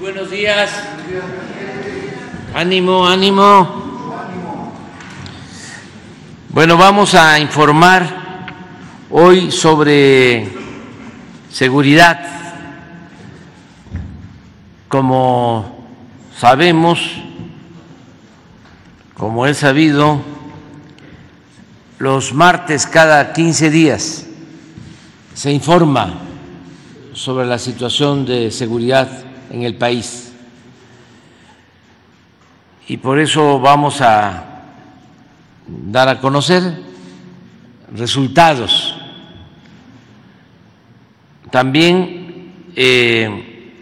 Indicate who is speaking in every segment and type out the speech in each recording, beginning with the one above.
Speaker 1: Buenos días. Ánimo, ánimo. Bueno, vamos a informar hoy sobre seguridad. Como sabemos, como es sabido, los martes cada 15 días se informa sobre la situación de seguridad en el país. Y por eso vamos a dar a conocer resultados. También eh,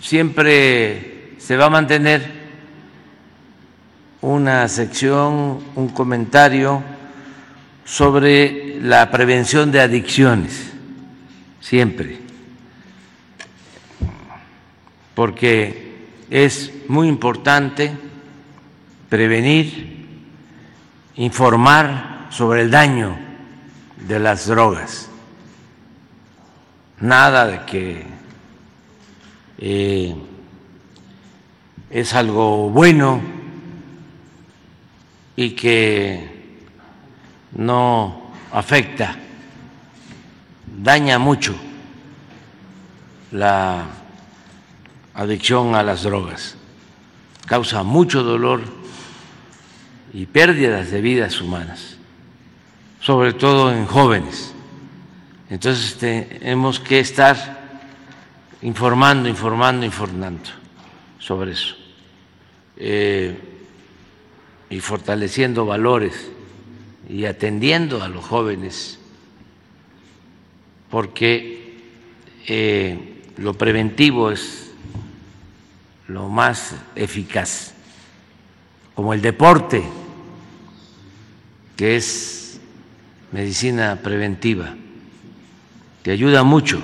Speaker 1: siempre se va a mantener una sección, un comentario sobre la prevención de adicciones, siempre, porque es muy importante prevenir, informar sobre el daño de las drogas. Nada de que eh, es algo bueno y que no afecta, daña mucho la adicción a las drogas, causa mucho dolor y pérdidas de vidas humanas, sobre todo en jóvenes. Entonces tenemos que estar informando, informando, informando sobre eso eh, y fortaleciendo valores y atendiendo a los jóvenes, porque eh, lo preventivo es lo más eficaz, como el deporte, que es medicina preventiva, que ayuda mucho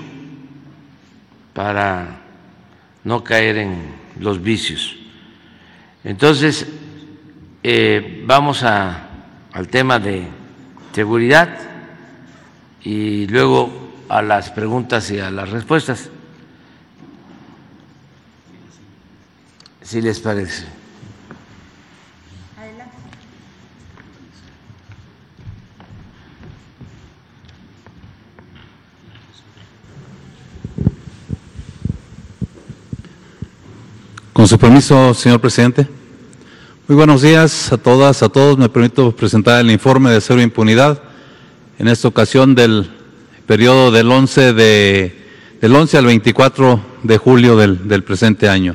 Speaker 1: para no caer en los vicios. Entonces, eh, vamos a al tema de seguridad y luego a las preguntas y a las respuestas. Si les parece. Adelante.
Speaker 2: Con su permiso, señor presidente. Muy buenos días a todas, a todos. Me permito presentar el informe de cero impunidad, en esta ocasión del periodo del 11, de, del 11 al 24 de julio del, del presente año.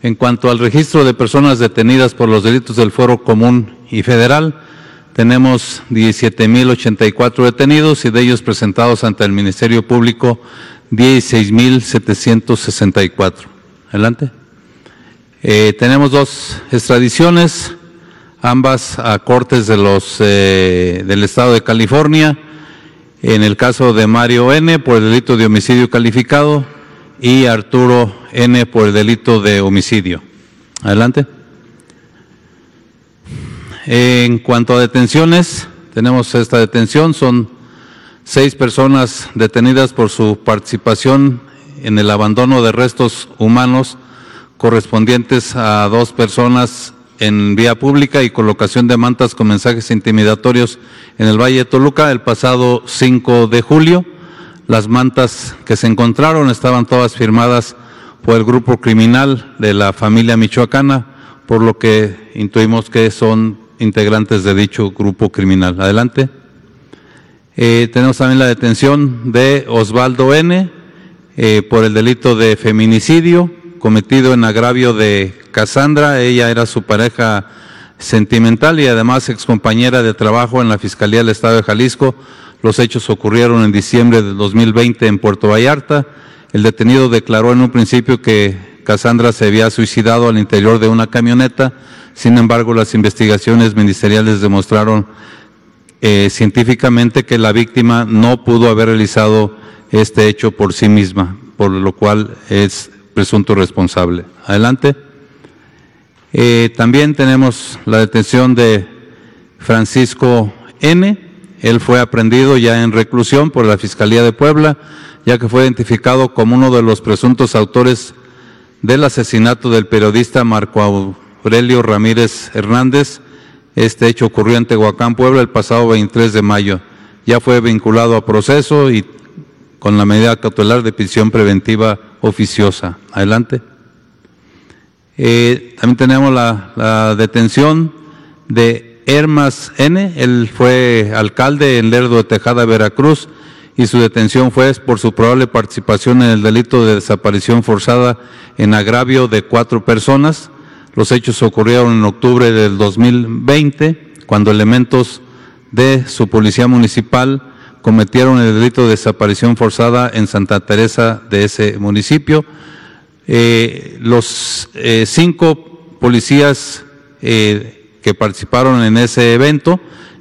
Speaker 2: En cuanto al registro de personas detenidas por los delitos del Foro Común y Federal, tenemos 17.084 detenidos y de ellos presentados ante el Ministerio Público 16.764. Adelante. Eh, tenemos dos extradiciones, ambas a cortes de los, eh, del Estado de California, en el caso de Mario N. por el delito de homicidio calificado y Arturo N. por el delito de homicidio. Adelante. En cuanto a detenciones, tenemos esta detención, son seis personas detenidas por su participación en el abandono de restos humanos correspondientes a dos personas en vía pública y colocación de mantas con mensajes intimidatorios en el Valle de Toluca el pasado 5 de julio. Las mantas que se encontraron estaban todas firmadas por el grupo criminal de la familia michoacana, por lo que intuimos que son integrantes de dicho grupo criminal. Adelante. Eh, tenemos también la detención de Osvaldo N. Eh, por el delito de feminicidio cometido en agravio de Cassandra. Ella era su pareja sentimental y además excompañera de trabajo en la Fiscalía del Estado de Jalisco. Los hechos ocurrieron en diciembre del 2020 en Puerto Vallarta. El detenido declaró en un principio que Cassandra se había suicidado al interior de una camioneta. Sin embargo, las investigaciones ministeriales demostraron eh, científicamente que la víctima no pudo haber realizado este hecho por sí misma, por lo cual es presunto responsable. Adelante. Eh, también tenemos la detención de Francisco N. Él fue aprendido ya en reclusión por la Fiscalía de Puebla, ya que fue identificado como uno de los presuntos autores del asesinato del periodista Marco Aurelio Ramírez Hernández. Este hecho ocurrió en Tehuacán, Puebla, el pasado 23 de mayo. Ya fue vinculado a proceso y con la medida cautelar de prisión preventiva oficiosa. Adelante. Eh, también tenemos la, la, detención de Hermas N. Él fue alcalde en Lerdo de Tejada, Veracruz, y su detención fue por su probable participación en el delito de desaparición forzada en agravio de cuatro personas. Los hechos ocurrieron en octubre del 2020, cuando elementos de su policía municipal cometieron el delito de desaparición forzada en Santa Teresa de ese municipio. Eh, los eh, cinco policías eh, que participaron en ese evento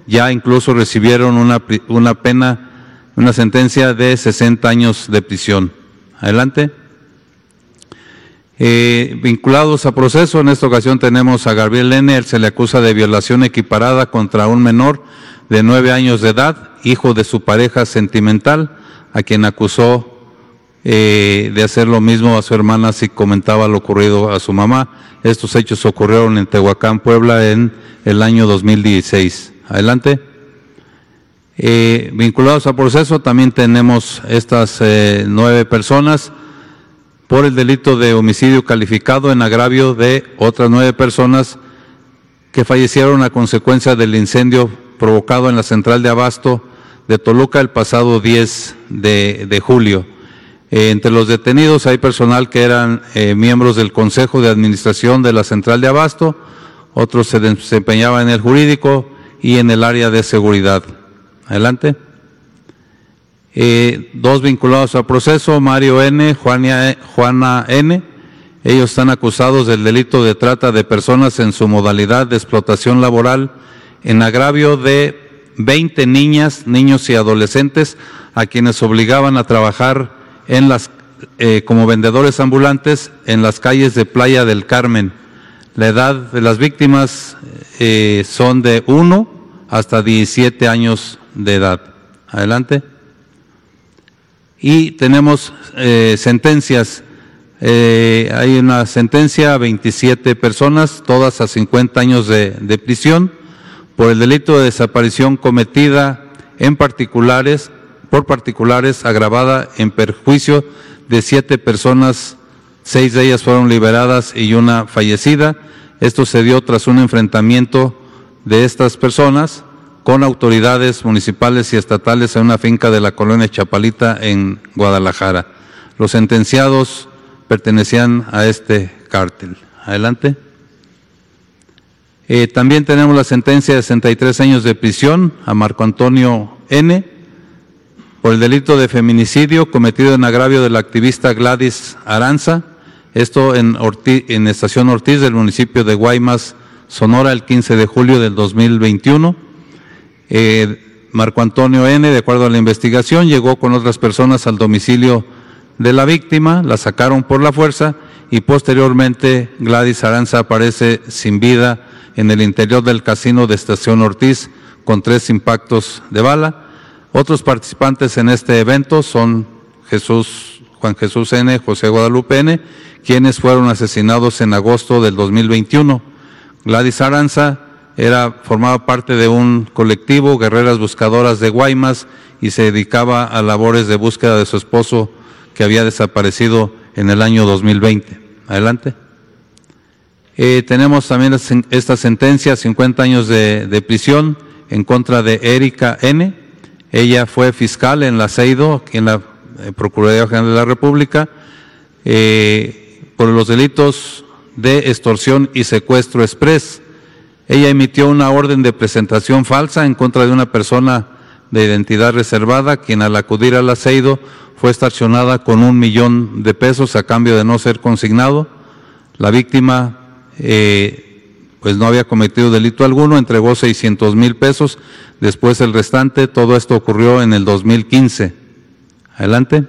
Speaker 2: ya incluso recibieron una, una pena una sentencia de 60 años de prisión. Adelante. Eh, vinculados a proceso, en esta ocasión tenemos a Gabriel N., se le acusa de violación equiparada contra un menor de nueve años de edad, hijo de su pareja sentimental, a quien acusó eh, de hacer lo mismo a su hermana si comentaba lo ocurrido a su mamá. Estos hechos ocurrieron en Tehuacán, Puebla, en el año 2016. Adelante. Eh, vinculados al proceso también tenemos estas eh, nueve personas por el delito de homicidio calificado en agravio de otras nueve personas que fallecieron a consecuencia del incendio provocado en la central de abasto de Toluca el pasado 10 de, julio. Eh, entre los detenidos hay personal que eran eh, miembros del Consejo de Administración de la central de abasto, otros se desempeñaban en el jurídico y en el área de seguridad. Adelante. Eh, dos vinculados al proceso, Mario N., Juana N. Ellos están acusados del delito de trata de personas en su modalidad de explotación laboral en agravio de 20 niñas, niños y adolescentes a quienes obligaban a trabajar en las, eh, como vendedores ambulantes en las calles de Playa del Carmen. La edad de las víctimas eh, son de 1 hasta 17 años de edad. Adelante. Y tenemos eh, sentencias. Hay una sentencia a 27 personas, todas a 50 años de, de prisión, por el delito de desaparición cometida en particulares, por particulares, agravada en perjuicio de siete personas, seis de ellas fueron liberadas y una fallecida. Esto se dio tras un enfrentamiento de estas personas con autoridades municipales y estatales en una finca de la colonia Chapalita en Guadalajara. Los sentenciados pertenecían a este cártel. Adelante. Eh, también tenemos la sentencia de 63 años de prisión a Marco Antonio N. por el delito de feminicidio cometido en agravio de la activista Gladys Aranza. Esto en, en Estación Ortiz del municipio de Guaymas, Sonora, el 15 de julio del 2021. Eh, Marco Antonio N., de acuerdo a la investigación, llegó con otras personas al domicilio de la víctima, la sacaron por la fuerza y posteriormente Gladys Aranza aparece sin vida en el interior del casino de Estación Ortiz con tres impactos de bala. Otros participantes en este evento son Jesús, Juan Jesús N., José Guadalupe N., quienes fueron asesinados en agosto del 2021. Gladys Aranza era, formaba parte de un colectivo, Guerreras Buscadoras de Guaymas, y se dedicaba a labores de búsqueda de su esposo que había desaparecido en el año 2020. Adelante. Eh, tenemos también esta sentencia, 50 años de, prisión en contra de Erika N. Ella fue fiscal en la CEIDO, en la eh, Procuraduría General de la República, eh, por los delitos de extorsión y secuestro express ella emitió una orden de presentación falsa en contra de una persona de identidad reservada, quien al acudir al aceido fue estacionada con un millón de pesos a cambio de no ser consignado. La víctima eh, pues no había cometido delito alguno, entregó 600 mil pesos, después el restante, todo esto ocurrió en el 2015. Adelante.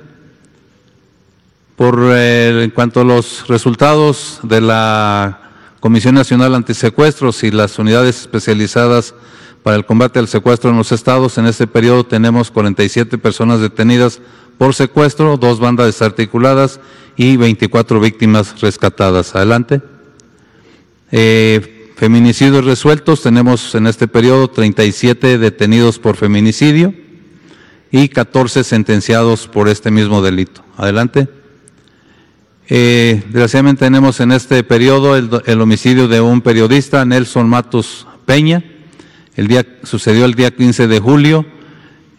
Speaker 2: Por, eh, en cuanto a los resultados de la Comisión Nacional Antisecuestros y las unidades especializadas para el combate al secuestro en los estados. En este periodo tenemos 47 personas detenidas por secuestro, dos bandas desarticuladas y 24 víctimas rescatadas. Adelante. Eh, feminicidios resueltos, tenemos en este periodo 37 detenidos por feminicidio y 14 sentenciados por este mismo delito. Adelante. Eh, desgraciadamente tenemos en este periodo el, homicidio de un periodista, Nelson Matos Peña. El día, sucedió el día 15 de julio.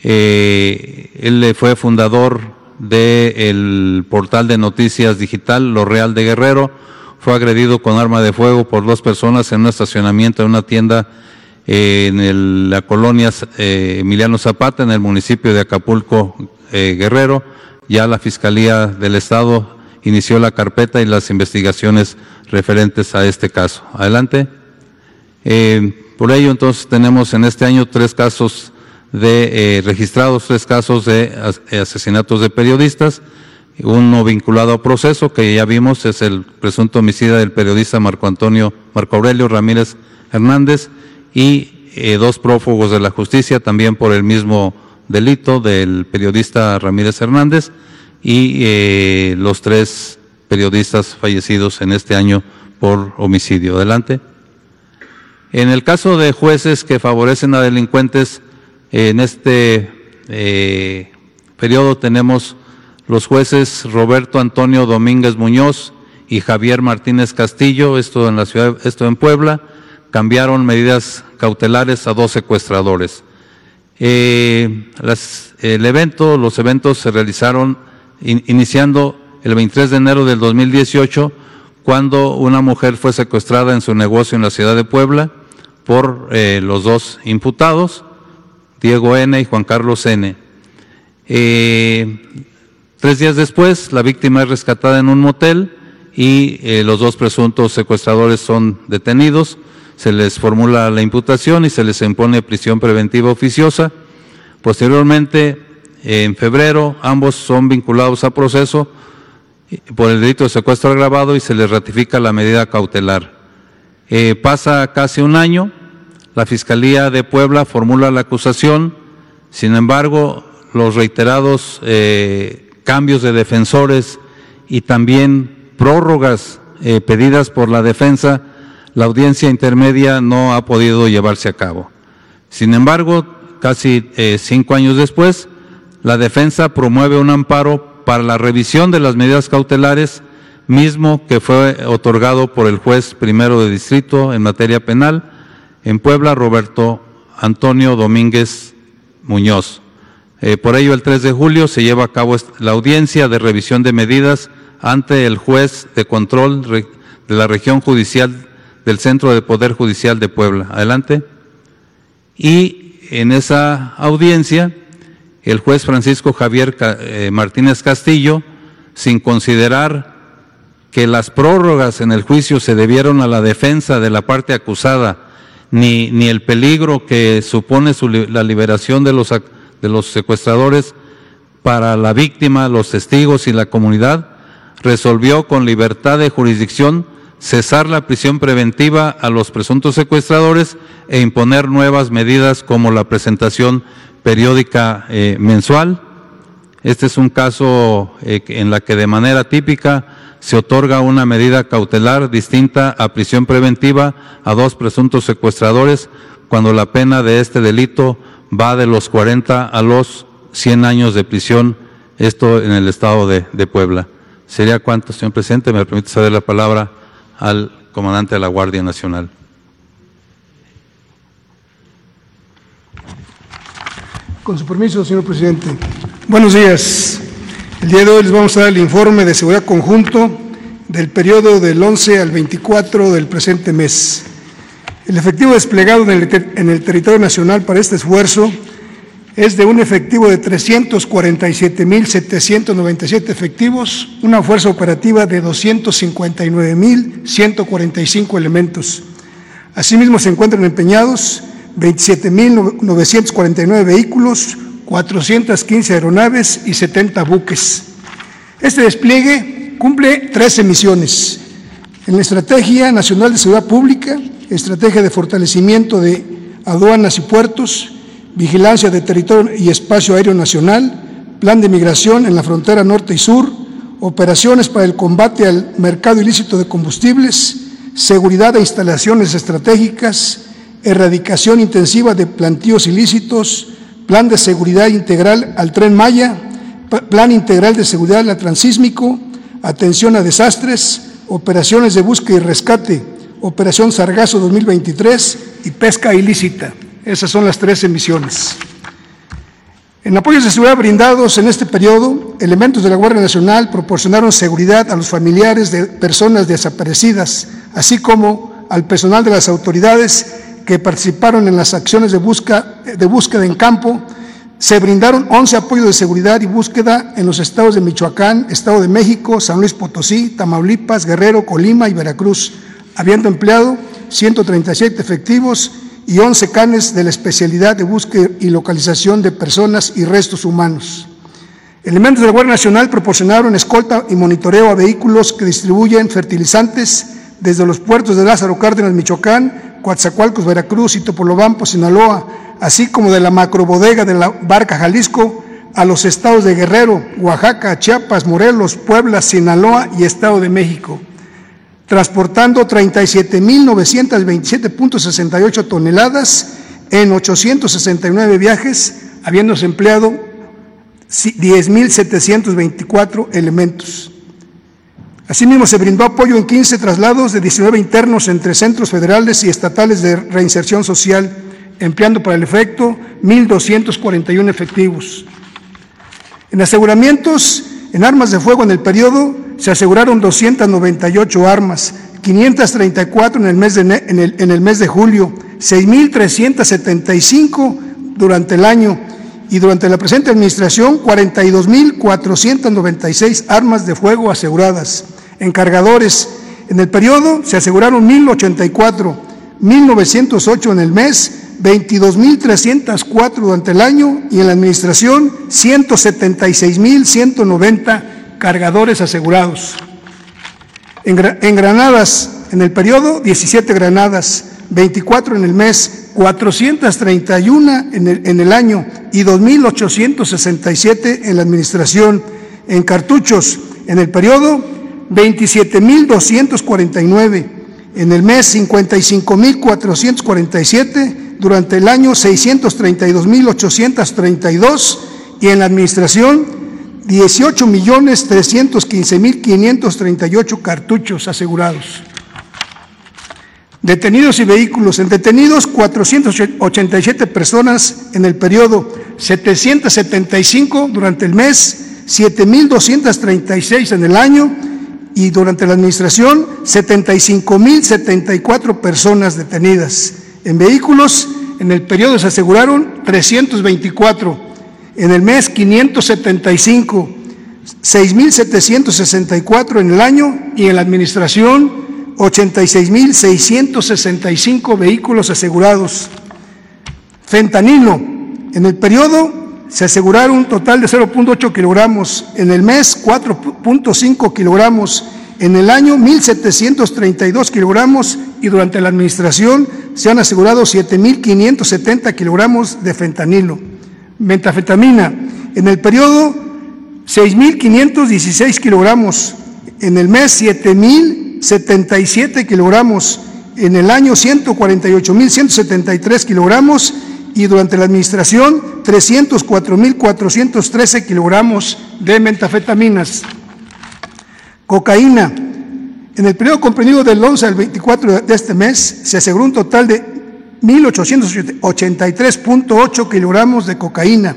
Speaker 2: Eh, él fue fundador del portal de noticias digital Lo Real de Guerrero. Fue agredido con arma de fuego por dos personas en un estacionamiento de una tienda eh, en la colonia Emiliano Zapata, en el municipio de Acapulco, Guerrero. Ya la Fiscalía del Estado inició la carpeta y las investigaciones referentes a este caso. Adelante. Eh, por ello, entonces, tenemos en este año tres casos de eh, registrados, tres casos de eh, asesinatos de periodistas, uno vinculado a proceso, que ya vimos, es el presunto homicida del periodista Marco Antonio, Marco Aurelio Ramírez Hernández, y dos prófugos de la justicia, también por el mismo delito del periodista Ramírez Hernández y eh, los tres periodistas fallecidos en este año por homicidio. Adelante. En el caso de jueces que favorecen a delincuentes, en este eh, periodo tenemos los jueces Roberto Antonio Domínguez Muñoz y Javier Martínez Castillo, esto en la ciudad, esto en Puebla, cambiaron medidas cautelares a dos secuestradores. Eh, el evento, los eventos se realizaron iniciando el 23 de enero del 2018, cuando una mujer fue secuestrada en su negocio en la ciudad de Puebla por eh, los dos imputados, Diego N. y Juan Carlos N. Eh, tres días después, la víctima es rescatada en un motel y eh, los dos presuntos secuestradores son detenidos. Se les formula la imputación y se les impone prisión preventiva oficiosa. Posteriormente, en febrero. Ambos son vinculados a proceso por el delito de secuestro agravado y se les ratifica la medida cautelar. Eh, pasa casi un año, la Fiscalía de Puebla formula la acusación, sin embargo, los reiterados eh, cambios de defensores y también prórrogas eh, pedidas por la defensa, la audiencia intermedia no ha podido llevarse a cabo. Sin embargo, casi cinco años después, la defensa promueve un amparo para la revisión de las medidas cautelares, mismo que fue otorgado por el juez primero de distrito en materia penal en Puebla, Roberto Antonio Domínguez Muñoz. Eh, por ello, el 3 de julio se lleva a cabo la audiencia de revisión de medidas ante el juez de control de la región judicial del Centro de Poder Judicial de Puebla. Adelante. Y en esa audiencia el juez Francisco Javier eh, Martínez Castillo, sin considerar que las prórrogas en el juicio se debieron a la defensa de la parte acusada, ni, ni el peligro que supone la liberación de los, de los secuestradores para la víctima, los testigos y la comunidad, resolvió con libertad de jurisdicción cesar la prisión preventiva a los presuntos secuestradores e imponer nuevas medidas como la presentación periódica eh, mensual. Este es un caso eh, en la que de manera típica se otorga una medida cautelar distinta a prisión preventiva a dos presuntos secuestradores cuando la pena de este delito va de los 40 a los 100 años de prisión, esto en el estado de, Puebla. ¿Sería cuánto, señor presidente? Me permite ceder la palabra al comandante de la Guardia Nacional.
Speaker 3: Con su permiso, señor presidente. Buenos días. El día de hoy les vamos a dar el informe de seguridad conjunto del periodo del 11 al 24 del presente mes. El efectivo desplegado en el, territorio nacional para este esfuerzo es de un efectivo de 347.797 efectivos, una fuerza operativa de 259.145 elementos. Asimismo, se encuentran empeñados 27.949 vehículos, 415 aeronaves y 70 buques. Este despliegue cumple tres misiones. En la Estrategia Nacional de Seguridad Pública, Estrategia de Fortalecimiento de Aduanas y Puertos, Vigilancia de Territorio y Espacio Aéreo Nacional, plan de migración en la frontera norte y sur, operaciones para el combate al mercado ilícito de combustibles, seguridad de instalaciones estratégicas, erradicación intensiva de plantíos ilícitos, plan de seguridad integral al tren Maya, plan integral de seguridad al transísmico, atención a desastres, operaciones de búsqueda y rescate, operación Sargazo 2023 y pesca ilícita. Esas son las tres emisiones. En apoyos de seguridad brindados en este periodo, elementos de la Guardia Nacional proporcionaron seguridad a los familiares de personas desaparecidas, así como al personal de las autoridades que participaron en las acciones de, de búsqueda en campo. Se brindaron 11 apoyos de seguridad y búsqueda en los estados de Michoacán, Estado de México, San Luis Potosí, Tamaulipas, Guerrero, Colima y Veracruz, habiendo empleado 137 efectivos y 11 canes de la especialidad de búsqueda y localización de personas y restos humanos. Elementos de la Guardia Nacional proporcionaron escolta y monitoreo a vehículos que distribuyen fertilizantes desde los puertos de Lázaro Cárdenas, Michoacán, Coatzacoalcos, Veracruz y Topolobampo, Sinaloa, así como de la macrobodega de la Barca Jalisco a los estados de Guerrero, Oaxaca, Chiapas, Morelos, Puebla, Sinaloa y Estado de México transportando 37.927.68 toneladas en 869 viajes, habiéndose empleado 10.724 elementos. Asimismo, se brindó apoyo en 15 traslados de 19 internos entre centros federales y estatales de reinserción social, empleando para el efecto 1.241 efectivos. En aseguramientos en armas de fuego en el periodo se aseguraron 298 armas, 534 en el mes de, julio, 6.375 durante el año y durante la presente administración 42.496 armas de fuego aseguradas. En cargadores, en el periodo se aseguraron 1.084, 1.908 en el mes, 22.304 durante el año y en la administración 176.190 cargadores asegurados. En, granadas, en el periodo, 17 granadas, 24 en el mes, 431 en el, en el año y 2.867 en la administración. En cartuchos, en el periodo, 27.249, en el mes, 55.447 durante el año 632.832 y en la administración 18.315.538 cartuchos asegurados. Detenidos y vehículos. En detenidos 487 personas en el periodo, 775 durante el mes, 7.236 en el año y durante la administración 75.074 personas detenidas. En vehículos, en el periodo se aseguraron 324, en el mes 575, 6.764 en el año y en la administración 86.665 vehículos asegurados. Fentanilo, en el periodo se aseguraron un total de 0.8 kilogramos, en el mes 4.5 kilogramos en el año 1.732 kilogramos y durante la administración se han asegurado 7.570 kilogramos de fentanilo. Metafetamina, en el periodo 6.516 kilogramos, en el mes 7.077 kilogramos, en el año 148.173 kilogramos y durante la administración 304.413 kilogramos de metafetaminas. Cocaína. En el periodo comprendido del 11 al 24 de este mes se aseguró un total de 1.883.8 kilogramos de cocaína.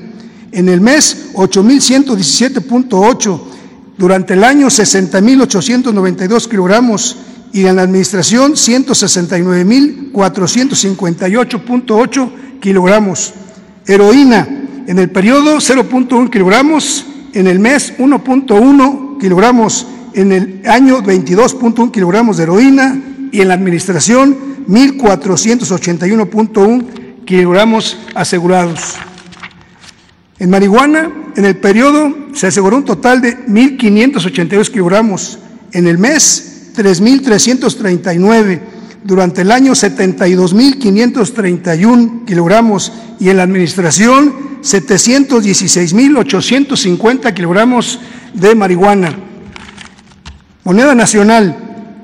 Speaker 3: En el mes, 8.117.8. Durante el año, 60.892 kilogramos. Y en la administración, 169.458.8 kilogramos. Heroína. En el periodo, 0.1 kilogramos. En el mes, 1.1 kilogramos en el año 22.1 kilogramos de heroína y en la administración 1.481.1 kilogramos asegurados. En marihuana, en el periodo se aseguró un total de 1.582 kilogramos, en el mes 3.339, durante el año 72.531 kilogramos y en la administración 716.850 kilogramos de marihuana. Moneda nacional,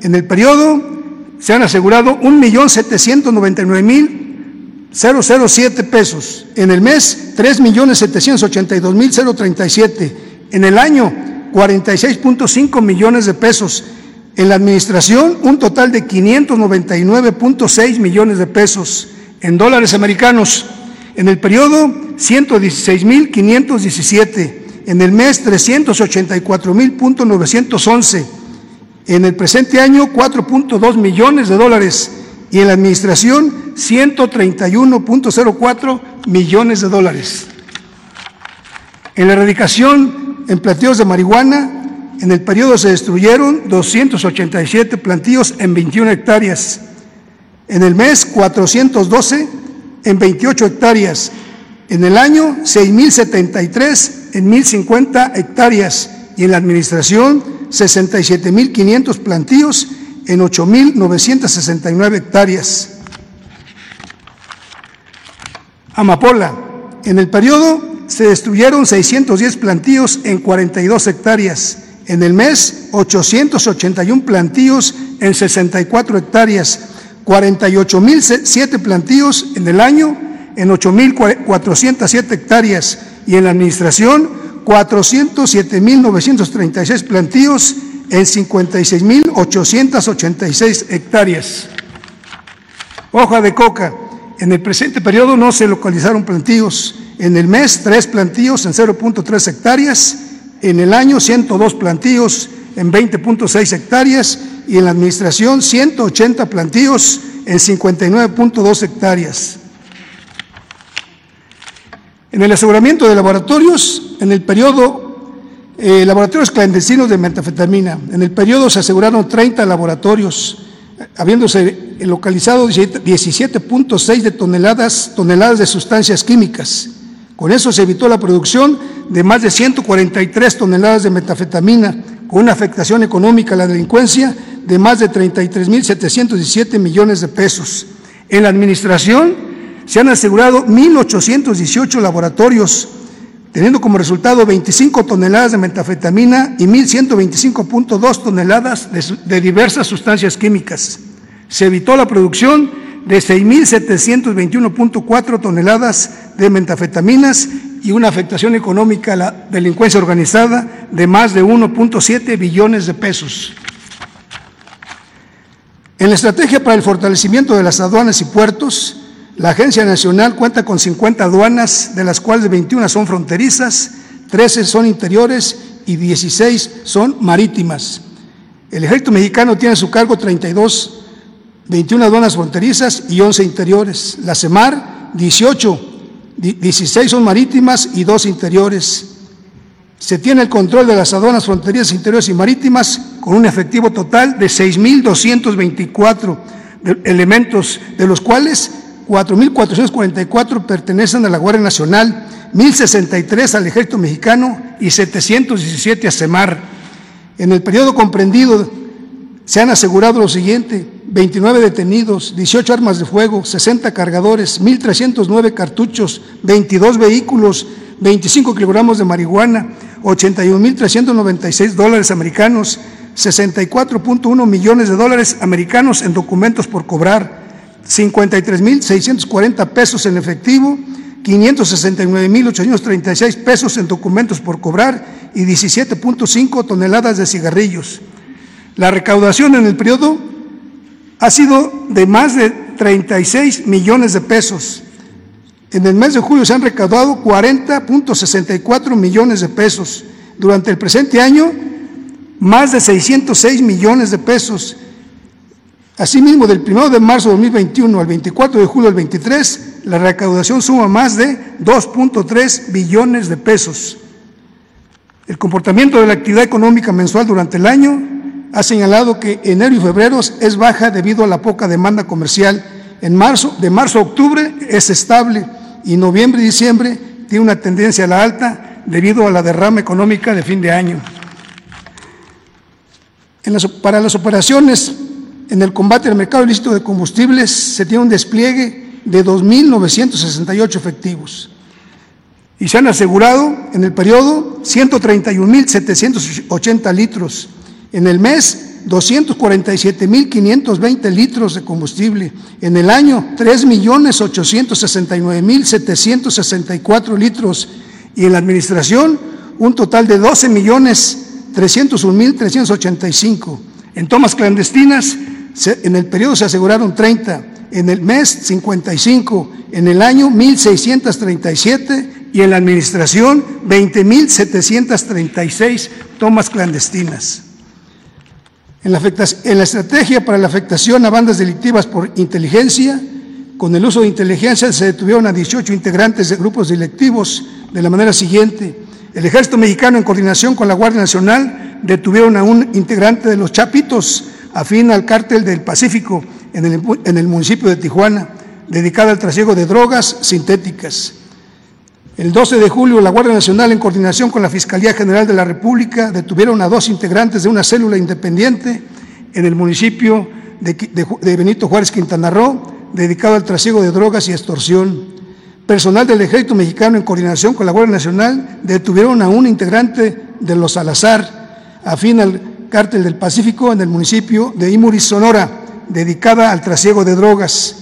Speaker 3: en el periodo se han asegurado 1.799.007 pesos, en el mes 3.782.037, en el año 46.5 millones de pesos, en la administración, un total de 599.6 millones de pesos en dólares americanos. En el periodo, 116.517. En el mes, 384.911. En el presente año, 4.2 millones de dólares. Y en la administración, 131.04 millones de dólares. En la erradicación en plateos de marihuana, en el periodo se destruyeron 287 plantíos en 21 hectáreas. En el mes, 412 en 28 hectáreas. En el año, 6.073 en 1.050 hectáreas. Y en la administración, 67.500 plantíos en 8.969 hectáreas. Amapola. En el periodo se destruyeron 610 plantíos en 42 hectáreas. En el mes, 881 plantíos en 64 hectáreas, 48.007 plantíos en el año en 8.407 hectáreas y en la administración 407.936 plantíos en 56.886 hectáreas. Hoja de coca. En el presente periodo no se localizaron plantíos. En el mes, tres plantíos en 0.3 hectáreas en el año 102 plantíos en 20.6 hectáreas y en la administración 180 plantíos en 59.2 hectáreas. En el aseguramiento de laboratorios, en el periodo, eh, laboratorios clandestinos de metafetamina, en el periodo se aseguraron 30 laboratorios, habiéndose localizado 17.6 de toneladas, toneladas de sustancias químicas. Con eso se evitó la producción de más de 143 toneladas de metafetamina, con una afectación económica a la delincuencia de más de 33.717 millones de pesos. En la administración se han asegurado 1.818 laboratorios, teniendo como resultado 25 toneladas de metafetamina y 1.125.2 toneladas de, diversas sustancias químicas. Se evitó la producción de 6.721.4 toneladas de metafetaminas y una afectación económica a la delincuencia organizada de más de 1.7 billones de pesos. En la estrategia para el fortalecimiento de las aduanas y puertos, la Agencia Nacional cuenta con 50 aduanas, de las cuales 21 son fronterizas, 13 son interiores y 16 son marítimas. El ejército mexicano tiene a su cargo 32 21 aduanas fronterizas y 11 interiores. La CEMAR, 18, 16 son marítimas y 2 interiores. Se tiene el control de las aduanas fronterizas, interiores y marítimas con un efectivo total de 6.224 elementos, de los cuales 4.444 pertenecen a la Guardia Nacional, 1.063 al Ejército Mexicano y 717 a CEMAR. En el periodo comprendido se han asegurado lo siguiente, 29 detenidos, 18 armas de fuego, 60 cargadores, 1.309 cartuchos, 22 vehículos, 25 kilogramos de marihuana, 81.396 dólares americanos, 64.1 millones de dólares americanos en documentos por cobrar, 53.640 pesos en efectivo, 569.836 pesos en documentos por cobrar y 17.5 toneladas de cigarrillos. La recaudación en el periodo ha sido de más de 36 millones de pesos. En el mes de julio se han recaudado 40.64 millones de pesos. Durante el presente año, más de 606 millones de pesos. Asimismo, del 1 de marzo de 2021 al 24 de julio del 23, la recaudación suma más de 2.3 billones de pesos. El comportamiento de la actividad económica mensual durante el año ha señalado que enero y febrero es baja debido a la poca demanda comercial. En marzo, de marzo a octubre es estable y noviembre y diciembre tiene una tendencia a la alta debido a la derrama económica de fin de año. para las operaciones En el combate al mercado ilícito de combustibles se tiene un despliegue de 2.968 efectivos y se han asegurado en el periodo 131.780 litros, en el mes 247.520 litros de combustible, en el año 3.869.764 litros y en la administración un total de 12.301.385. En tomas clandestinas en el periodo se aseguraron 30, en el mes 55, en el año 1.637 y en la administración 20.736 tomas clandestinas. En la, en la, estrategia para la afectación a bandas delictivas por inteligencia, con el uso de inteligencia se detuvieron a 18 integrantes de grupos delictivos de la manera siguiente. El Ejército Mexicano, en coordinación con la Guardia Nacional, detuvieron a un integrante de los Chapitos, afín al cártel del Pacífico, en el, municipio de Tijuana, dedicado al trasiego de drogas sintéticas. El 12 de julio, la Guardia Nacional, en coordinación con la Fiscalía General de la República, detuvieron a dos integrantes de una célula independiente en el municipio de, Benito Juárez, Quintana Roo, dedicado al trasiego de drogas y extorsión. Personal del Ejército Mexicano, en coordinación con la Guardia Nacional, detuvieron a un integrante de los Salazar, afín al cártel del Pacífico, en el municipio de Imuris, Sonora, dedicada al trasiego de drogas.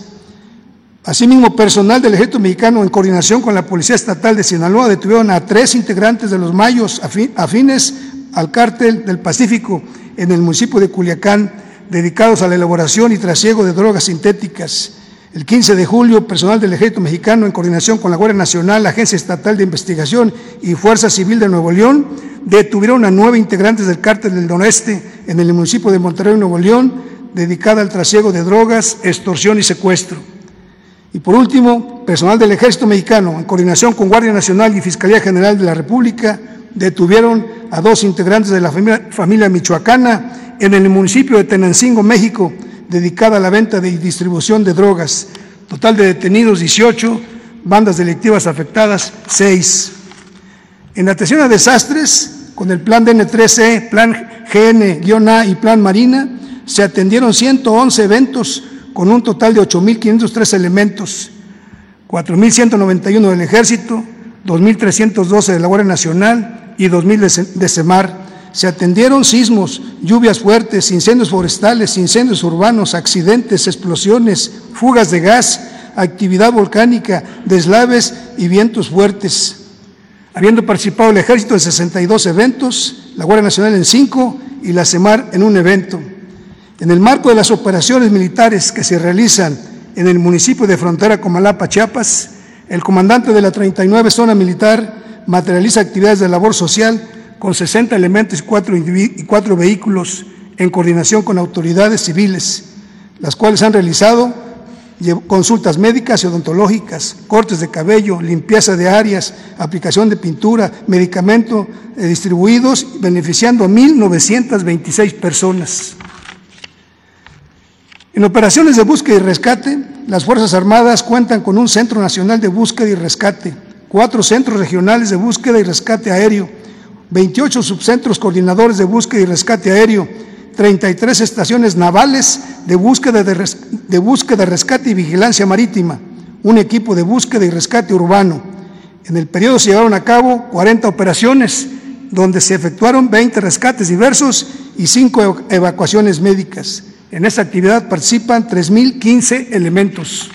Speaker 3: Asimismo, personal del Ejército Mexicano, en coordinación con la Policía Estatal de Sinaloa, detuvieron a tres integrantes de los Mayos afines al cártel del Pacífico en el municipio de Culiacán, dedicados a la elaboración y trasiego de drogas sintéticas. El 15 de julio, personal del Ejército Mexicano, en coordinación con la Guardia Nacional, la Agencia Estatal de Investigación y Fuerza Civil de Nuevo León, detuvieron a nueve integrantes del cártel del Noreste en el municipio de Monterrey, Nuevo León, dedicada al trasiego de drogas, extorsión y secuestro. Y por último, personal del Ejército Mexicano, en coordinación con Guardia Nacional y Fiscalía General de la República, detuvieron a dos integrantes de la familia, michoacana en el municipio de Tenancingo, México, dedicada a la venta y distribución de drogas. Total de detenidos 18, bandas delictivas afectadas 6. En atención a desastres, con el plan DN3E, plan GN-A y plan Marina, se atendieron 111 eventos con un total de 8.503 elementos, 4.191 del Ejército, 2.312 de la Guardia Nacional y 2.000 de CEMAR. Se atendieron sismos, lluvias fuertes, incendios forestales, incendios urbanos, accidentes, explosiones, fugas de gas, actividad volcánica, deslaves y vientos fuertes. Habiendo participado el Ejército en 62 eventos, la Guardia Nacional en 5 y la CEMAR en un evento. En el marco de las operaciones militares que se realizan en el municipio de frontera Comalapa, Chiapas, el comandante de la 39 Zona Militar materializa actividades de labor social con 60 elementos y cuatro, vehículos en coordinación con autoridades civiles, las cuales han realizado consultas médicas y odontológicas, cortes de cabello, limpieza de áreas, aplicación de pintura, medicamentos eh, distribuidos, beneficiando a 1.926 personas. En operaciones de búsqueda y rescate, las Fuerzas Armadas cuentan con un Centro Nacional de Búsqueda y Rescate, cuatro centros regionales de búsqueda y rescate aéreo, 28 subcentros coordinadores de búsqueda y rescate aéreo, 33 estaciones navales de búsqueda, de, búsqueda, rescate y vigilancia marítima, un equipo de búsqueda y rescate urbano. En el periodo se llevaron a cabo 40 operaciones, donde se efectuaron 20 rescates diversos y 5 evacuaciones médicas. En esta actividad participan 3.015 elementos.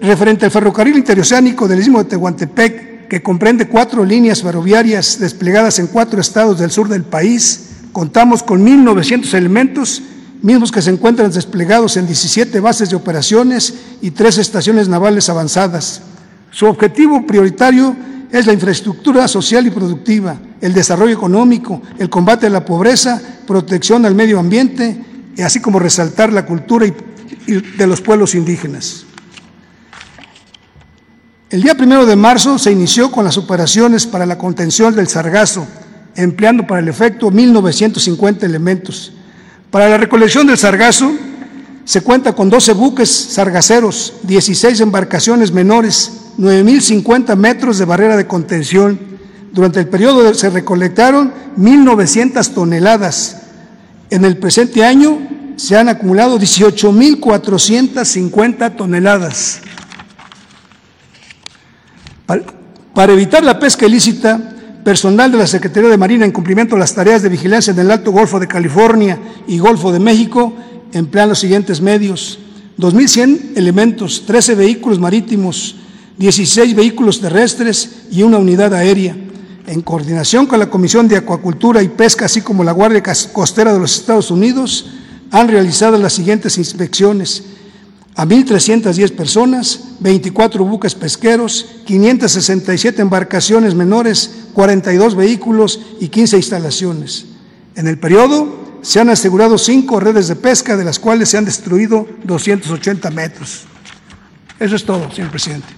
Speaker 3: referente al ferrocarril interoceánico del Istmo de Tehuantepec, que comprende cuatro líneas ferroviarias desplegadas en cuatro estados del sur del país, contamos con 1.900 elementos, mismos que se encuentran desplegados en 17 bases de operaciones y tres estaciones navales avanzadas. Su objetivo prioritario es la infraestructura social y productiva, el desarrollo económico, el combate a la pobreza, protección al medio ambiente, así como resaltar la cultura de los pueblos indígenas. El día primero de marzo se inició con las operaciones para la contención del sargazo, empleando para el efecto 1.950 elementos. Para la recolección del sargazo se cuenta con 12 buques sargaceros, 16 embarcaciones menores, 9.050 metros de barrera de contención. Durante el periodo se recolectaron 1.900 toneladas En el presente año se han acumulado 18.450 toneladas. Para evitar la pesca ilícita, personal de la Secretaría de Marina en cumplimiento de las tareas de vigilancia en el Alto Golfo de California y Golfo de México emplean los siguientes medios. 2.100 elementos, 13 vehículos marítimos, 16 vehículos terrestres y una unidad aérea. En coordinación con la Comisión de Acuacultura y Pesca, así como la Guardia Costera de los Estados Unidos, han realizado las siguientes inspecciones a 1.310 personas, 24 buques pesqueros, 567 embarcaciones menores, 42 vehículos y 15 instalaciones. En el periodo se han asegurado cinco redes de pesca, de las cuales se han destruido 280 metros. Eso es todo, señor presidente.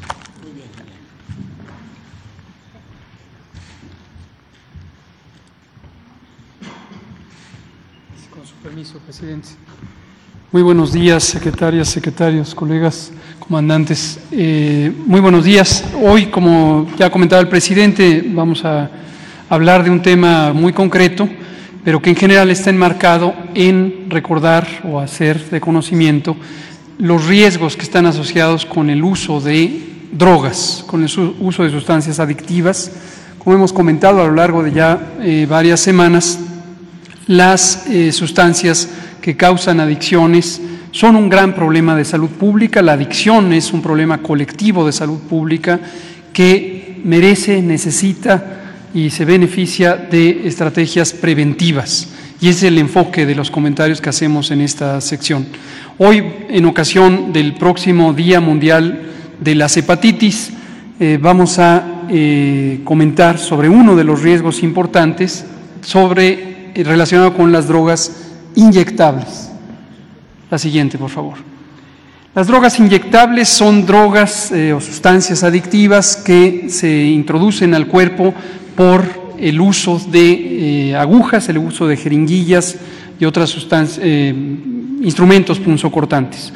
Speaker 4: Con su permiso, presidente. Muy buenos días, secretarias, secretarios, colegas, comandantes. Eh, muy buenos días. Hoy, como ya ha comentado el presidente, vamos a hablar de un tema muy concreto, pero que en general está enmarcado en recordar o hacer de conocimiento los riesgos que están asociados con el uso de drogas, con el uso de sustancias adictivas. Como hemos comentado a lo largo de ya eh, varias semanas, las eh, sustancias que causan adicciones son un gran problema de salud pública. La adicción es un problema colectivo de salud pública que merece, necesita y se beneficia de estrategias preventivas. Y es el enfoque de los comentarios que hacemos en esta sección. Hoy, en ocasión del próximo Día Mundial de las Hepatitis, eh, vamos a eh, comentar sobre uno de los riesgos importantes sobre, eh, relacionado con las drogas inyectables. La siguiente, por favor. Las drogas inyectables son drogas eh, o sustancias adictivas que se introducen al cuerpo por el uso de eh, agujas, el uso de jeringuillas y otras sustancias, eh, instrumentos punzocortantes.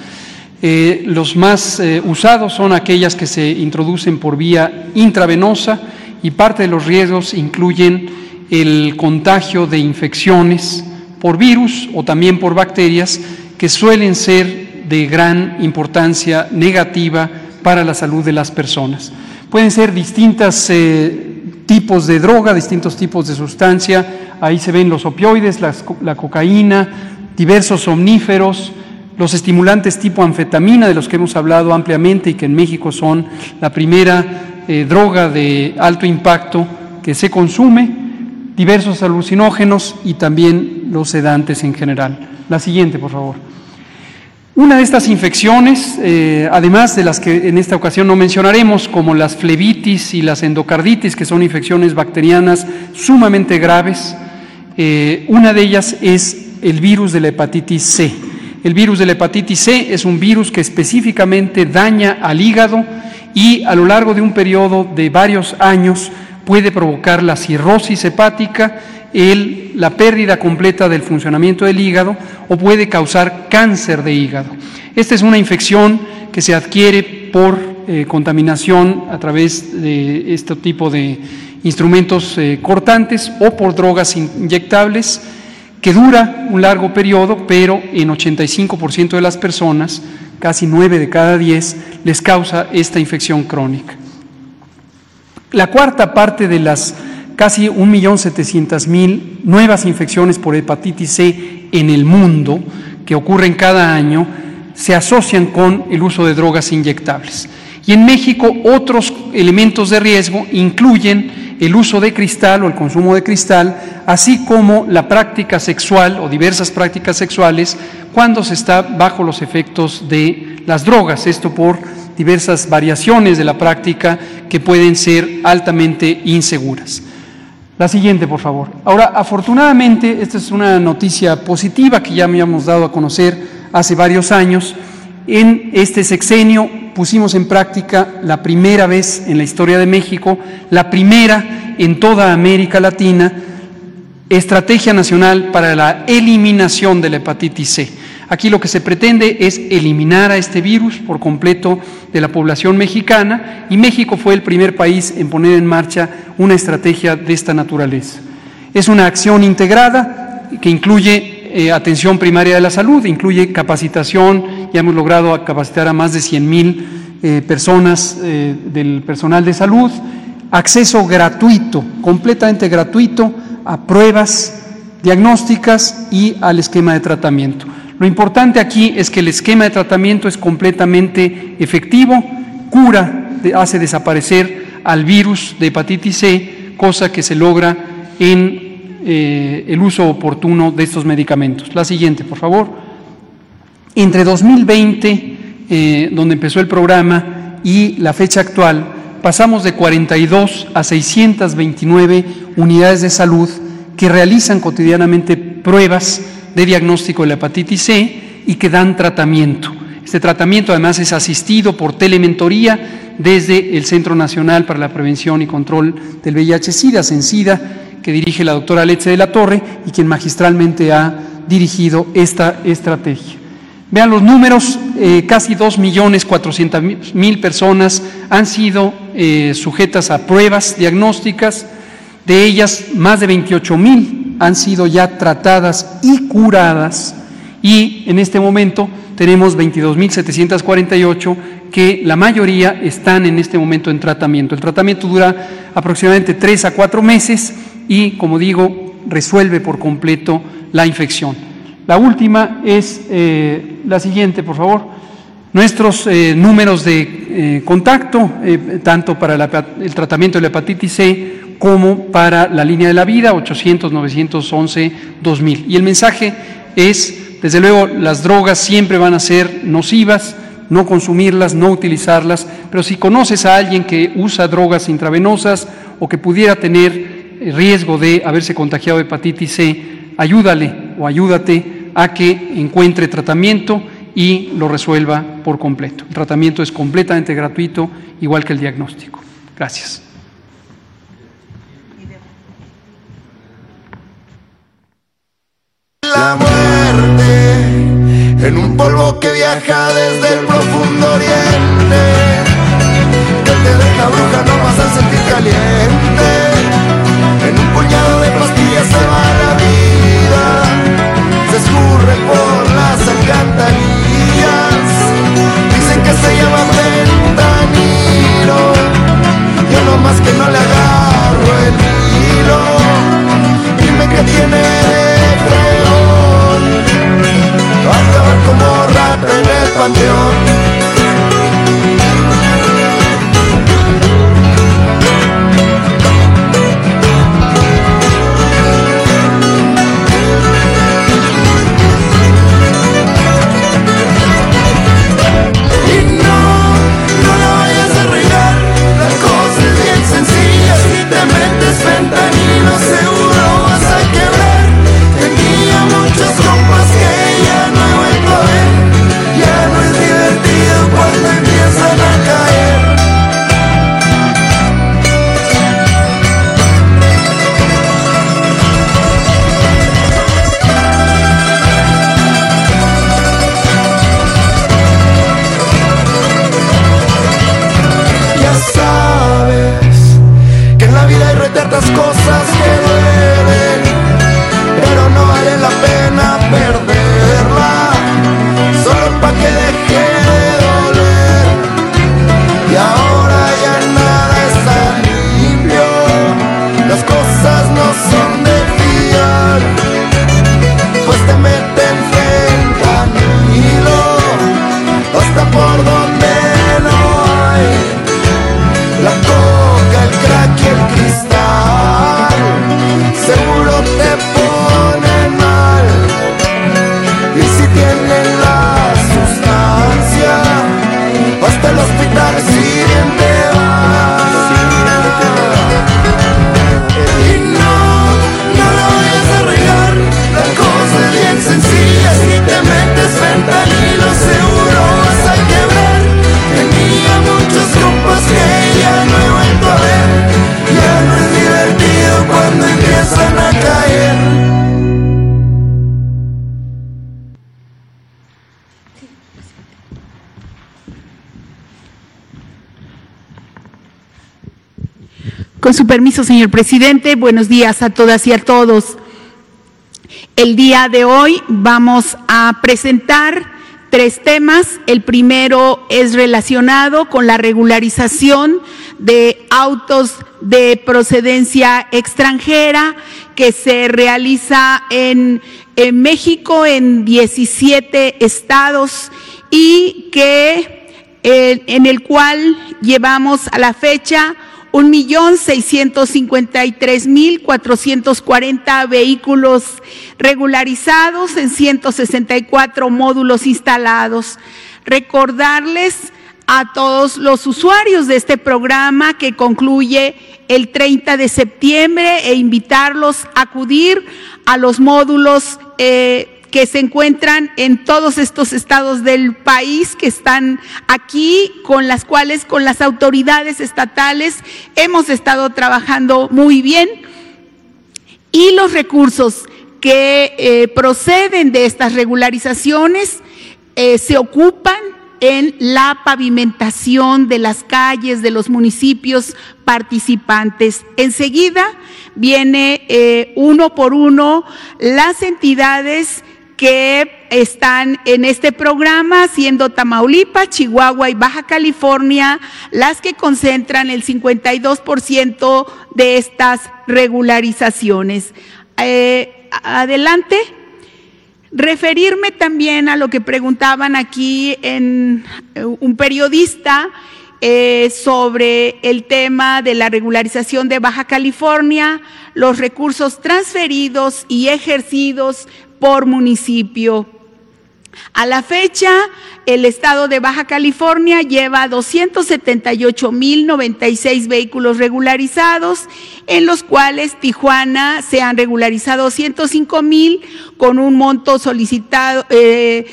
Speaker 4: los más usados son aquellas que se introducen por vía intravenosa y parte de los riesgos incluyen el contagio de infecciones, por virus o también por bacterias que suelen ser de gran importancia negativa para la salud de las personas. Pueden ser distintos eh, tipos de droga, distintos tipos de sustancia. Ahí se ven los opioides, la cocaína, diversos omníferos, los estimulantes tipo anfetamina, de los que hemos hablado ampliamente y que en México son la primera eh, droga de alto impacto que se consume, diversos alucinógenos y también los sedantes en general. La siguiente, por favor. Una de estas infecciones, eh, además de las que en esta ocasión no mencionaremos, como las flebitis y las endocarditis, que son infecciones bacterianas sumamente graves, eh, una de ellas es el virus de la hepatitis C. El virus de la hepatitis C es un virus que específicamente daña al hígado y a lo largo de un periodo de varios años puede provocar la cirrosis hepática la pérdida completa del funcionamiento del hígado o puede causar cáncer de hígado. Esta es una infección que se adquiere por eh, contaminación a través de este tipo de instrumentos eh, cortantes o por drogas inyectables que dura un largo periodo, pero en 85% de las personas, casi 9 de cada 10, les causa esta infección crónica. La cuarta parte de las casi 1.700.000 nuevas infecciones por hepatitis C en el mundo que ocurren cada año se asocian con el uso de drogas inyectables. Y en México otros elementos de riesgo incluyen el uso de cristal o el consumo de cristal, así como la práctica sexual o diversas prácticas sexuales cuando se está bajo los efectos de las drogas, esto por diversas variaciones de la práctica que pueden ser altamente inseguras. La siguiente, por favor. Ahora, afortunadamente, esta es una noticia positiva que ya me habíamos dado a conocer hace varios años. En este sexenio pusimos en práctica la primera vez en la historia de México, la primera en toda América Latina, Estrategia Nacional para la Eliminación de la Hepatitis C. Aquí lo que se pretende es eliminar a este virus por completo de la población mexicana y México fue el primer país en poner en marcha una estrategia de esta naturaleza. Es una acción integrada que incluye eh, atención primaria de la salud, incluye capacitación, ya hemos logrado capacitar a más de 100 mil eh, personas eh, del personal de salud, acceso gratuito, completamente gratuito a pruebas diagnósticas y al esquema de tratamiento. Lo importante aquí es que el esquema de tratamiento es completamente efectivo, cura, hace desaparecer al virus de hepatitis C, cosa que se logra en eh, el uso oportuno de estos medicamentos. La siguiente, por favor. Entre 2020, eh, donde empezó el programa, y la fecha actual, pasamos de 42 a 629 unidades de salud que realizan cotidianamente pruebas de diagnóstico de la hepatitis C y que dan tratamiento. Este tratamiento además es asistido por telementoría desde el Centro Nacional para la Prevención y Control del VIH-Sida, CENSIDA, que dirige la doctora Leche de la Torre y quien magistralmente ha dirigido esta estrategia. Vean los números, eh, casi 2.400.000 personas han sido eh, sujetas a pruebas diagnósticas, de ellas más de 28.000 han sido ya tratadas y curadas y en este momento tenemos 22.748 que la mayoría están en este momento en tratamiento. El tratamiento dura aproximadamente 3 a 4 meses y, como digo, resuelve por completo la infección. La última es eh, la siguiente, por favor. Nuestros eh, números de eh, contacto, tanto para el tratamiento de la hepatitis C como para la línea de la vida, 800, 911, 2000. Y el mensaje es, desde luego, las drogas siempre van a ser nocivas, no consumirlas, no utilizarlas, pero si conoces a alguien que usa drogas intravenosas o que pudiera tener riesgo de haberse contagiado de hepatitis C, ayúdale o ayúdate a que encuentre tratamiento y lo resuelva por completo. El tratamiento es completamente gratuito, igual que el diagnóstico. Gracias.
Speaker 5: En un polvo que viaja desde el profundo oriente. Que te deja bruja no vas a sentir caliente. En un puñado de pastillas se va la vida. Se escurre por las alcantarillas. Dicen que se llama ventanilo yo no más que no le agarro el hilo. Dime que tiene en el panteón.
Speaker 6: Con su permiso, señor presidente, buenos días a todas y a todos. El día de hoy vamos a presentar tres temas. El primero es relacionado con la regularización de autos de procedencia extranjera que se realiza en, México en 17 estados y que eh, en el cual llevamos a la fecha un millón seiscientos cincuenta y tres mil cuatrocientos cuarenta vehículos regularizados en ciento sesenta y cuatro módulos instalados. Recordarles a todos los usuarios de este programa que concluye el 30 de septiembre e invitarlos a acudir a los módulos eh, que se encuentran en todos estos estados del país que están aquí, con las cuales con las autoridades estatales hemos estado trabajando muy bien. Y los recursos que eh, proceden de estas regularizaciones eh, se ocupan en la pavimentación de las calles de los municipios participantes. Enseguida viene eh, uno por uno las entidades que están en este programa, siendo Tamaulipas, Chihuahua y Baja California las que concentran el 52% de estas regularizaciones. Eh, adelante. Referirme también a lo que preguntaban aquí en eh, un periodista eh, sobre el tema de la regularización de Baja California, los recursos transferidos y ejercidos por municipio. A la fecha, el estado de Baja California lleva 278.096 vehículos regularizados, en los cuales Tijuana se han regularizado 105.000 con un monto solicitado eh,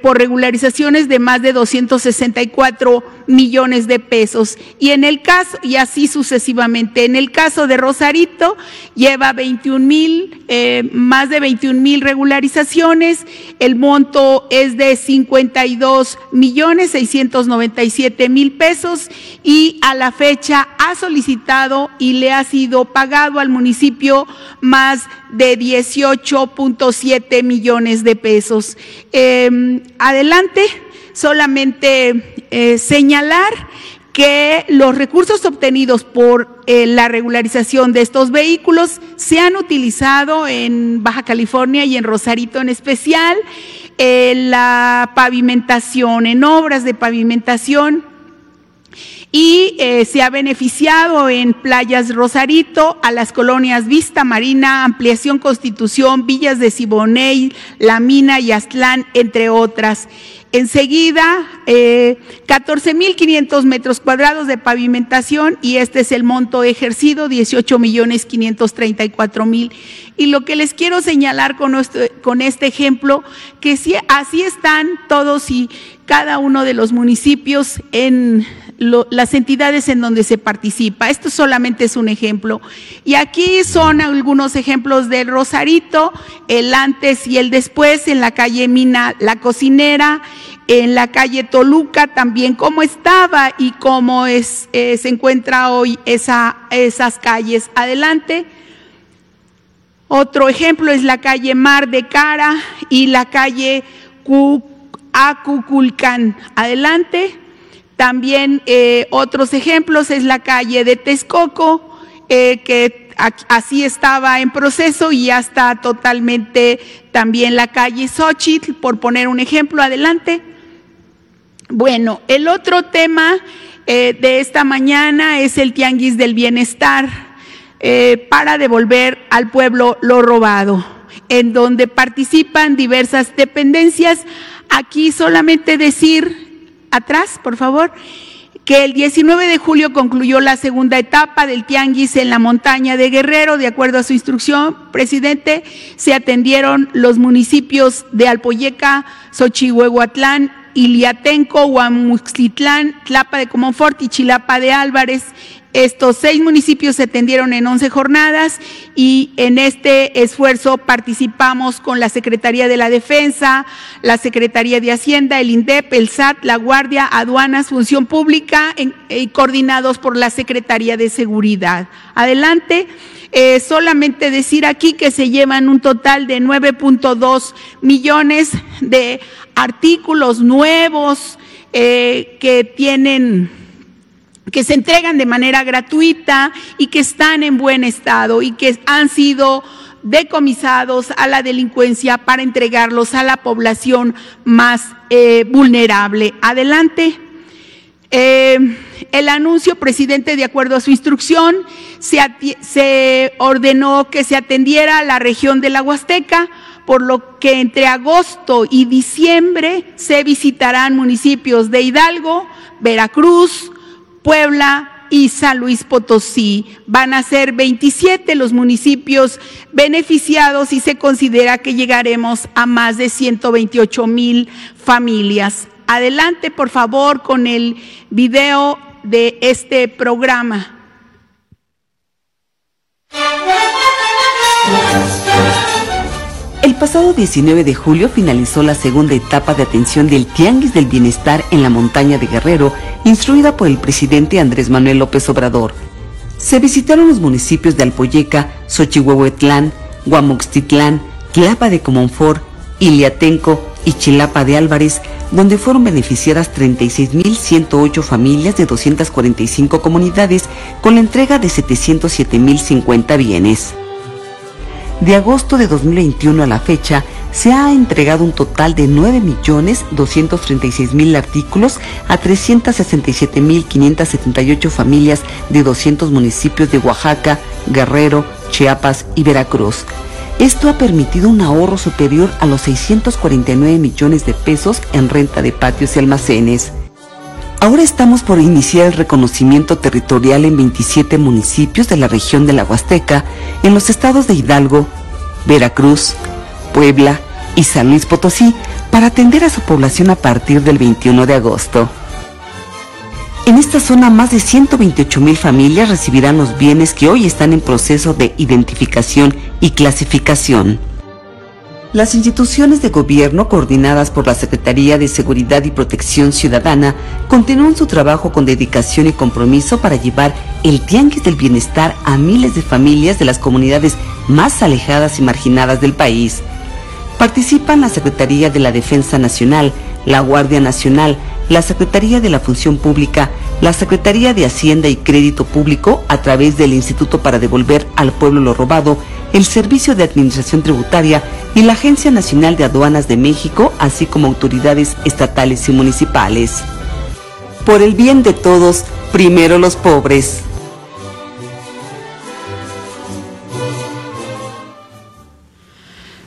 Speaker 6: por regularizaciones de más de 264 millones de pesos. Y en el caso, y así sucesivamente, en el caso de Rosarito, lleva 21 mil, eh, más de 21 mil regularizaciones, el monto es de 52 millones 697 mil pesos y a la fecha ha solicitado y le ha sido pagado al municipio más de 18.7 millones de pesos. Em, adelante, solamente eh, señalar que los recursos obtenidos por eh, la regularización de estos vehículos se han utilizado en Baja California y en Rosarito en especial, en la pavimentación, en obras de pavimentación y eh, se ha beneficiado en Playas Rosarito, a las colonias Vista Marina, Ampliación Constitución, Villas de Siboney, La Mina y Aztlán, entre otras. Enseguida, eh, 14.500 metros cuadrados de pavimentación y este es el monto ejercido, 18 millones 534 mil. Y lo que les quiero señalar con, con este ejemplo, que así están todos y cada uno de los municipios en las entidades en donde se participa. Esto solamente es un ejemplo. Y aquí son algunos ejemplos del Rosarito, el antes y el después, en la calle Mina La Cocinera, en la calle Toluca también cómo estaba y cómo es, eh, se encuentra hoy esa, esas calles. Adelante. Otro ejemplo es la calle Mar de Cara y la calle Acuculcán. Adelante. También eh, otros ejemplos es la calle de Texcoco, eh, que así estaba en proceso y ya está totalmente también la calle Xochitl, por poner un ejemplo. Adelante. Bueno, el otro tema eh, de esta mañana es el tianguis del bienestar para devolver al pueblo lo robado, en donde participan diversas dependencias. Aquí solamente decir atrás, por favor, que el 19 de julio concluyó la segunda etapa del tianguis en la montaña de Guerrero. De acuerdo a su instrucción, presidente, se atendieron los municipios de Alpoyeca, Xochihuehuatlán, Iliatenco, Huamuxtitlán, Tlapa de Comonfort y Chilapa de Álvarez. Estos seis municipios se atendieron en 11 jornadas y en este esfuerzo participamos con la Secretaría de la Defensa, la Secretaría de Hacienda, el INDEP, el SAT, la Guardia, Aduanas, Función Pública y coordinados por la Secretaría de Seguridad. Adelante. Eh, solamente decir aquí que se llevan un total de 9.2 millones de artículos nuevos eh, que tienen que se entregan de manera gratuita y que están en buen estado y que han sido decomisados a la delincuencia para entregarlos a la población más eh, vulnerable. Adelante. Eh, el anuncio, presidente, de acuerdo a su instrucción, se, se ordenó que se atendiera a la región de la Huasteca, por lo que entre agosto y diciembre se visitarán municipios de Hidalgo, Veracruz, Puebla, y San Luis Potosí. Van a ser 27 los municipios beneficiados y se considera que llegaremos a más de 128 mil familias. Adelante, por favor, con el video de este programa.
Speaker 7: El pasado 19 de julio finalizó la segunda etapa de atención del Tianguis del Bienestar en la montaña de Guerrero, instruida por el presidente Andrés Manuel López Obrador. Se visitaron los municipios de Alpoyeca, Xochihuehuetlán, Guamoxtitlán, Tlapa de Comonfort, Iliatenco y Chilapa de Álvarez, donde fueron beneficiadas 36.108 familias de 245 comunidades con la entrega de 707.050 bienes. De agosto de 2021 a la fecha, se ha entregado un total de 9.236.000 artículos a 367.578 familias de 200 municipios de Oaxaca, Guerrero, Chiapas y Veracruz. Esto ha permitido un ahorro superior a los 649 millones de pesos en renta de patios y almacenes. Ahora estamos por iniciar el reconocimiento territorial en 27 municipios de la región de la Huasteca, en los estados de Hidalgo, Veracruz, Puebla y San Luis Potosí, para atender a su población a partir del 21 de agosto. En esta zona, más de 128 mil familias recibirán los bienes que hoy están en proceso de identificación y clasificación. Las instituciones de gobierno coordinadas por la Secretaría de Seguridad y Protección Ciudadana continúan su trabajo con dedicación y compromiso para llevar el tianguis del bienestar a miles de familias de las comunidades más alejadas y marginadas del país. Participan la Secretaría de la Defensa Nacional, la Guardia Nacional, la Secretaría de la Función Pública, la Secretaría de Hacienda y Crédito Público a través del Instituto para devolver al pueblo lo robado el Servicio de Administración Tributaria y la Agencia Nacional de Aduanas de México, así como autoridades estatales y municipales. Por el bien de todos, primero los pobres.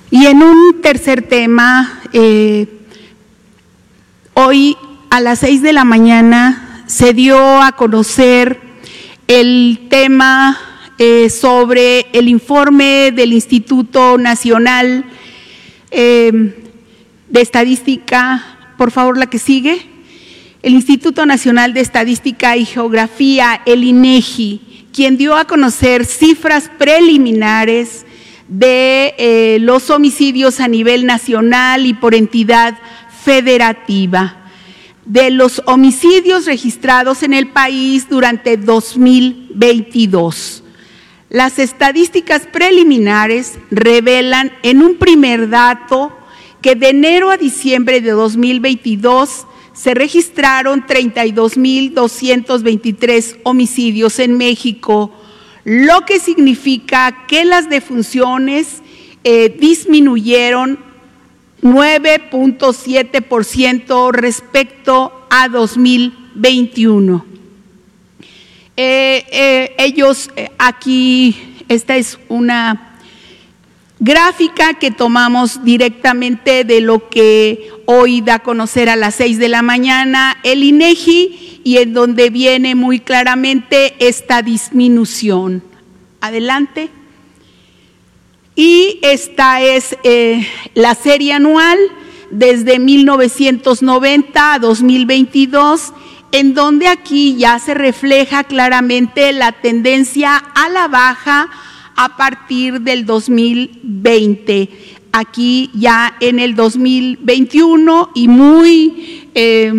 Speaker 6: Y en un tercer tema, eh, hoy a las seis de la mañana se dio a conocer el tema eh, sobre el informe del Instituto Nacional eh, de Estadística, por favor la que sigue, el Instituto Nacional de Estadística y Geografía, el INEGI, quien dio a conocer cifras preliminares de eh, los homicidios a nivel nacional y por entidad federativa de los homicidios registrados en el país durante 2022. Las estadísticas preliminares revelan en un primer dato que de enero a diciembre de 2022 se registraron 32.223 homicidios en México, lo que significa que las defunciones eh, disminuyeron 9.7% respecto a 2021. Eh, eh, ellos eh, aquí, esta es una gráfica que tomamos directamente de lo que hoy da a conocer a las seis de la mañana el INEGI y en donde viene muy claramente esta disminución. Adelante. Y esta es la serie anual desde 1990 a 2022 en donde aquí ya se refleja claramente la tendencia a la baja a partir del 2020. Aquí ya en el 2021 y muy eh,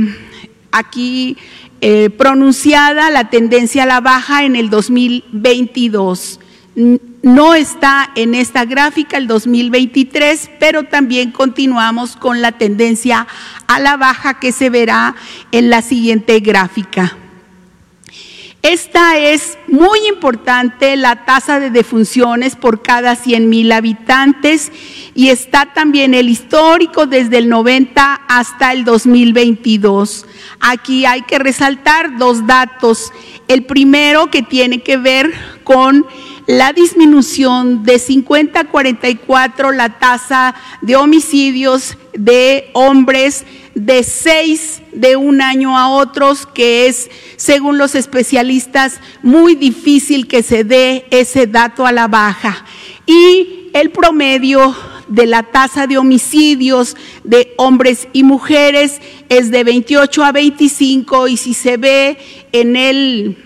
Speaker 6: aquí eh, pronunciada la tendencia a la baja en el 2022. No está en esta gráfica el 2023, pero también continuamos con la tendencia a la baja que se verá en la siguiente gráfica. Esta es muy importante, la tasa de defunciones por cada 100 mil habitantes y está también el histórico desde el 90 hasta el 2022. Aquí hay que resaltar dos datos. El primero que tiene que ver con la disminución de 50 a 44 la tasa de homicidios de hombres de seis de un año a otros, que es, según los especialistas, muy difícil que se dé ese dato a la baja. Y el promedio de la tasa de homicidios de hombres y mujeres es de 28 a 25 y si se ve en el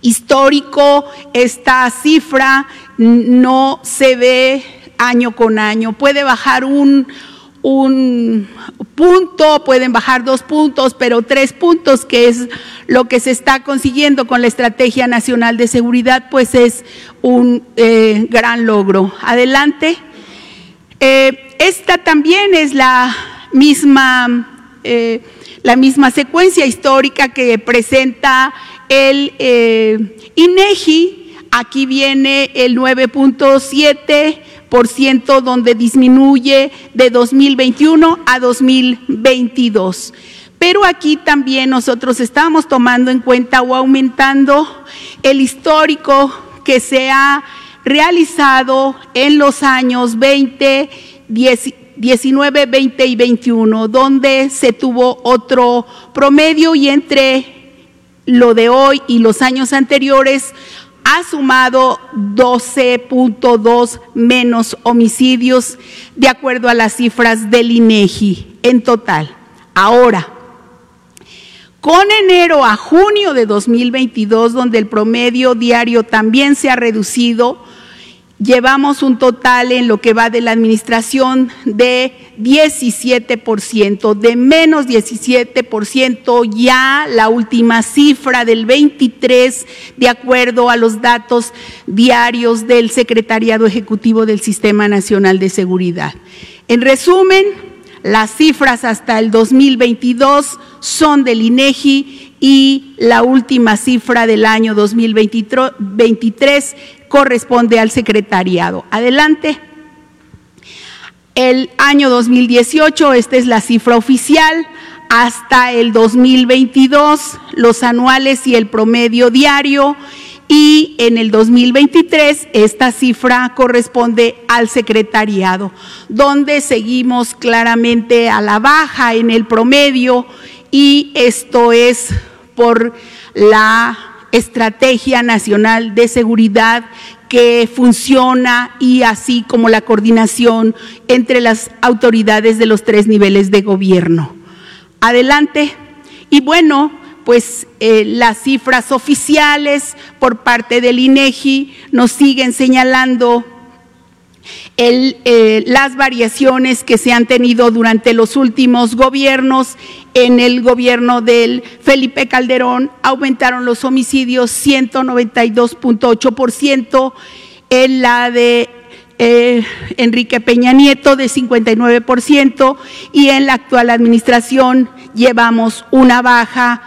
Speaker 6: histórico esta cifra no se ve año con año. Puede bajar un, un punto, pueden bajar dos puntos, pero tres puntos, que es lo que se está consiguiendo con la Estrategia Nacional de Seguridad, pues es un eh, gran logro. Adelante. Eh, esta también es la misma, eh, la misma secuencia histórica que presenta el INEGI. Aquí viene el 9.7 ciento donde disminuye de 2021 a 2022. Pero aquí también nosotros estamos tomando en cuenta o aumentando el histórico que se ha realizado en los años 20, 19, 20 y 21, donde se tuvo otro promedio y entre lo de hoy y los años anteriores ha sumado 12.2 menos homicidios de acuerdo a las cifras del INEGI en total. Ahora, con enero a junio de 2022, donde el promedio diario también se ha reducido, llevamos un total en lo que va de la administración de 17%, de menos 17% ya la última cifra del 23 de acuerdo a los datos diarios del Secretariado Ejecutivo del Sistema Nacional de Seguridad. En resumen, las cifras hasta el 2022 son del INEGI y la última cifra del año 2023 corresponde al secretariado. Adelante. El año 2018, esta es la cifra oficial, hasta el 2022, los anuales y el promedio diario, y en el 2023 esta cifra corresponde al secretariado, donde seguimos claramente a la baja en el promedio y esto es por la Estrategia Nacional de Seguridad que funciona y así como la coordinación entre las autoridades de los tres niveles de gobierno. Adelante. Y bueno, pues eh, las cifras oficiales por parte del INEGI nos siguen señalando eh, las variaciones que se han tenido durante los últimos gobiernos. En el gobierno del Felipe Calderón aumentaron los homicidios 192.8%, en la de eh, Enrique Peña Nieto de 59% y en la actual administración llevamos una baja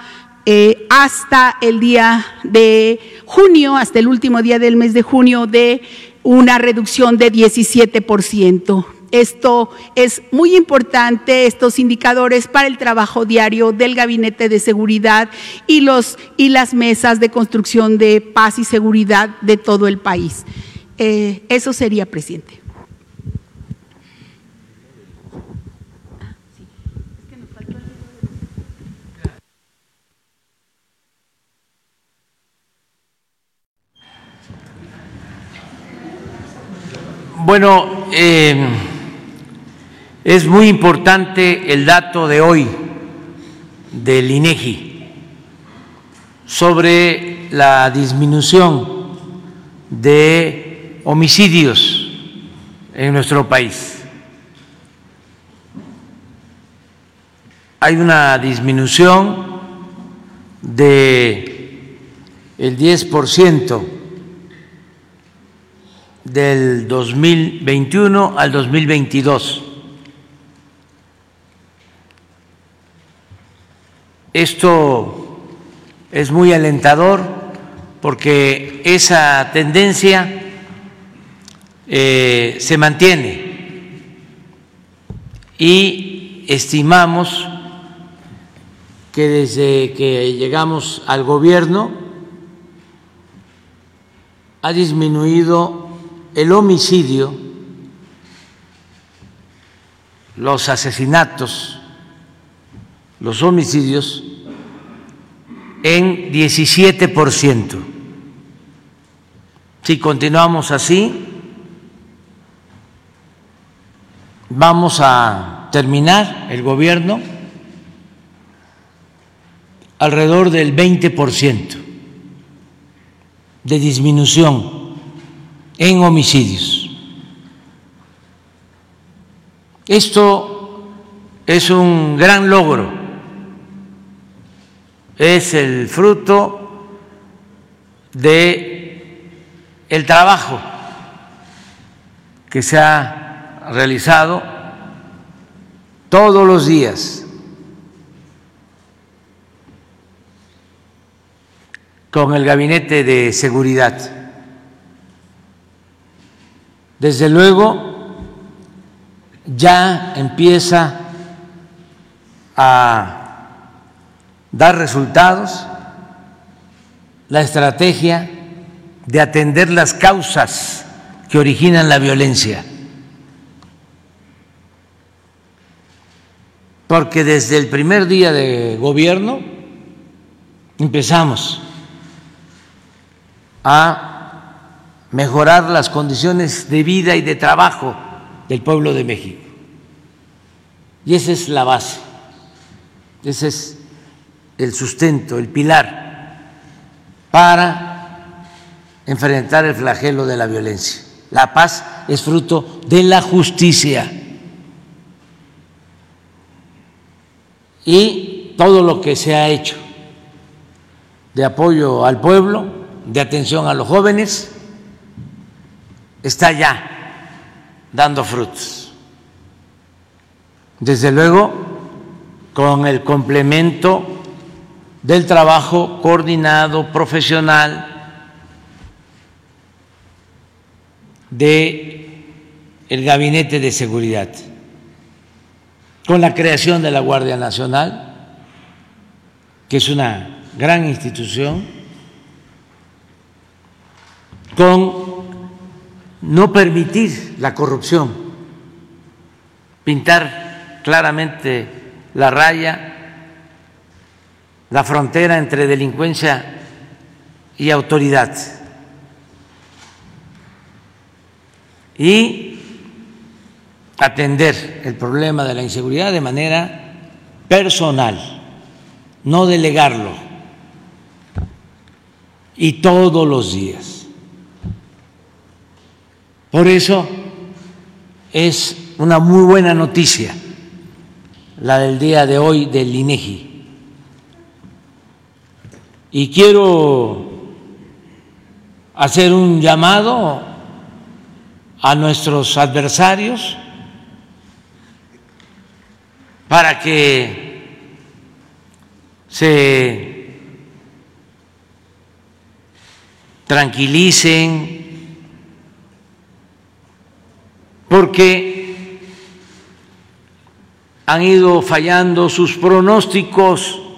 Speaker 6: eh, hasta el día de junio, hasta el último día del mes de junio de una reducción de 17%. Esto es muy importante, estos indicadores para el trabajo diario del Gabinete de Seguridad y, los, y las mesas de construcción de paz y seguridad de todo el país. Eh, eso sería, presidente.
Speaker 1: Bueno, eh, es muy importante el dato de hoy del INEGI sobre la disminución de homicidios en nuestro país. Hay una disminución de el 10% del 2021 al 2022. Esto es muy alentador porque esa tendencia eh, se mantiene. Y estimamos que desde que llegamos al gobierno ha disminuido el homicidio, los asesinatos, los homicidios en 17%. Si continuamos así, vamos a terminar el gobierno alrededor del 20% de disminución en homicidios. Esto es un gran logro, es el fruto de el trabajo que se ha realizado todos los días con el gabinete de seguridad. Desde luego, ya empieza a dar resultados la estrategia de atender las causas que originan la violencia. Porque desde el primer día de gobierno empezamos a mejorar las condiciones de vida y de trabajo del pueblo de México. Y esa es la base, ese es el sustento, el pilar para enfrentar el flagelo de la violencia. La paz es fruto de la justicia. Y todo lo que se ha hecho de apoyo al pueblo de atención a los jóvenes está ya dando frutos. Desde luego, con el complemento del trabajo coordinado, profesional, de el gabinete de seguridad, con la creación de la Guardia Nacional, que es una gran institución con no permitir la corrupción, pintar claramente la raya, la frontera entre delincuencia y autoridad. Y atender el problema de la inseguridad de manera personal, no delegarlo, y todos los días. Por eso es una muy buena noticia la del día de hoy del INEGI. Y quiero hacer un llamado a nuestros adversarios para que se tranquilicen, porque han ido fallando sus pronósticos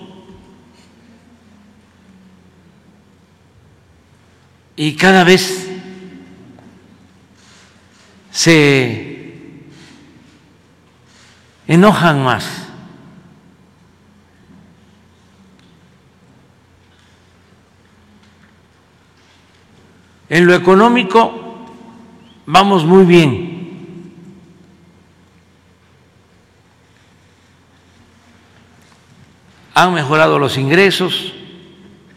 Speaker 1: y cada vez se enojan más. En lo económico vamos muy bien. han mejorado los ingresos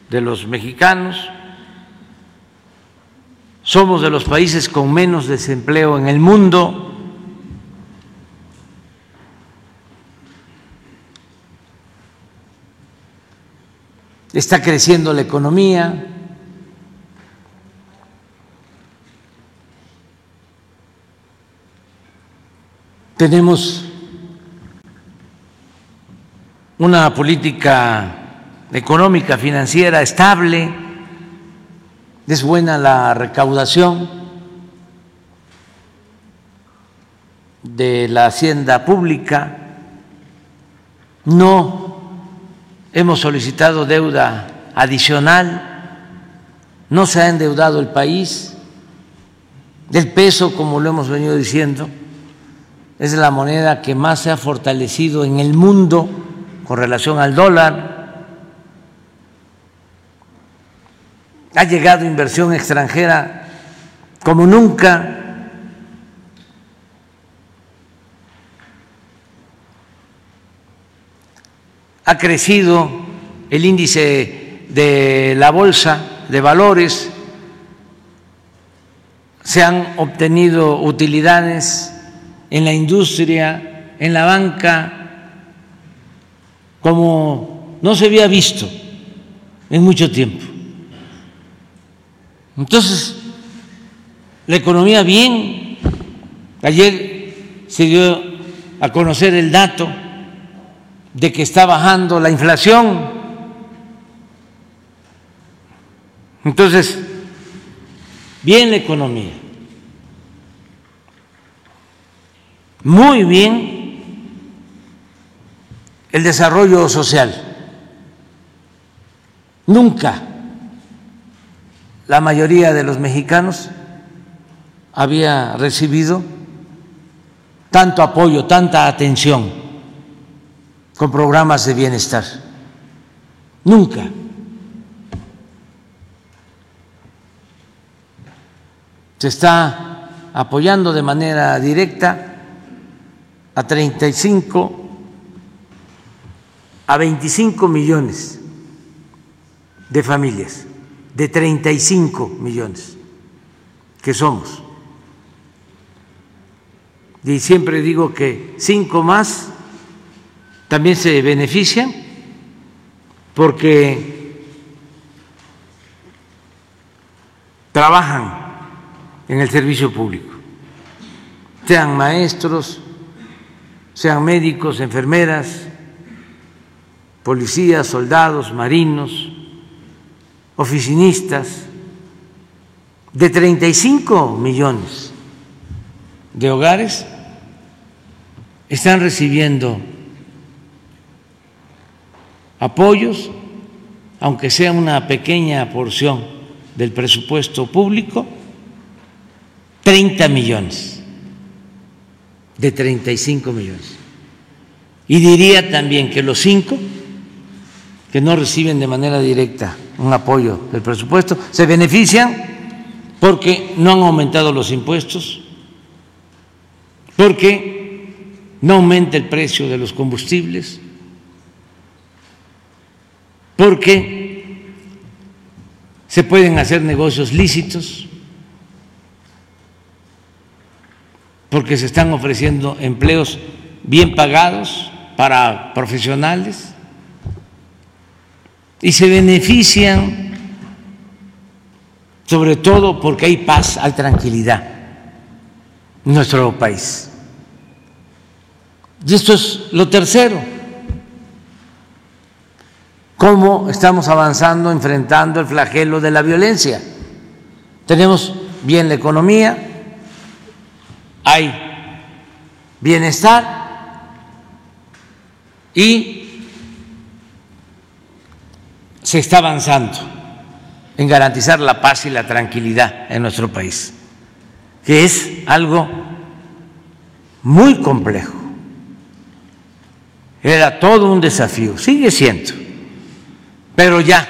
Speaker 1: de los mexicanos, somos de los países con menos desempleo en el mundo. Está creciendo la economía. Tenemos una política económica, financiera estable es buena la recaudación de la hacienda pública, no hemos solicitado deuda adicional, no se ha endeudado el país, del peso, como lo hemos venido diciendo, es la moneda que más se ha fortalecido en el mundo con relación al dólar. Ha llegado inversión extranjera como nunca. Ha crecido el índice de la bolsa de valores, se han obtenido utilidades en la industria, en la banca, como no se había visto en mucho tiempo. Entonces, la economía bien, ayer se dio a conocer el dato de que está bajando la inflación. Entonces, bien la economía, muy bien el desarrollo social. Nunca la mayoría de los mexicanos había recibido tanto apoyo, tanta atención con programas de bienestar. Nunca. Se está apoyando de manera directa a 35 a 25 millones de familias, de 35 millones que somos. Y siempre digo que cinco más también se benefician porque trabajan en el servicio público, sean maestros, sean médicos, enfermeras, policías, soldados, marinos, oficinistas, de 35 millones de hogares están recibiendo apoyos, aunque sea una pequeña porción del presupuesto público, 30 millones de 35 millones. Y diría también que los cinco que no reciben de manera directa un apoyo del presupuesto, se benefician porque no han aumentado los impuestos, porque no aumenta el precio de los combustibles, porque se pueden hacer negocios lícitos, porque se están ofreciendo empleos bien pagados para profesionales y se benefician sobre todo porque hay paz, hay tranquilidad en nuestro país. Y esto es lo tercero. ¿Cómo estamos avanzando, enfrentando el flagelo de la violencia? Tenemos bien la economía, hay bienestar y se está avanzando en garantizar la paz y la tranquilidad en nuestro país, que es algo muy complejo. Era todo un desafío, sigue siendo, pero ya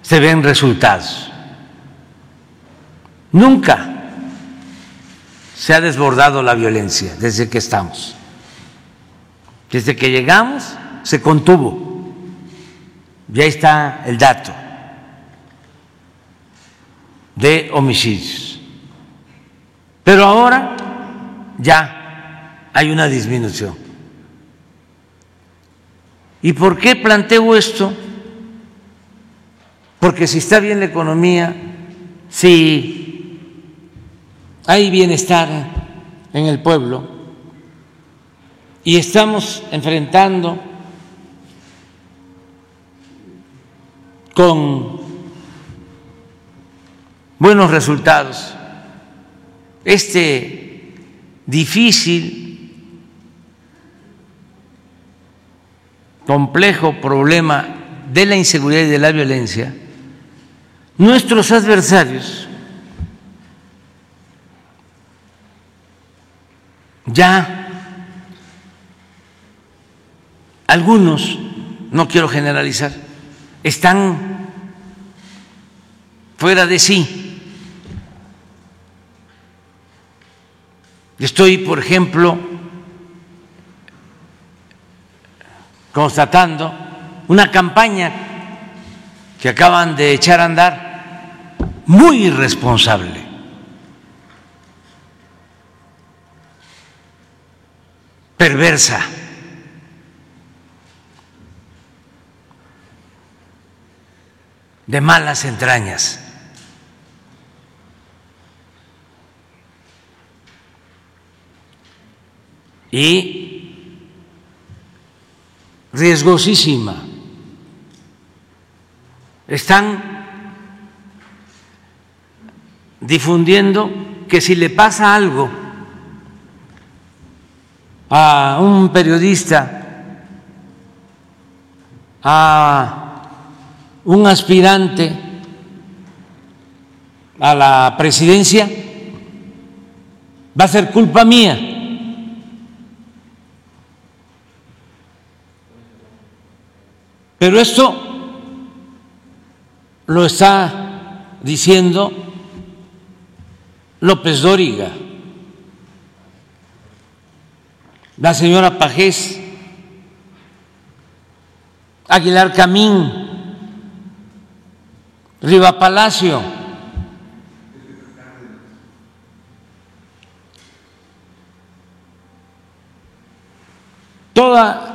Speaker 1: se ven resultados. Nunca se ha desbordado la violencia desde que estamos. Desde que llegamos se contuvo ya está el dato de homicidios. Pero ahora ya hay una disminución. ¿Y por qué planteo esto? Porque si está bien la economía, si hay bienestar en el pueblo, y estamos enfrentando con buenos resultados. Este difícil, complejo problema de la inseguridad y de la violencia, nuestros adversarios ya algunos, no quiero generalizar, están fuera de sí. Estoy, por ejemplo, constatando una campaña que acaban de echar a andar muy irresponsable. perversa. de malas entrañas. Y riesgosísima. Están difundiendo que si le pasa algo a un periodista, a un aspirante a la presidencia, va a ser culpa mía. Pero esto lo está diciendo López Dóriga, la señora Pajés, Aguilar Camín, Riva Palacio. Toda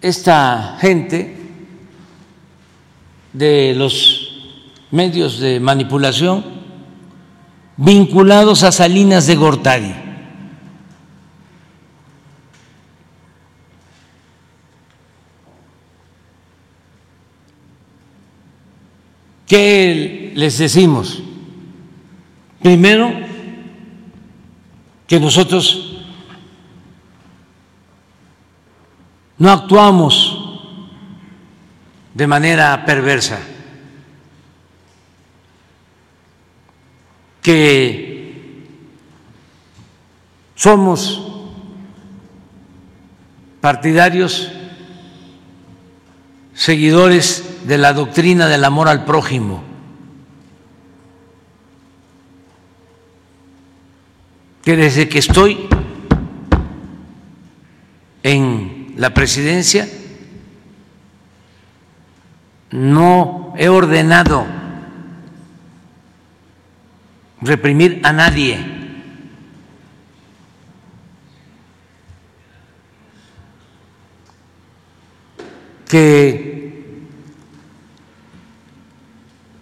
Speaker 1: esta gente de los medios de manipulación vinculados a Salinas de Gortari. ¿Qué les decimos? Primero, que nosotros no actuamos de manera perversa, que somos partidarios, seguidores de la doctrina del amor al prójimo. Que desde que estoy en la presidencia no he ordenado reprimir a nadie. Que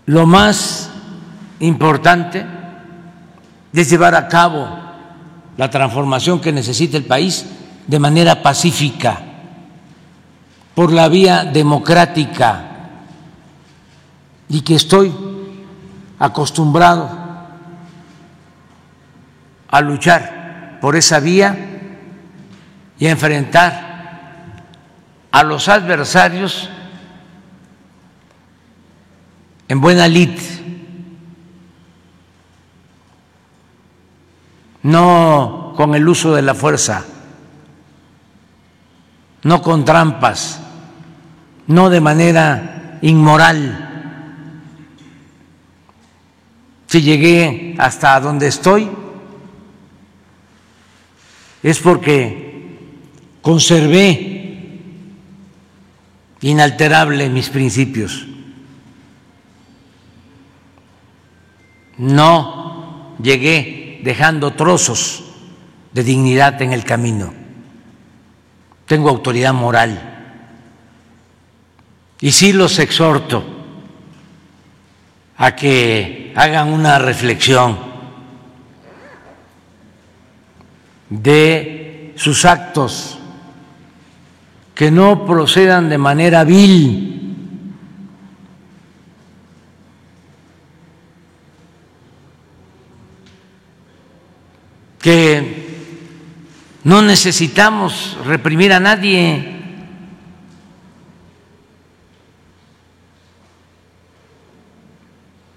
Speaker 1: Lo más importante es llevar a cabo la transformación que necesita el país de manera pacífica, por la vía democrática, y que estoy acostumbrado a luchar por esa vía y a enfrentar a los adversarios en buena lid, no con el uso de la fuerza, no con trampas, no de manera inmoral. Si llegué hasta donde estoy, es porque conservé inalterable mis principios. no llegué dejando trozos de dignidad en el camino. Tengo autoridad moral. Y sí los exhorto a que hagan una reflexión de sus actos, que no procedan de manera vil. que no necesitamos reprimir a nadie.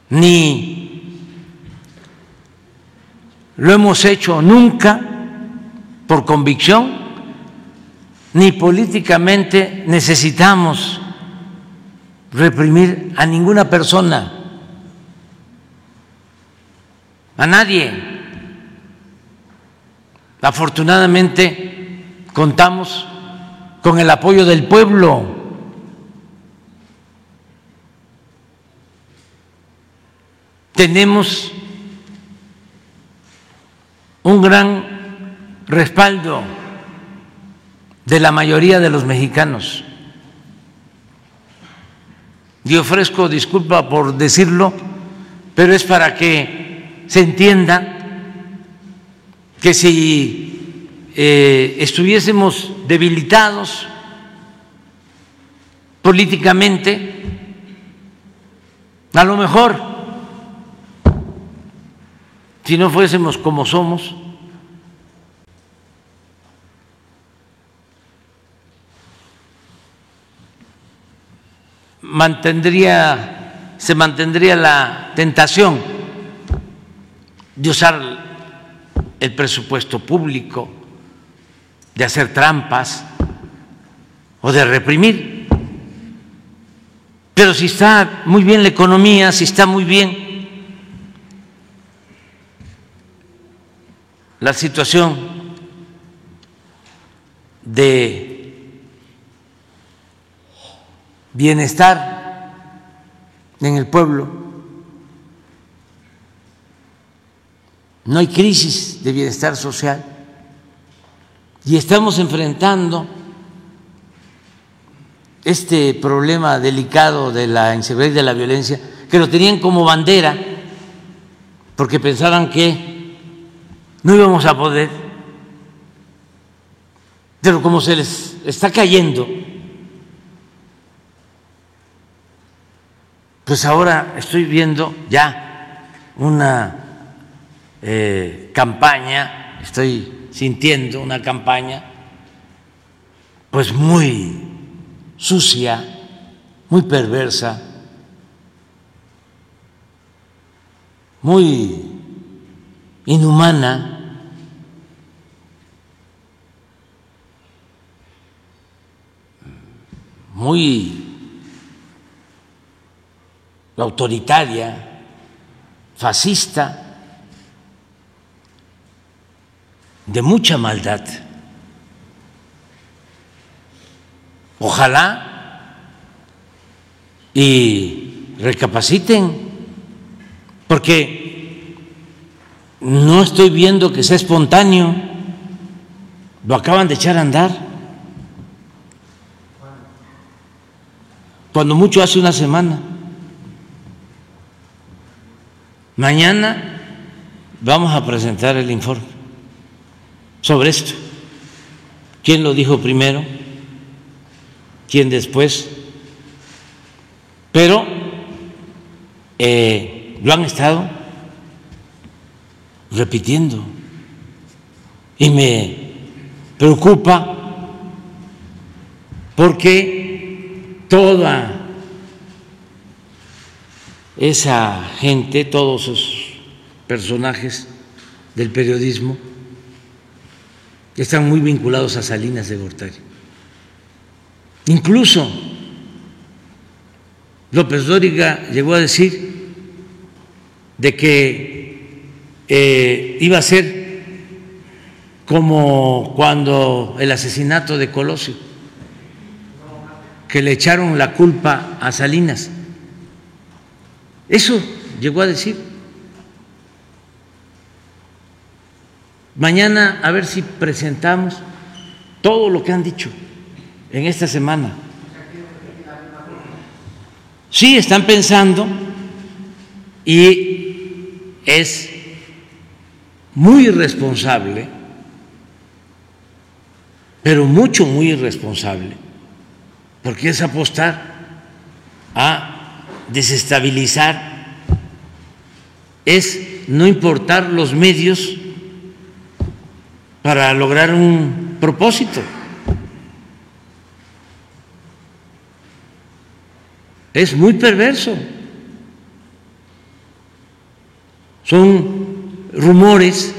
Speaker 1: Ni lo hemos hecho nunca por convicción, ni políticamente necesitamos reprimir a ninguna persona, a nadie. Afortunadamente contamos con el apoyo del pueblo. Tenemos un gran respaldo de la mayoría de los mexicanos. Y ofrezco disculpa por decirlo, pero es para que se entienda que si eh, estuviésemos debilitados políticamente, a lo mejor, si no fuésemos como somos, mantendría, se mantendría la tentación de usar el presupuesto público, de hacer trampas o de reprimir. Pero si está muy bien la economía, si está muy bien la situación de bienestar en el pueblo, no hay crisis de bienestar social. Y estamos enfrentando este problema delicado de la inseguridad y de la violencia, que lo tenían como bandera, porque pensaban que no íbamos a poder, pero como se les está cayendo, pues ahora estoy viendo ya una eh, campaña, estoy sintiendo una campaña pues muy sucia, muy perversa, muy inhumana. muy autoritaria, fascista, de mucha maldad. Ojalá y recapaciten, porque no estoy viendo que sea espontáneo, lo acaban de echar a andar. Cuando mucho hace una semana. Mañana vamos a presentar el informe sobre esto. ¿Quién lo dijo primero? ¿Quién después? Pero eh, lo han estado repitiendo y me preocupa porque toda esa gente, todos esos personajes del periodismo, están muy vinculados a Salinas de Gortari. Incluso López Dóriga llegó a decir de que eh, iba a ser como cuando el asesinato de Colosio, que le echaron la culpa a Salinas. Eso llegó a decir. Mañana a ver si presentamos todo lo que han dicho en esta semana. Sí, están pensando y es muy irresponsable pero mucho, muy irresponsable, porque es apostar a desestabilizar, es no importar los medios para lograr un propósito. Es muy perverso. Son rumores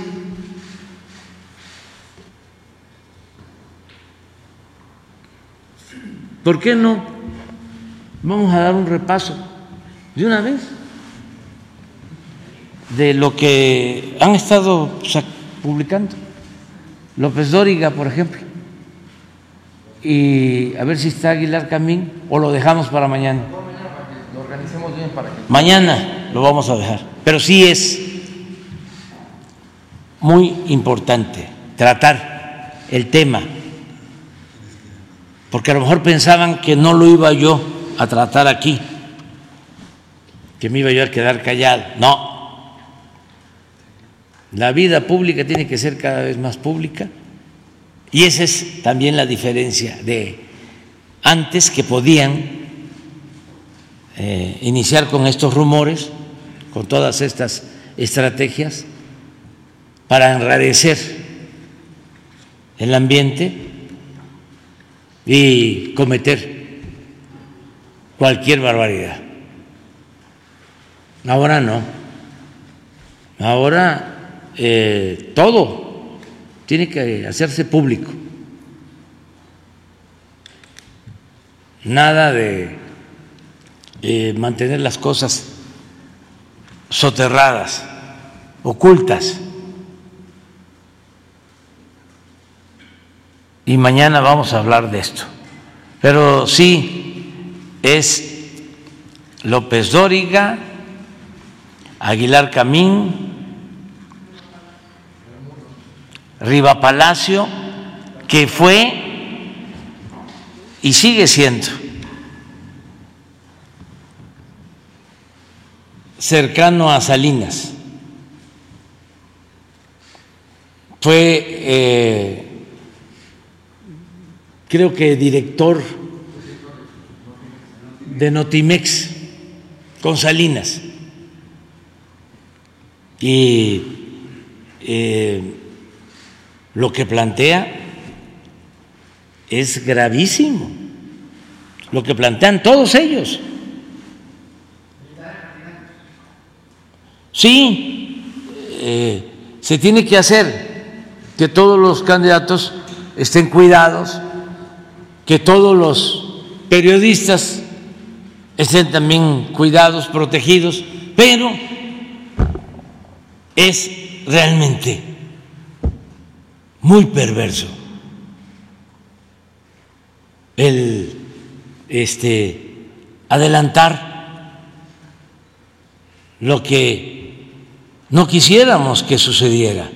Speaker 1: ¿Por qué no? Vamos a dar un repaso de una vez de lo que han estado publicando. López Dóriga, por ejemplo. Y a ver si está Aguilar Camín o lo dejamos para mañana. Mañana lo vamos a dejar. Pero sí es muy importante tratar el tema porque a lo mejor pensaban que no lo iba yo a tratar aquí, que me iba yo a quedar callado. No, la vida pública tiene que ser cada vez más pública y esa es también la diferencia de antes que podían eh, iniciar con estos rumores, con todas estas estrategias para enrarecer el ambiente y cometer cualquier barbaridad. Ahora no. Ahora eh, todo tiene que hacerse público. Nada de mantener las cosas soterradas, ocultas. y mañana vamos a hablar de esto. Pero sí es López Dóriga, Aguilar Camín, Riva Palacio, que fue y sigue siendo cercano a Salinas. Fue eh, creo que director de Notimex con Salinas. Y eh, lo que plantea es gravísimo, lo que plantean todos ellos. Sí, eh, se tiene que hacer que todos los candidatos estén cuidados, que todos los periodistas estén también cuidados, protegidos, pero es realmente muy perverso el este adelantar lo que no quisiéramos que sucediera,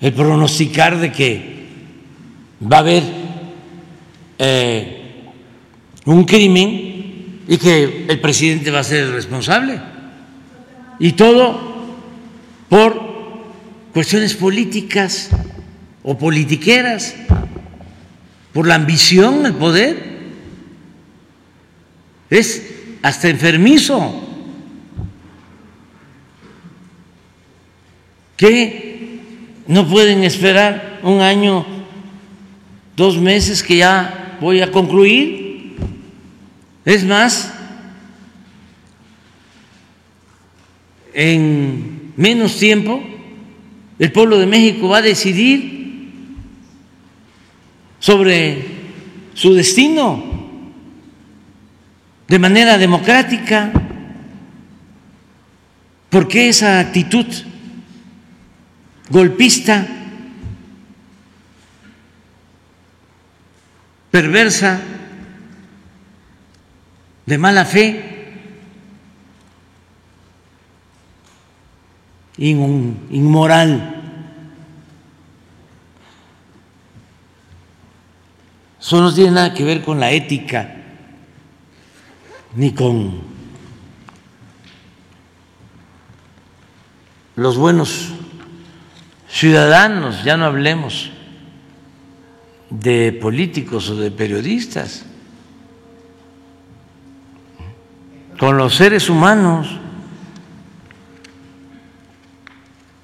Speaker 1: el pronosticar de que va a haber eh, un crimen y que el presidente va a ser el responsable. Y todo por cuestiones políticas o politiqueras, por la ambición, el poder. Es hasta enfermizo. que no pueden esperar un año dos meses que ya voy a concluir. Es más, en menos tiempo el pueblo de México va a decidir sobre su destino de manera democrática. ¿Por qué esa actitud golpista? perversa, de mala fe, inmoral. Eso no tiene nada que ver con la ética ni con los buenos ciudadanos, ya no hablemos de políticos o de periodistas, con los seres humanos.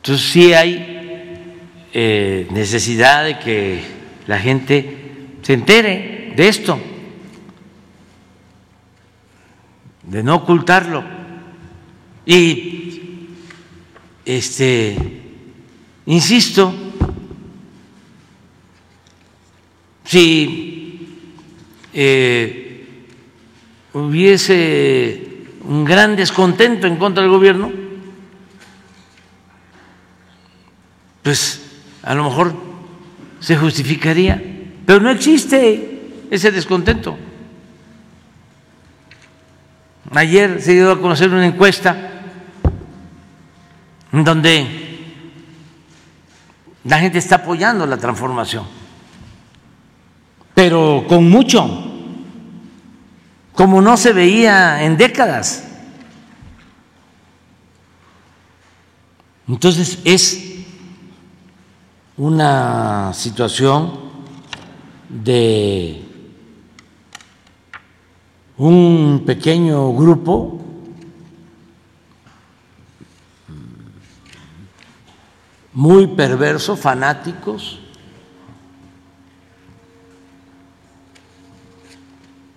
Speaker 1: Entonces sí hay eh, necesidad de que la gente se entere de esto, de no ocultarlo. Y este insisto, si eh, hubiese un gran descontento en contra del gobierno, pues a lo mejor se justificaría, pero no existe ese descontento. Ayer se dio a conocer una encuesta en donde la gente está apoyando la transformación, pero con mucho, como no se veía en décadas. Entonces es una situación de un pequeño grupo muy perverso, fanáticos,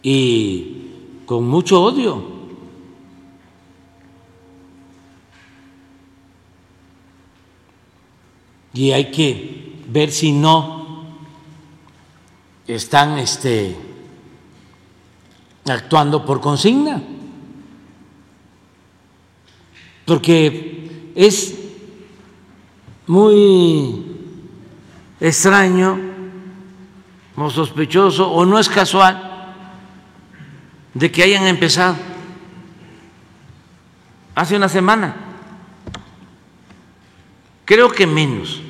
Speaker 1: y con mucho odio. Y hay que ver si no están este, actuando por consigna, porque es muy extraño o sospechoso o no es casual de que hayan empezado hace una semana, creo que menos,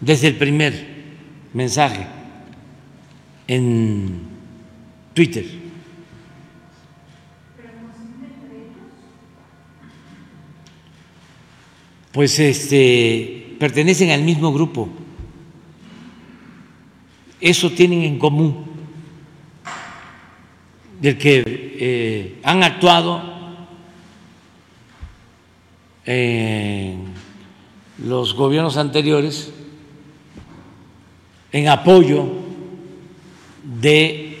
Speaker 1: desde el primer mensaje en Twitter pues este, pertenecen al mismo grupo. Eso tienen en común, del que eh, han actuado en los gobiernos anteriores en apoyo de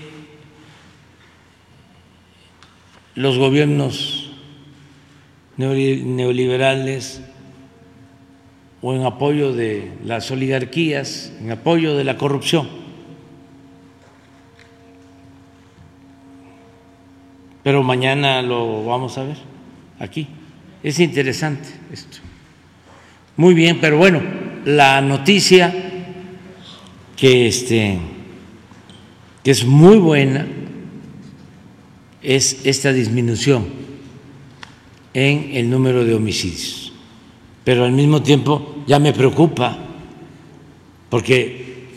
Speaker 1: los gobiernos neoliberales o en apoyo de las oligarquías, en apoyo de la corrupción. Pero mañana lo vamos a ver aquí. Es interesante esto. Muy bien, pero bueno, la noticia que este que es muy buena es esta disminución en el número de homicidios pero al mismo tiempo ya me preocupa, porque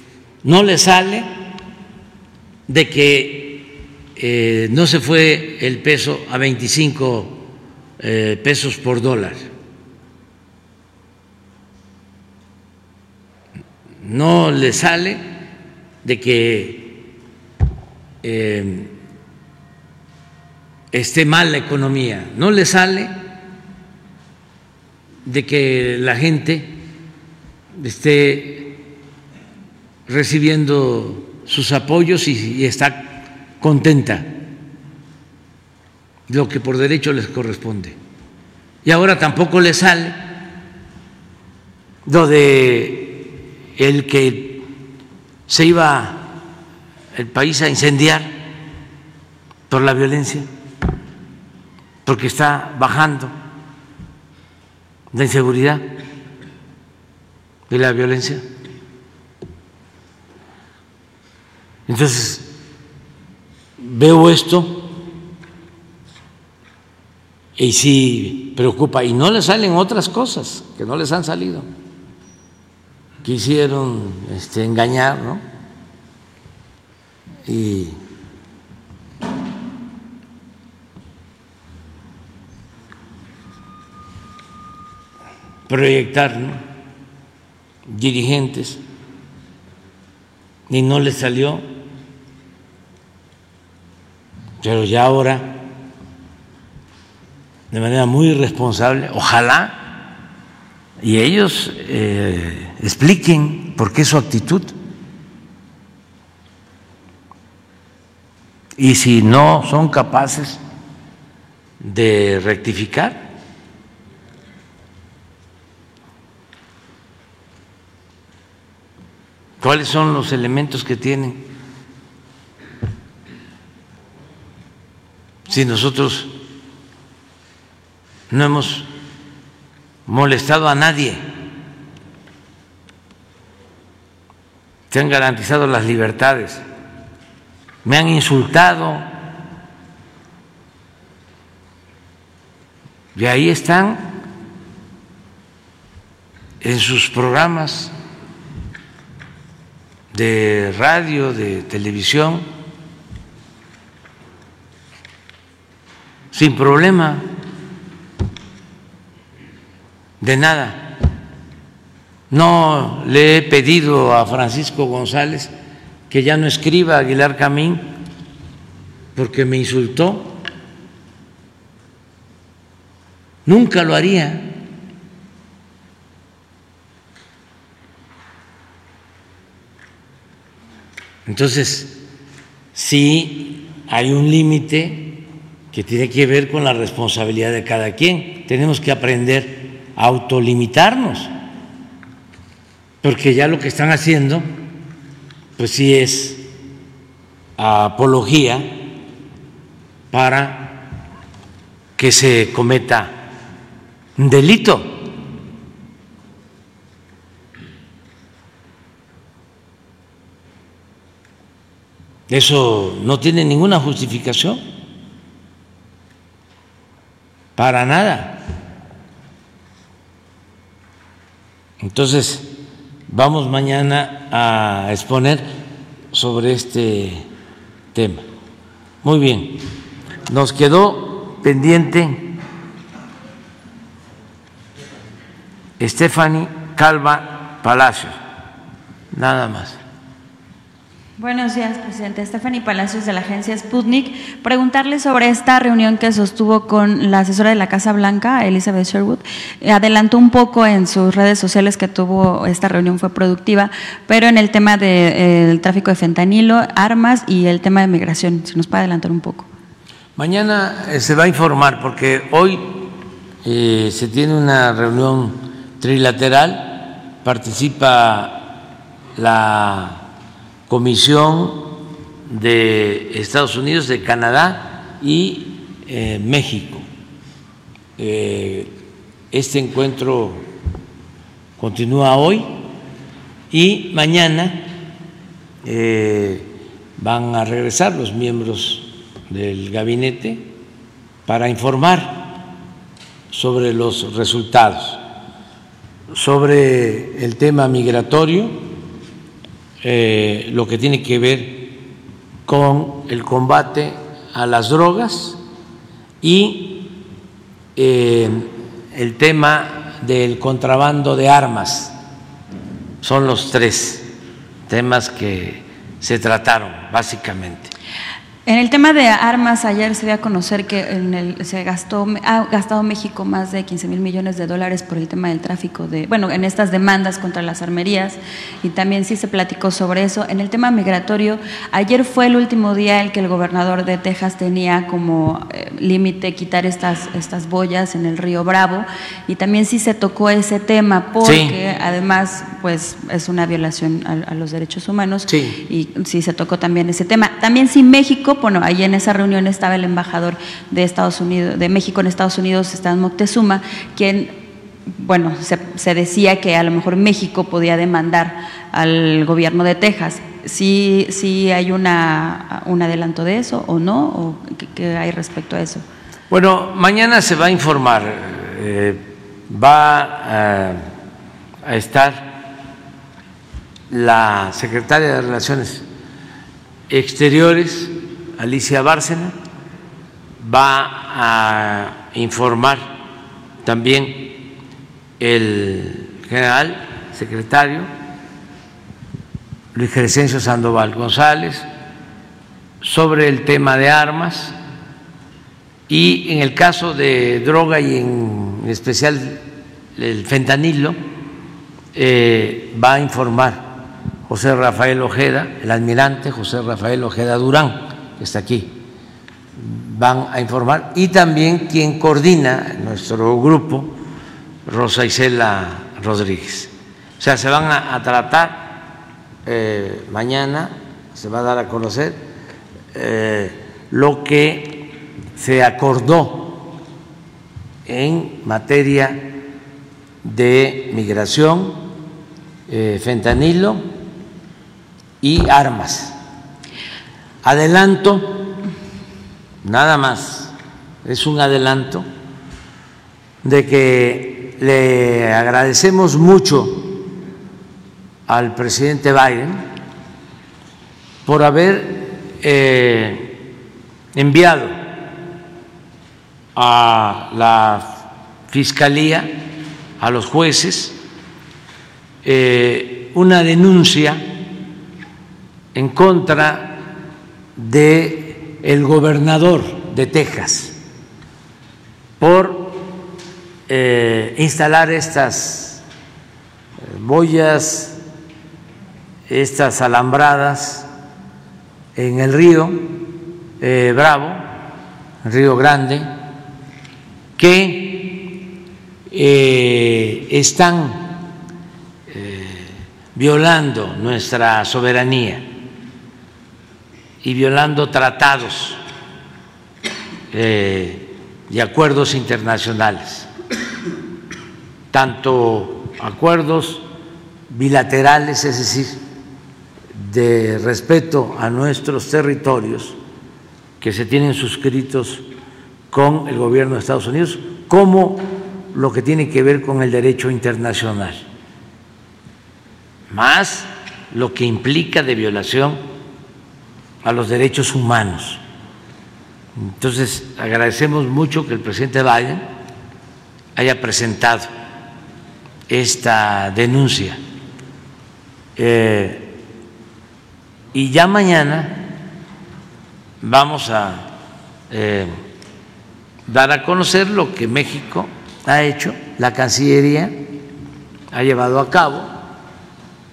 Speaker 1: no le sale de que eh, no se fue el peso a 25 eh, pesos por dólar. No le sale de que eh, esté mal la economía, no le sale de que la gente esté recibiendo sus apoyos y, está contenta, lo que por derecho les corresponde. Y ahora tampoco le sale lo de el que se iba el país a incendiar por la violencia, porque está bajando la inseguridad y la violencia. Entonces, veo esto y sí preocupa. Y no le salen otras cosas que no les han salido. Quisieron este, engañar, ¿no? Y proyectar dirigentes y no les salió, pero ya ahora, de manera muy responsable, ojalá, y ellos eh, expliquen por qué su actitud. Y si no son capaces de rectificar, ¿Cuáles son los elementos que tienen? Si nosotros no hemos molestado a nadie, se han garantizado las libertades, me han insultado, y ahí están en sus programas de radio, de televisión, sin problema, de nada. No le he pedido a Francisco González que ya no escriba Aguilar Camín porque me insultó. Nunca lo haría. Entonces, sí hay un límite que tiene que ver con la responsabilidad de cada quien. Tenemos que aprender a autolimitarnos, porque ya lo que están haciendo, pues sí es apología para que se cometa un delito. Eso no tiene ninguna justificación. Para nada. Entonces, vamos mañana a exponer sobre este tema. Muy bien. Nos quedó pendiente Stephanie Calva Palacio. Nada más.
Speaker 8: Buenos días, presidente. Stephanie Palacios de la agencia Sputnik. Preguntarle sobre esta reunión que sostuvo con la asesora de la Casa Blanca, Elizabeth Sherwood. Adelantó un poco en sus redes sociales que tuvo esta reunión fue productiva, pero en el tema del tráfico de fentanilo, armas y el tema de migración, si nos puede adelantar un poco.
Speaker 1: Mañana eh, se va a informar porque hoy eh, se tiene una reunión trilateral, participa la Comisión de Estados Unidos, de Canadá y eh, México. Eh, este encuentro continúa hoy y mañana eh, van a regresar los miembros del gabinete para informar sobre los resultados, sobre el tema migratorio eh, lo que tiene que ver con el combate a las drogas y eh, el tema del contrabando de armas. Son los tres temas que se trataron básicamente.
Speaker 8: En el tema de armas, ayer se dio a conocer que en el, se gastó, ha gastado México más de 15 mil millones de dólares por el tema del tráfico de, bueno, en estas demandas contra las armerías y también sí se platicó sobre eso. En el tema migratorio, ayer fue el último día en que el gobernador de Texas tenía como eh, límite quitar estas, estas boyas en el río Bravo y también sí se tocó ese tema porque además pues es una violación a, a los derechos humanos
Speaker 1: sí.
Speaker 8: y sí se tocó también ese tema. También sí México bueno, ahí en esa reunión estaba el embajador de Estados Unidos, de México en Estados Unidos, Stan Moctezuma, quien, bueno, se, decía que a lo mejor México podía demandar al gobierno de Texas. ¿Sí, sí hay una, un adelanto de eso o no? ¿O qué, hay respecto a eso?
Speaker 1: Bueno, mañana se va a informar. Eh, va a estar la secretaria de Relaciones Exteriores Alicia Bárcena va a informar también el general secretario Luis Crescencio Sandoval González sobre el tema de armas y en el caso de droga y en especial el fentanilo eh, va a informar José Rafael Ojeda, el almirante José Rafael Ojeda Durán, está aquí, van a informar, y también quien coordina nuestro grupo, Rosa Isela Rodríguez. O sea, se van a, tratar eh, mañana, se va a dar a conocer eh, lo que se acordó en materia de migración, eh, fentanilo y armas. Adelanto, nada más, es un adelanto de que le agradecemos mucho al presidente Biden por haber eh, enviado a la Fiscalía, a los jueces, eh, una denuncia en contra de el gobernador de Texas por eh, instalar estas eh, boyas, estas alambradas en el río eh, Bravo, río Grande, que están violando nuestra soberanía y violando tratados eh, y acuerdos internacionales, tanto acuerdos bilaterales, es decir, de respeto a nuestros territorios que se tienen suscritos con el gobierno de Estados Unidos, como lo que tiene que ver con el derecho internacional, más lo que implica de violación a los derechos humanos. Entonces, agradecemos mucho que el presidente Biden haya presentado esta denuncia. Eh, y ya mañana vamos a eh, dar a conocer lo que México ha hecho, la Cancillería ha llevado a cabo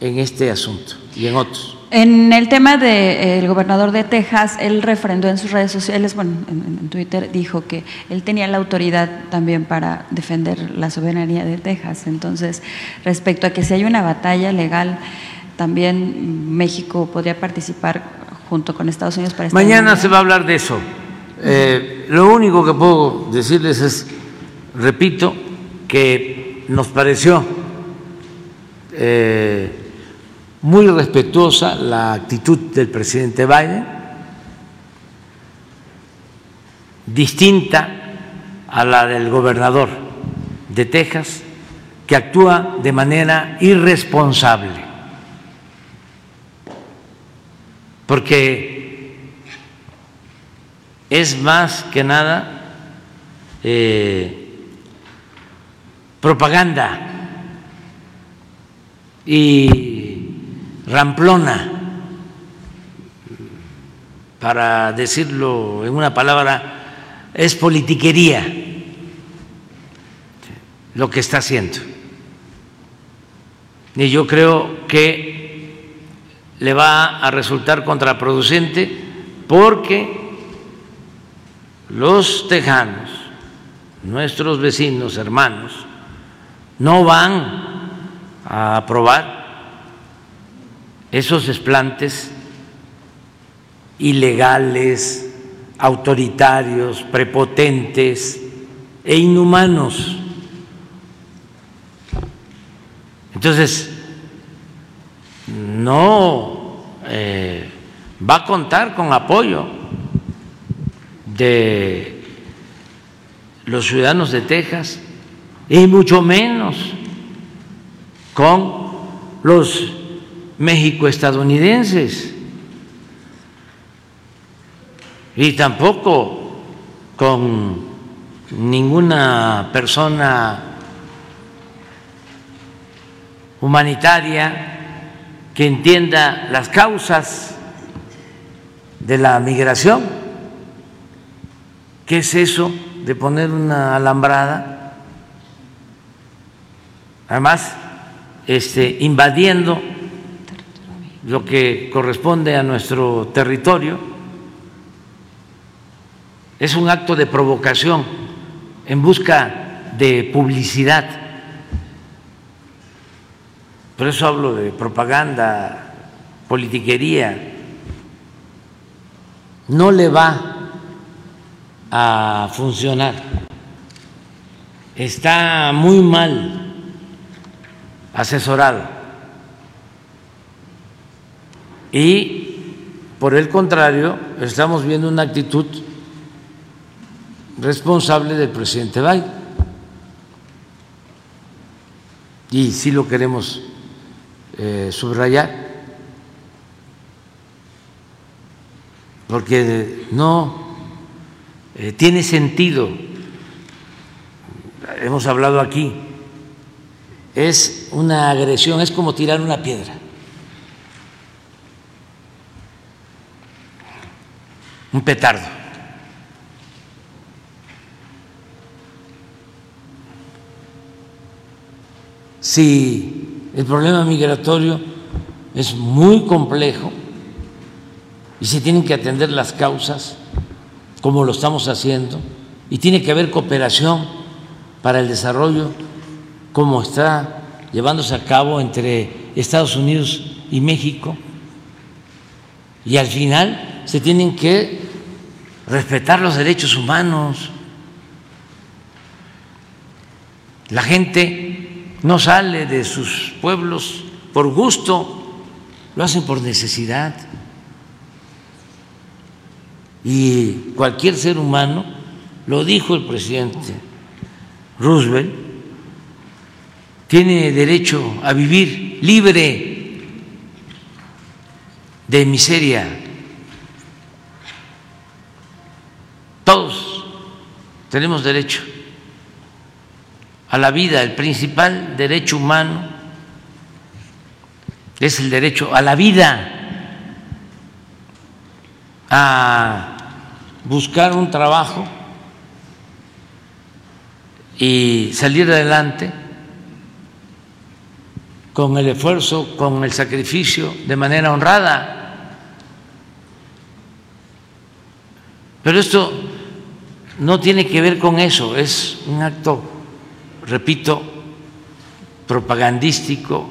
Speaker 1: en este asunto y en otros.
Speaker 8: En el tema del eh, gobernador de Texas, él refrendó en sus redes sociales, bueno, en, Twitter, dijo que él tenía la autoridad también para defender la soberanía de Texas. Entonces, respecto a que si hay una batalla legal, también México podría participar junto con Estados Unidos para...
Speaker 1: Mañana se va a hablar de eso. Eh, lo único que puedo decirles es, repito, que nos pareció... Eh, muy respetuosa la actitud del presidente Biden, distinta a la del gobernador de Texas, que actúa de manera irresponsable, porque es más que nada eh, propaganda y ramplona, para decirlo en una palabra, es politiquería lo que está haciendo. Y yo creo que le va a resultar contraproducente porque los tejanos, nuestros vecinos, hermanos, no van a aprobar esos desplantes ilegales, autoritarios, prepotentes e inhumanos. Entonces, no eh, va a contar con apoyo de los ciudadanos de Texas y mucho menos con los México estadounidenses y tampoco con ninguna persona humanitaria, que entienda las causas de la migración. ¿Qué es eso de poner una alambrada? Además, este, invadiendo lo que corresponde a nuestro territorio. Es un acto de provocación en busca de publicidad. Por eso hablo de propaganda, politiquería. No le va a funcionar. Está muy mal asesorado. Y por el contrario, estamos viendo una actitud responsable del presidente Biden. Y sí lo queremos eh, subrayar, porque no eh, tiene sentido, hemos hablado aquí, es una agresión, es como tirar una piedra. Un petardo. Si el problema migratorio es muy complejo y se tienen que atender las causas, como lo estamos haciendo, y tiene que haber cooperación para el desarrollo, como está llevándose a cabo entre Estados Unidos y México, y al final se tienen que respetar los derechos humanos. La gente no sale de sus pueblos por gusto, lo hacen por necesidad y cualquier ser humano, lo dijo el presidente Roosevelt, tiene derecho a vivir libre de miseria. Todos tenemos derecho a la vida. El principal derecho humano es el derecho a la vida, a buscar un trabajo y salir adelante con el esfuerzo, con el sacrificio, de manera honrada. Pero esto no tiene que ver con eso, es un acto, repito, propagandístico.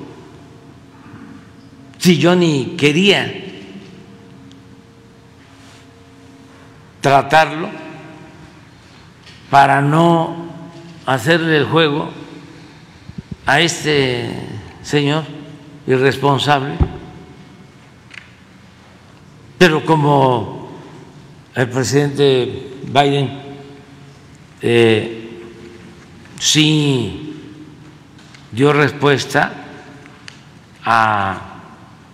Speaker 1: Si yo ni quería tratarlo para no hacerle el juego a este señor irresponsable, pero como el presidente Biden eh, sí dio respuesta a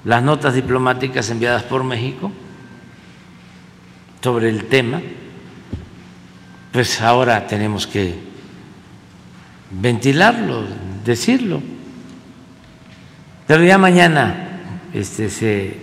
Speaker 1: las notas diplomáticas enviadas por México, sobre el tema, pues ahora tenemos que ventilarlo, decirlo. Pero ya mañana este, se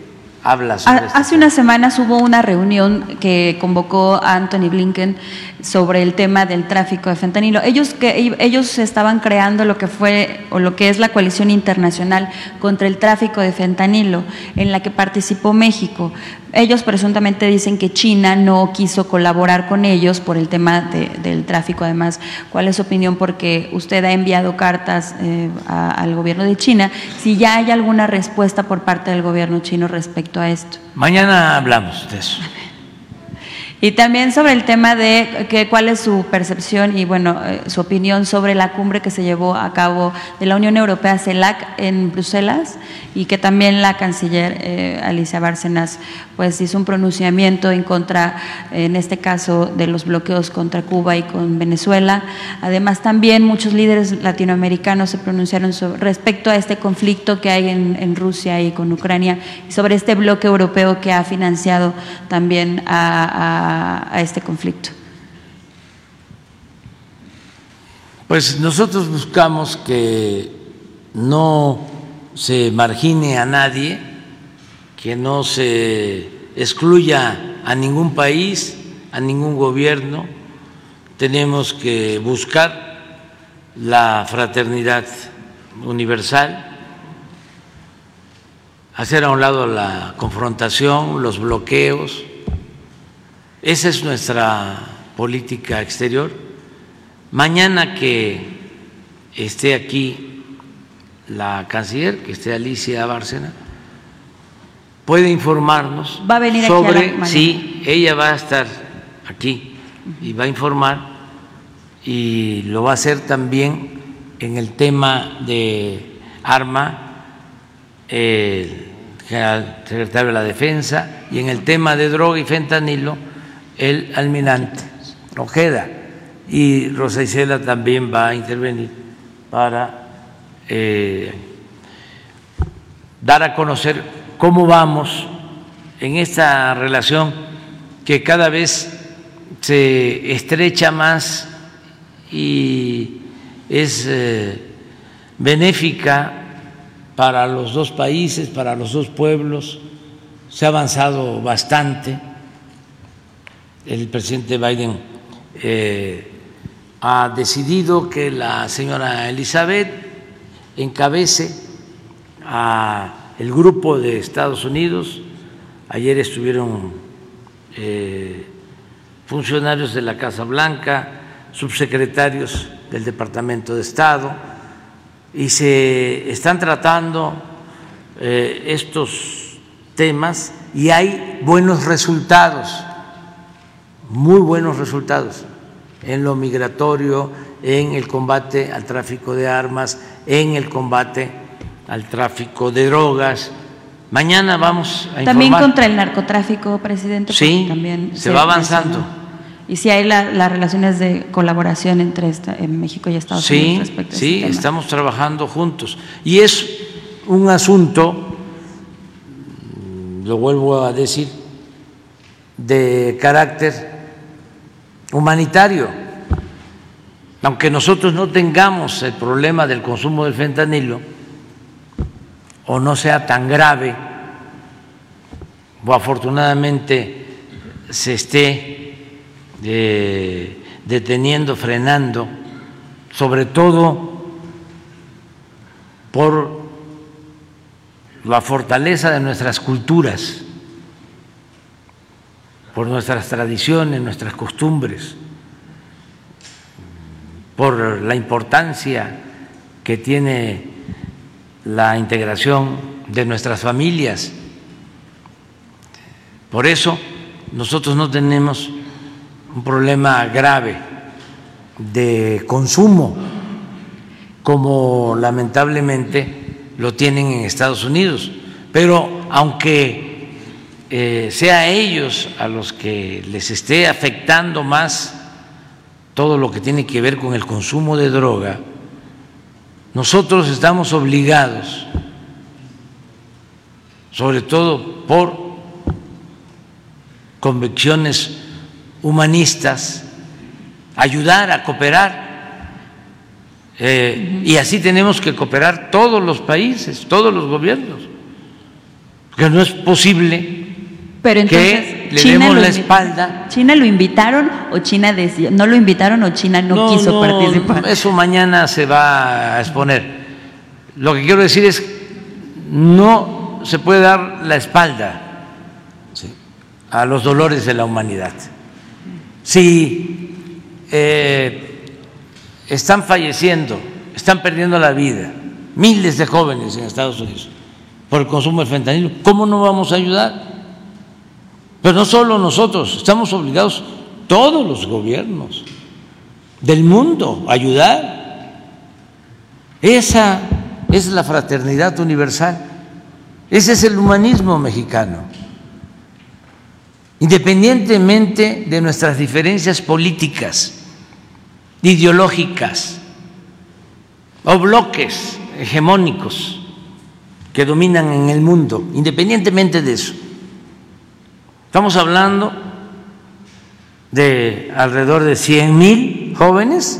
Speaker 1: habla sobre
Speaker 8: Hace este unas semanas hubo una reunión que convocó a Anthony Blinken sobre el tema del tráfico de fentanilo. Ellos que ellos estaban creando lo que fue o lo que es la coalición internacional contra el tráfico de fentanilo, en la que participó México. Ellos presuntamente dicen que China no quiso colaborar con ellos por el tema del tráfico. Además, ¿cuál es su opinión? Porque usted ha enviado cartas eh, al gobierno de China. Si ya hay alguna respuesta por parte del gobierno chino respecto a esto.
Speaker 1: Mañana hablamos de eso.
Speaker 8: Y también sobre el tema de que, cuál es su percepción y bueno, eh, su opinión sobre la cumbre que se llevó a cabo de la Unión Europea CELAC en Bruselas y que también la canciller eh, Alicia Bárcenas pues hizo un pronunciamiento en contra, en este caso, de los bloqueos contra Cuba y con Venezuela. Además también muchos líderes latinoamericanos se pronunciaron sobre, respecto a este conflicto que hay en, Rusia y con Ucrania y sobre este bloque europeo que ha financiado también a, este conflicto?
Speaker 1: Pues nosotros buscamos que no se margine a nadie, que no se excluya a ningún país, a ningún gobierno. Tenemos que buscar la fraternidad universal, hacer a un lado la confrontación, los bloqueos. Esa es nuestra política exterior. Mañana que esté aquí la canciller, que esté Alicia Bárcena, puede informarnos
Speaker 8: ¿Va a venir aquí
Speaker 1: sobre sí, ella va a estar aquí y va a informar y lo va a hacer también en el tema de arma el general secretario de la Defensa y en el tema de droga y fentanilo el almirante Ojeda y Rosa Isela también va a intervenir para eh, dar a conocer cómo vamos en esta relación que cada vez se estrecha más y es eh, benéfica para los dos países, para los dos pueblos. Se ha avanzado bastante. El presidente Biden eh, ha decidido que la señora Elizabeth encabece a el grupo de Estados Unidos. Ayer estuvieron eh, funcionarios de la Casa Blanca, subsecretarios del Departamento de Estado, y se están tratando eh, estos temas y hay buenos resultados, muy buenos resultados en lo migratorio, en el combate al tráfico de armas, en el combate al tráfico de drogas. Mañana vamos a
Speaker 8: También
Speaker 1: informar.
Speaker 8: contra el narcotráfico, presidente.
Speaker 1: Sí,
Speaker 8: también
Speaker 1: se va avanzando.
Speaker 8: Y si hay la- las relaciones de colaboración entre esta- en México y Estados
Speaker 1: Sí,
Speaker 8: Unidos respecto a
Speaker 1: sí,
Speaker 8: este tema.
Speaker 1: estamos trabajando juntos. Y es un asunto, lo vuelvo a decir, de carácter humanitario. Aunque nosotros no tengamos el problema del consumo del fentanilo, o no sea tan grave, o afortunadamente se esté eh, deteniendo, frenando, sobre todo por la fortaleza de nuestras culturas, por nuestras tradiciones, nuestras costumbres, por la importancia que tiene la integración de nuestras familias. Por eso nosotros no tenemos un problema grave de consumo como lamentablemente lo tienen en Estados Unidos. Pero aunque eh, sea a ellos a los que les esté afectando más todo lo que tiene que ver con el consumo de droga, nosotros estamos obligados, sobre todo por convicciones humanistas, ayudar, a cooperar. Eh, Y así tenemos que cooperar todos los países, todos los gobiernos, porque no es posible
Speaker 8: Pero entonces,
Speaker 1: que le
Speaker 8: China
Speaker 1: demos
Speaker 8: lo
Speaker 1: la espalda.
Speaker 8: ¿China lo invitaron o China decidió? ¿No lo invitaron o China no, quiso participar?
Speaker 1: Eso mañana se va a exponer. Lo que quiero decir es, no se puede dar la espalda ¿sí? a los dolores de la humanidad. Si eh, están falleciendo, están perdiendo la vida miles de jóvenes en Estados Unidos por el consumo del fentanilo, ¿cómo no vamos a ayudar? Pero no solo nosotros, estamos obligados todos los gobiernos del mundo a ayudar. Esa es la fraternidad universal, ese es el humanismo mexicano. Independientemente de nuestras diferencias políticas, ideológicas o bloques hegemónicos que dominan en el mundo, independientemente de eso, Estamos hablando de alrededor de 100 mil jóvenes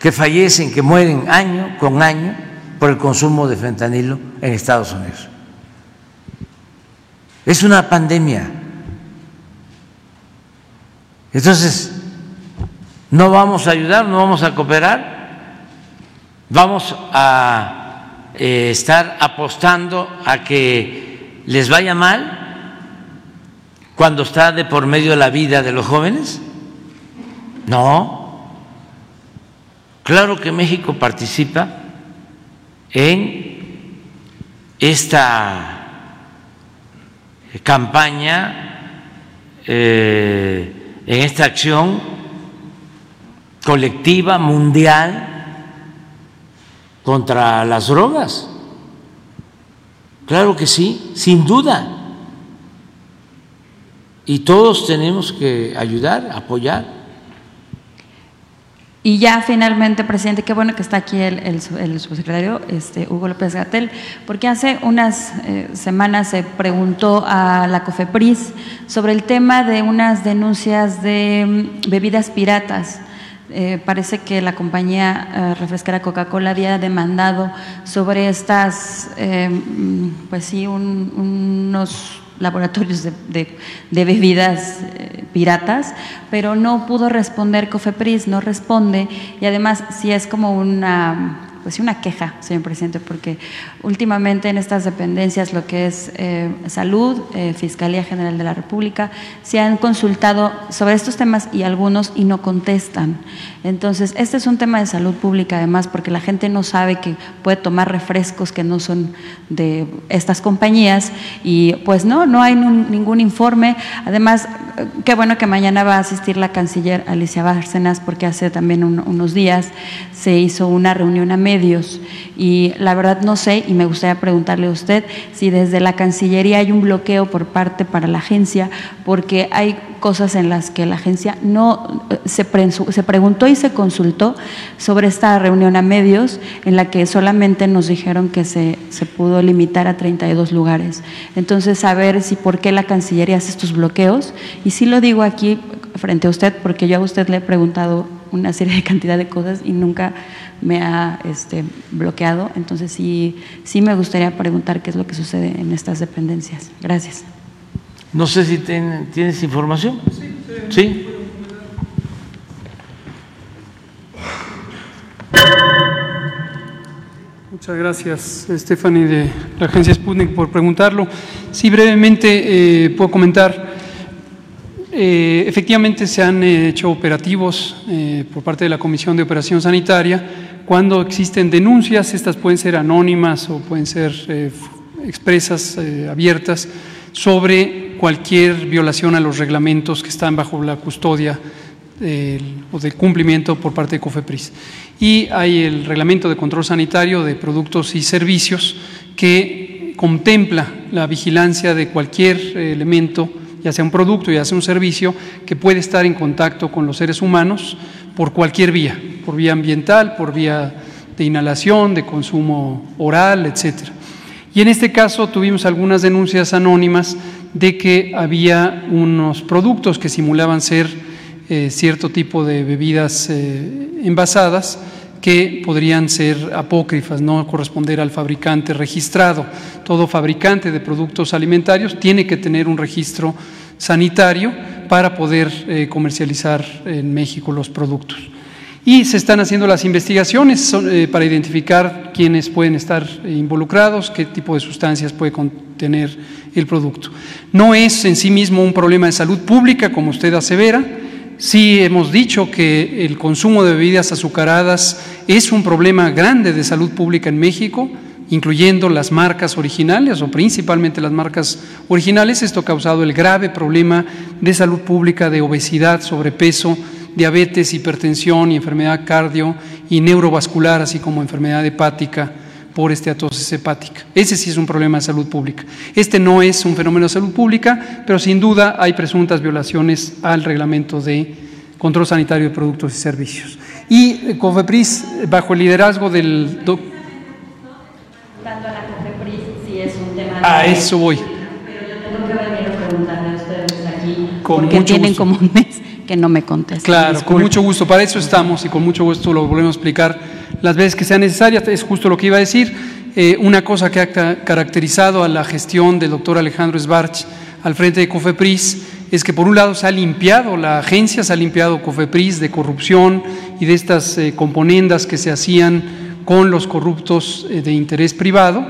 Speaker 1: que fallecen, que mueren año con año por el consumo de fentanilo en Estados Unidos. Es una pandemia. Entonces, no vamos a ayudar, no vamos a cooperar, vamos a eh, estar apostando a que les vaya mal cuando está de por medio la vida de los jóvenes. No, claro que México participa en esta campaña, eh, en esta acción colectiva mundial contra las drogas. Claro que sí, sin duda. Y todos tenemos que ayudar, apoyar.
Speaker 8: Y ya finalmente, presidente, qué bueno que está aquí el, subsecretario este, Hugo López Gatel, porque hace unas eh, semanas se preguntó a la COFEPRIS sobre el tema de unas denuncias de mm, bebidas piratas. Eh, parece que la compañía eh, refresquera Coca-Cola había demandado sobre estas, mm, pues sí, unos laboratorios de, bebidas eh, piratas, pero no pudo responder COFEPRIS, no responde y además si es como una pues una queja, señor presidente, porque últimamente en estas dependencias, lo que es eh, salud, eh, Fiscalía General de la República, se han consultado sobre estos temas y algunos y no contestan. Entonces, este es un tema de salud pública además, porque la gente no sabe que puede tomar refrescos que no son de estas compañías y pues no, no hay ningún informe. Además, qué bueno que mañana va a asistir la canciller Alicia Bárcenas, porque hace también unos días se hizo una reunión a medios y la verdad no sé y me gustaría preguntarle a usted si desde la Cancillería hay un bloqueo por parte para la agencia, porque hay cosas en las que la agencia no eh, se, se preguntó y se consultó sobre esta reunión a medios en la que solamente nos dijeron que se, se pudo limitar a 32 lugares. Entonces, saber si por qué la Cancillería hace estos bloqueos y sí lo digo aquí frente a usted porque yo a usted le he preguntado una serie de cantidad de cosas y nunca me ha este, bloqueado. Entonces sí, sí me gustaría preguntar qué es lo que sucede en estas dependencias. Gracias.
Speaker 1: No sé si tienes información. Sí.
Speaker 4: Muchas gracias, Stephanie, de la agencia Sputnik, por preguntarlo. Sí, brevemente eh, puedo comentar. Eh, efectivamente, se han hecho operativos eh, por parte de la Comisión de Operación Sanitaria. Cuando existen denuncias, estas pueden ser anónimas o pueden ser expresas, abiertas, sobre cualquier violación a los reglamentos que están bajo la custodia o del cumplimiento por parte de COFEPRIS. Y hay el reglamento de control sanitario de productos y servicios que contempla la vigilancia de cualquier elemento, ya sea un producto, ya sea un servicio, que puede estar en contacto con los seres humanos por cualquier vía, por vía ambiental, por vía de inhalación, de consumo oral, etcétera. Y en este caso tuvimos algunas denuncias anónimas de que había unos productos que simulaban ser eh, cierto tipo de bebidas eh, envasadas que podrían ser apócrifas, no corresponder al fabricante registrado. Todo fabricante de productos alimentarios tiene que tener un registro sanitario para poder eh, comercializar en México los productos y se están haciendo las investigaciones eh, para identificar quiénes pueden estar involucrados, qué tipo de sustancias puede contener el producto. No es en sí mismo un problema de salud pública, como usted asevera. Sí hemos dicho que el consumo de bebidas azucaradas es un problema grande de salud pública en México, incluyendo las marcas originales o principalmente las marcas originales. Esto ha causado el grave problema de salud pública de obesidad, sobrepeso, diabetes, hipertensión y enfermedad cardio y neurovascular, así como enfermedad hepática por esteatosis hepática. Ese sí es un problema de salud pública. Este no es un fenómeno de salud pública, pero sin duda hay presuntas violaciones al reglamento de control sanitario de productos y servicios. Y eh, COFEPRIS, bajo el liderazgo del... A eso voy. Pero yo tengo que venir a preguntarle a ustedes aquí,
Speaker 8: porque tienen como un mes que no me contesta.
Speaker 4: Claro, con mucho gusto. Para eso estamos y con mucho gusto lo volvemos a explicar las veces que sea necesaria, es justo lo que iba a decir. Eh, una cosa que ha caracterizado a la gestión del doctor Alejandro Sbarch al frente de COFEPRIS es que por un lado se ha limpiado la agencia, se ha limpiado COFEPRIS de corrupción y de estas eh, componendas que se hacían con los corruptos eh, de interés privado,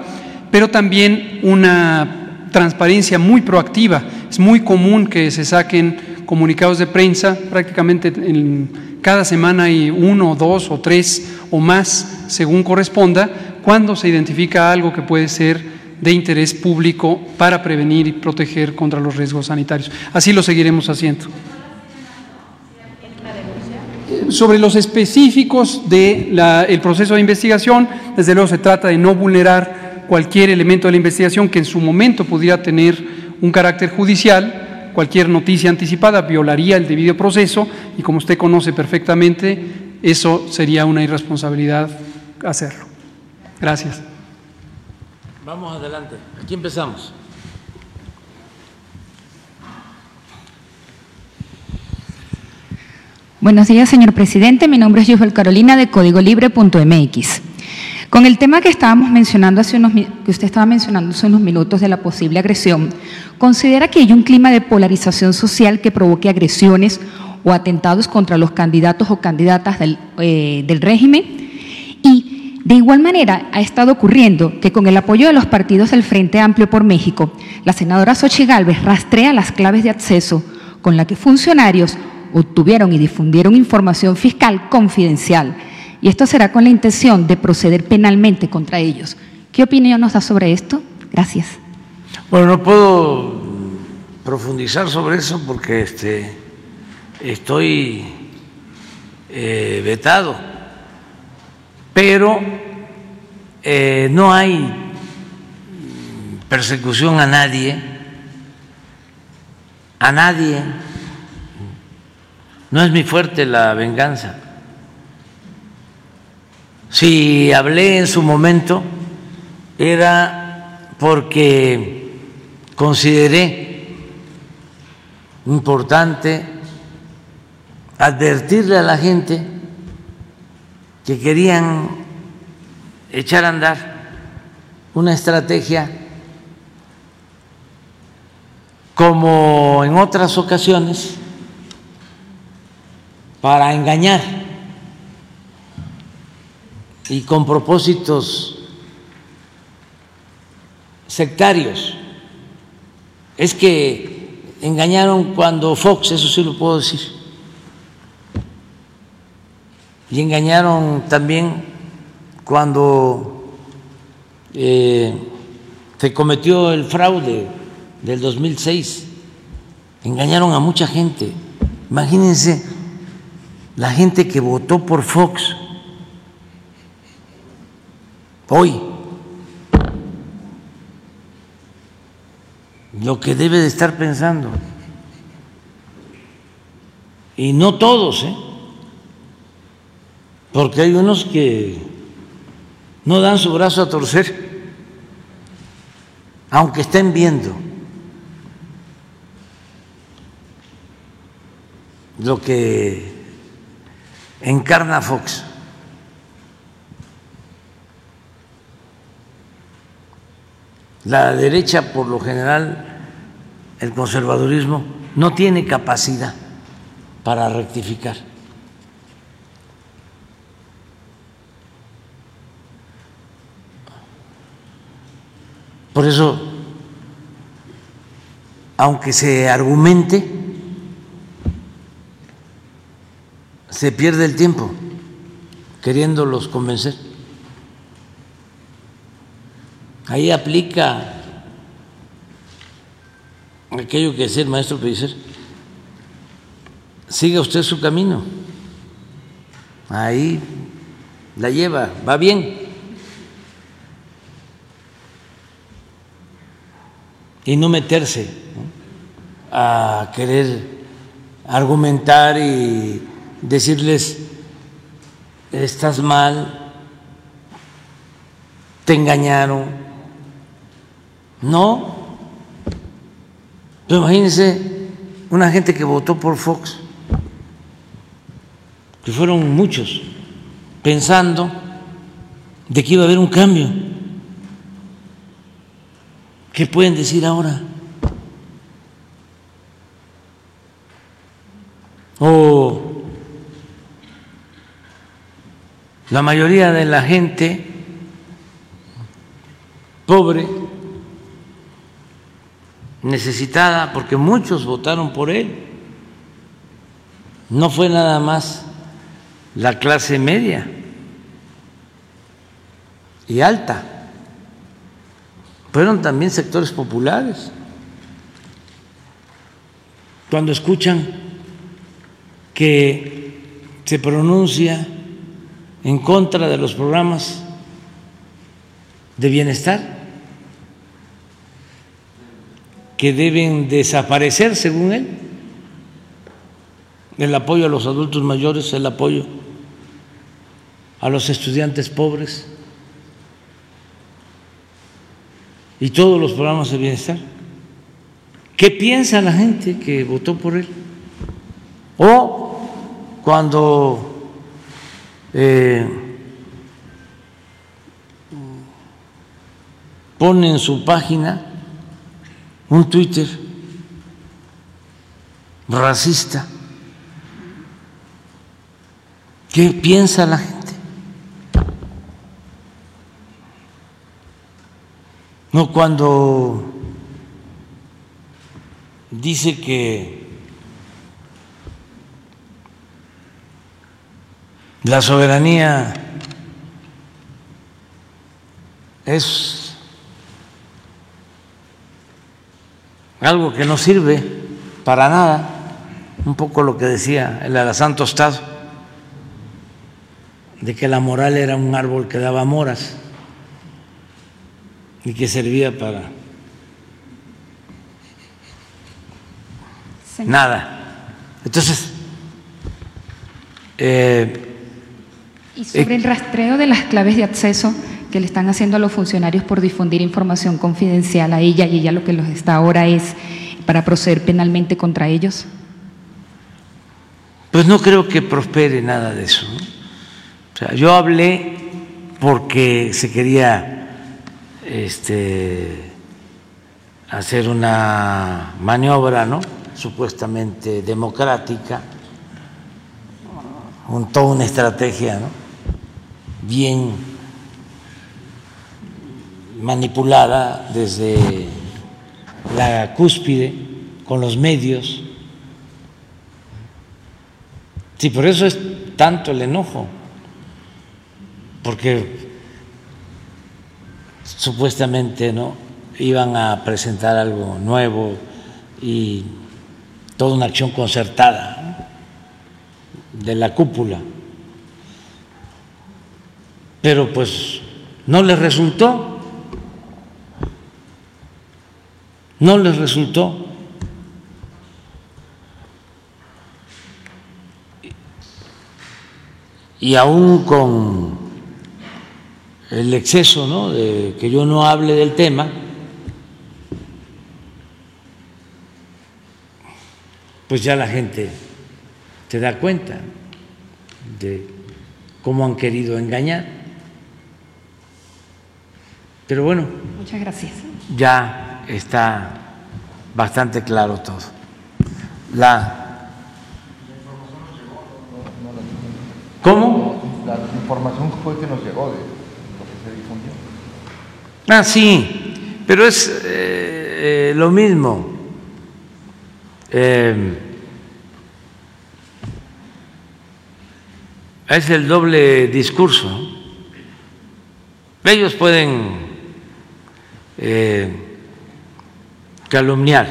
Speaker 4: pero también una transparencia muy proactiva. Es muy común que se saquen comunicados de prensa, prácticamente en cada semana hay uno, dos o tres o más, según corresponda, cuando se identifica algo que puede ser de interés público para prevenir y proteger contra los riesgos sanitarios. Así lo seguiremos haciendo. Sobre los específicos del proceso de investigación, desde luego se trata de no vulnerar cualquier elemento de la investigación que en su momento pudiera tener un carácter judicial, cualquier noticia anticipada violaría el debido proceso y como usted conoce perfectamente, eso sería una irresponsabilidad hacerlo. Gracias.
Speaker 1: Vamos adelante. Aquí empezamos.
Speaker 9: Buenos días, señor presidente. Mi nombre es Yusel Carolina de códigolibre.mx. Con el tema que estábamos mencionando hace unos que usted estaba mencionando hace unos minutos de la posible agresión, ¿considera que hay un clima de polarización social que provoque agresiones o atentados contra los candidatos o candidatas del, eh, régimen? Y de igual manera, ha estado ocurriendo que con el apoyo de los partidos del Frente Amplio por México, la senadora Xochitl Gálvez rastrea las claves de acceso con la que funcionarios obtuvieron y difundieron información fiscal confidencial. Y esto será con la intención de proceder penalmente contra ellos. ¿Qué opinión nos da sobre esto? Gracias.
Speaker 1: Bueno, no puedo profundizar sobre eso porque este, estoy eh, vetado pero eh, no hay persecución a nadie, a nadie. No es mi fuerte la venganza. Si hablé en su momento era porque consideré importante advertirle a la gente que querían echar a andar una estrategia como en otras ocasiones para engañar y con propósitos sectarios. Es que engañaron cuando Fox, eso sí lo puedo decir y engañaron también cuando eh, se cometió el fraude del 2006. Engañaron a mucha gente. Imagínense la gente que votó por Fox hoy. Lo que debe de estar pensando. Y no todos, ¿eh? porque hay unos que no dan su brazo a torcer, aunque estén viendo lo que encarna Fox. La derecha, por lo general, el conservadurismo, no tiene capacidad para rectificar. Por eso, aunque se argumente, se pierde el tiempo queriéndolos convencer. Ahí aplica aquello que decía el maestro Pellicer. Siga usted su camino. Ahí la lleva, va bien. y no meterse a querer argumentar y decirles, estás mal, te engañaron. No. Pero imagínense una gente que votó por Fox, que fueron muchos, pensando de que iba a haber un cambio. ¿Qué pueden decir ahora? O la mayoría de la gente pobre, necesitada, porque muchos votaron por él. No fue nada más la clase media y alta, fueron también sectores populares. Cuando escuchan que se pronuncia en contra de los programas de bienestar, que deben desaparecer, según él, el apoyo a los adultos mayores, el apoyo a los estudiantes pobres y todos los programas de bienestar. ¿Qué piensa la gente que votó por él? O cuando eh, pone en su página un Twitter racista. ¿Qué piensa la gente? No cuando dice que la soberanía es algo que no sirve para nada, un poco lo que decía el Alazán Tostado, de que la moral era un árbol que daba moras y que servía para nada. Entonces,
Speaker 9: eh, y sobre el rastreo de las claves de acceso, que le están haciendo a los funcionarios por difundir información confidencial a ella y ella lo que los está ahora es para proceder penalmente contra ellos?
Speaker 1: Pues no creo que prospere nada de eso. O sea, yo hablé porque se quería este, hacer una maniobra, ¿no? Supuestamente democrática, un, toda una estrategia, ¿no? Bien manipulada desde la cúspide con los medios. Sí, por eso es tanto el enojo, porque supuestamente no iban a presentar algo nuevo y toda una acción concertada de la cúpula. Pero pues no les resultó. No les resultó. Y aún con el exceso ¿no? de que yo no hable del tema, pues ya la gente se da cuenta de cómo han querido engañar. Pero bueno.
Speaker 9: Muchas gracias.
Speaker 1: Ya está bastante claro todo. La ¿Cómo?
Speaker 10: La información fue que nos llegó de lo que se difundió.
Speaker 1: Ah, sí, pero es eh, eh, lo mismo. Eh, es el doble discurso. Ellos pueden calumniar.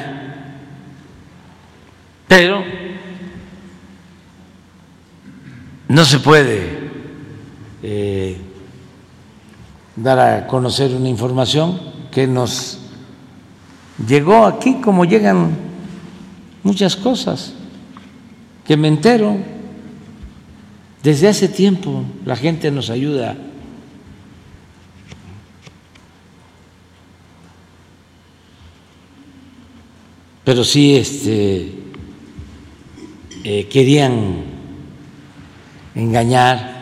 Speaker 1: Pero no se puede eh, dar a conocer una información que nos llegó aquí como llegan muchas cosas, que me entero. Desde hace tiempo la gente nos ayuda pero sí este, eh, querían engañar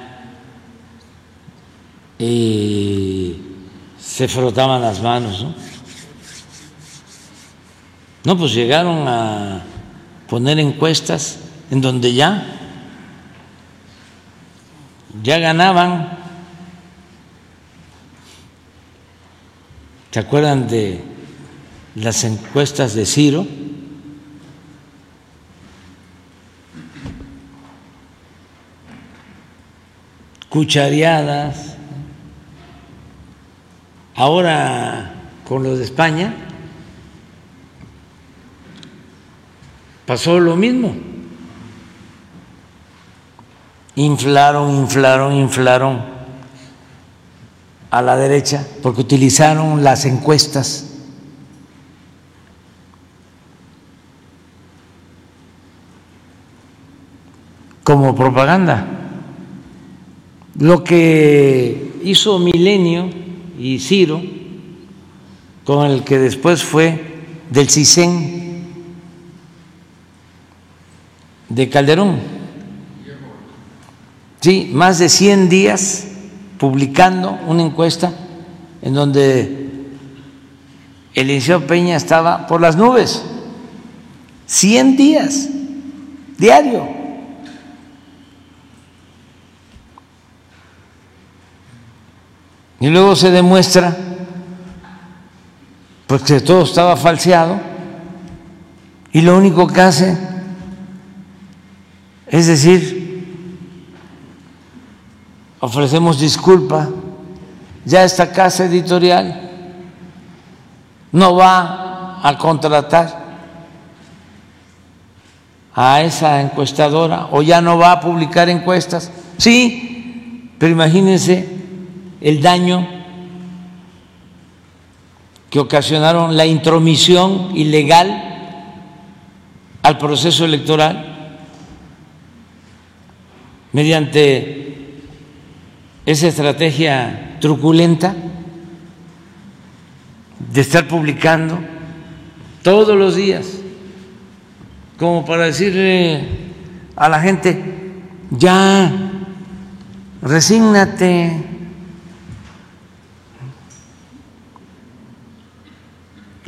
Speaker 1: y se frotaban las manos, ¿no? No, pues llegaron a poner encuestas en donde ya, ya ganaban. ¿Se acuerdan de las encuestas de Ciro? Cuchareadas. Ahora con los de España pasó lo mismo. Inflaron, inflaron, inflaron a la derecha porque utilizaron las encuestas. Como propaganda. Lo que hizo Milenio y Ciro, con el que después fue del CISEN de Calderón. Sí, más de 100 días publicando una encuesta en donde el licenciado Peña estaba por las nubes. 100 días, diario. Y luego se demuestra pues que todo estaba falseado y lo único que hace es decir, ofrecemos disculpa, ya esta casa editorial no va a contratar a esa encuestadora o ya no va a publicar encuestas. Sí, pero imagínense el daño que ocasionaron la intromisión ilegal al proceso electoral mediante esa estrategia truculenta de estar publicando todos los días, como para decirle a la gente, ya, resígnate,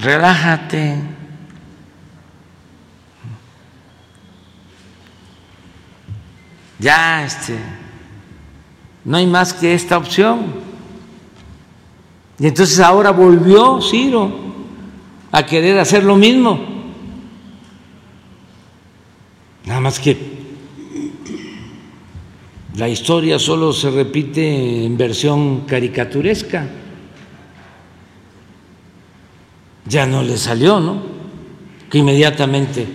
Speaker 1: relájate. Ya, este, no hay más que esta opción. Y entonces ahora volvió Ciro a querer hacer lo mismo. Nada más que la historia solo se repite en versión caricaturesca ya no le salió, ¿no? Que inmediatamente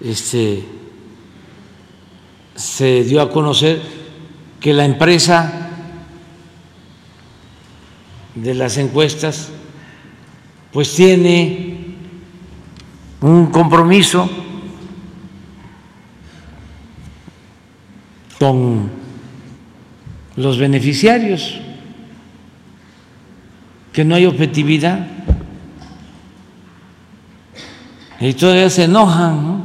Speaker 1: este, se dio a conocer que la empresa de las encuestas pues tiene un compromiso con los beneficiarios, que no hay objetividad. Y todavía se enojan, ¿no?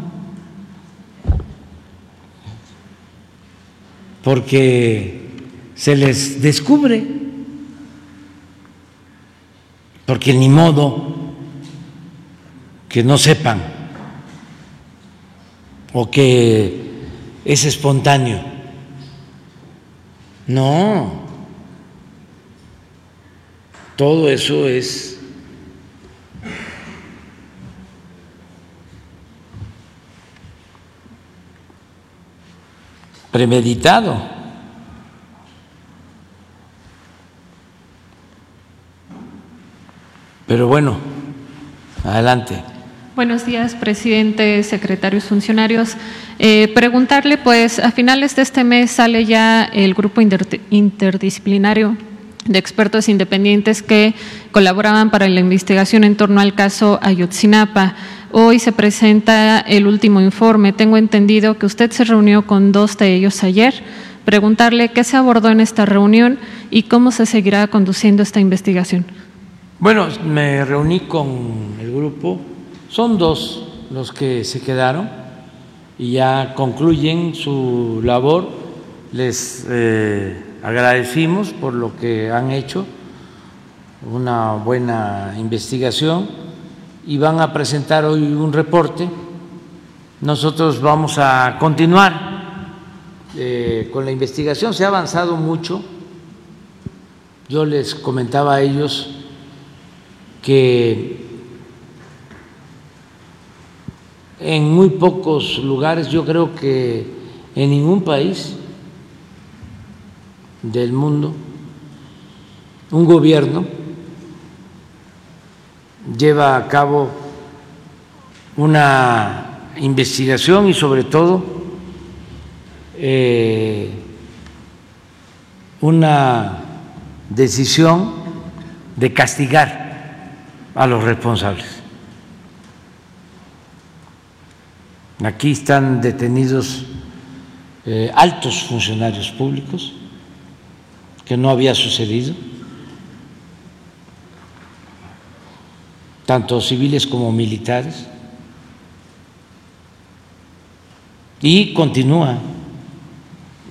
Speaker 1: Porque se les descubre, porque ni modo que no sepan o que es espontáneo. No, todo eso es premeditado. Pero bueno, adelante.
Speaker 11: Buenos días, presidente, secretarios, funcionarios. Eh, preguntarle, pues, a finales de este mes sale ya el grupo interdisciplinario de expertos independientes que colaboraban para la investigación en torno al caso Ayotzinapa. Hoy se presenta el último informe. Tengo entendido que usted se reunió con dos de ellos ayer. Preguntarle qué se abordó en esta reunión y cómo se seguirá conduciendo esta investigación.
Speaker 1: Bueno, me reuní con el grupo. Son dos los que se quedaron y ya concluyen su labor. Les eh, agradecimos por lo que han hecho, una buena investigación y van a presentar hoy un reporte. Nosotros vamos a continuar eh, con la investigación, se ha avanzado mucho. Yo les comentaba a ellos que en muy pocos lugares, yo creo que en ningún país del mundo, un gobierno lleva a cabo una investigación y sobre todo eh, una decisión de castigar a los responsables. Aquí están detenidos eh, altos funcionarios públicos, que no había sucedido, tanto civiles como militares, y continúa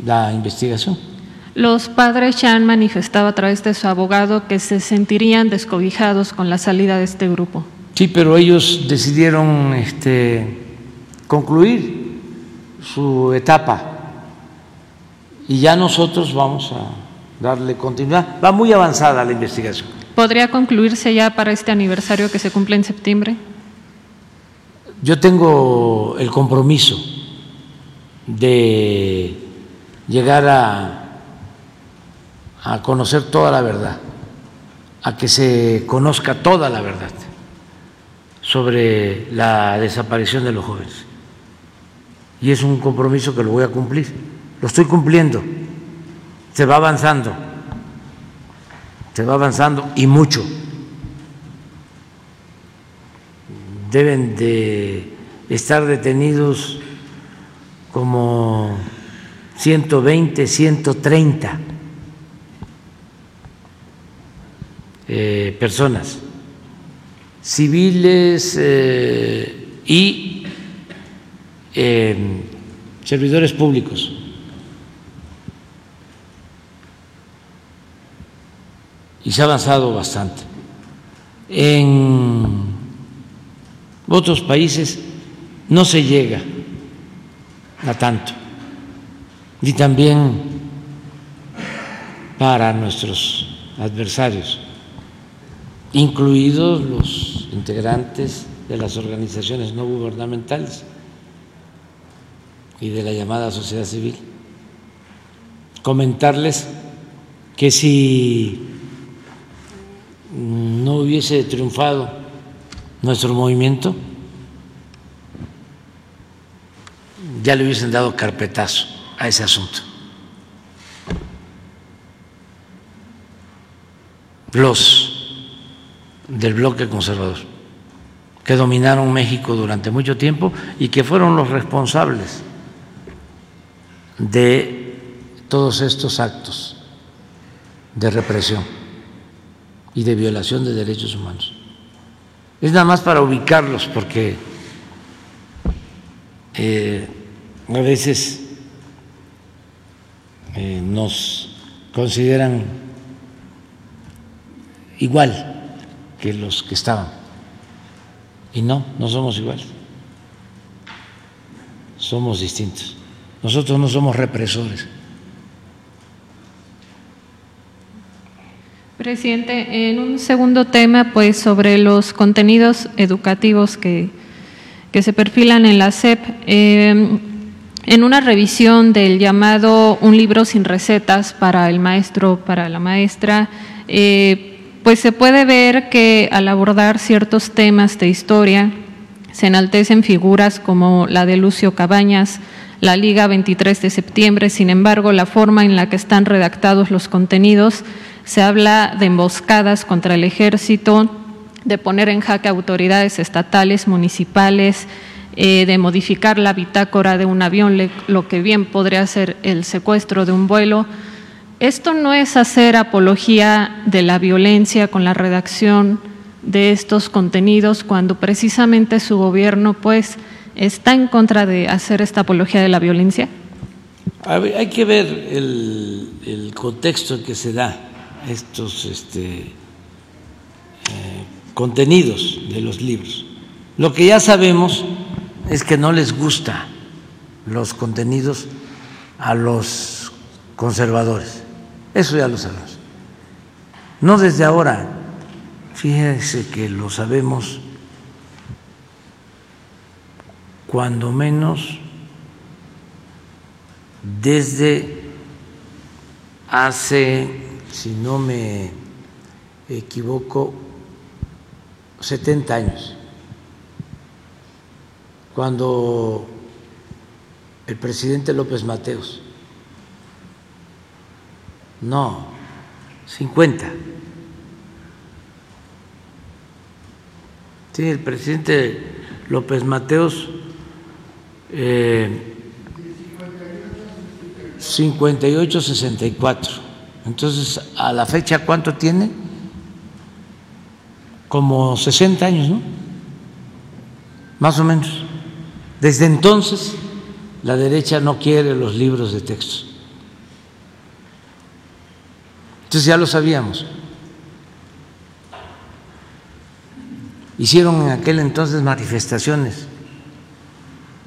Speaker 1: la investigación.
Speaker 11: Los padres ya han manifestado a través de su abogado que se sentirían descobijados con la salida de este grupo.
Speaker 1: Sí, pero ellos decidieron este, concluir su etapa y ya nosotros vamos a darle continuidad. Va muy avanzada la investigación.
Speaker 11: ¿Podría concluirse ya para este aniversario que se cumple en septiembre?
Speaker 1: Yo tengo el compromiso de llegar a, a conocer toda la verdad, a que se conozca toda la verdad sobre la desaparición de los jóvenes. Y es un compromiso que lo voy a cumplir. Lo estoy cumpliendo. Se va avanzando. Se va avanzando y mucho. Deben de estar detenidos como 120, 130 eh, personas, civiles eh, y eh, servidores públicos. Y se ha avanzado bastante. En otros países no se llega a tanto. Y también para nuestros adversarios, incluidos los integrantes de las organizaciones no gubernamentales y de la llamada sociedad civil. Comentarles que si no hubiese triunfado nuestro movimiento, ya le hubiesen dado carpetazo a ese asunto. Los del bloque conservador, que dominaron México durante mucho tiempo y que fueron los responsables de todos estos actos de represión y de violación de derechos humanos. Es nada más para ubicarlos porque eh, a veces eh, nos consideran igual que los que estaban. Y no, no somos iguales. Somos distintos. Nosotros no somos represores.
Speaker 11: Presidente, en un segundo tema, pues sobre los contenidos educativos que, que se perfilan en la SEP, eh, en una revisión del llamado Un libro sin recetas para el maestro, para la maestra, eh, pues se puede ver que al abordar ciertos temas de historia se enaltecen figuras como la de Lucio Cabañas, la Liga 23 de septiembre, sin embargo, la forma en la que están redactados los contenidos, se habla de emboscadas contra el ejército, de poner en jaque autoridades estatales, municipales, eh, de modificar la bitácora de un avión, lo que bien podría ser el secuestro de un vuelo. Esto no es hacer apología de la violencia con la redacción de estos contenidos cuando precisamente su gobierno pues está en contra de hacer esta apología de la violencia?
Speaker 1: Hay que ver el, el contexto en que se da estos este, eh, contenidos de los libros. Lo que ya sabemos es que no les gusta los contenidos a los conservadores. Eso ya lo sabemos. No desde ahora, fíjense que lo sabemos cuando menos desde hace, si no me equivoco, 70 años, cuando el presidente López Mateos, no, 50, sí, el presidente López Mateos eh, 58-64. Entonces, a la fecha, ¿cuánto tiene? Como 60 años, ¿no? Más o menos. Desde entonces, la derecha no quiere los libros de texto. Entonces ya lo sabíamos. Hicieron en aquel entonces manifestaciones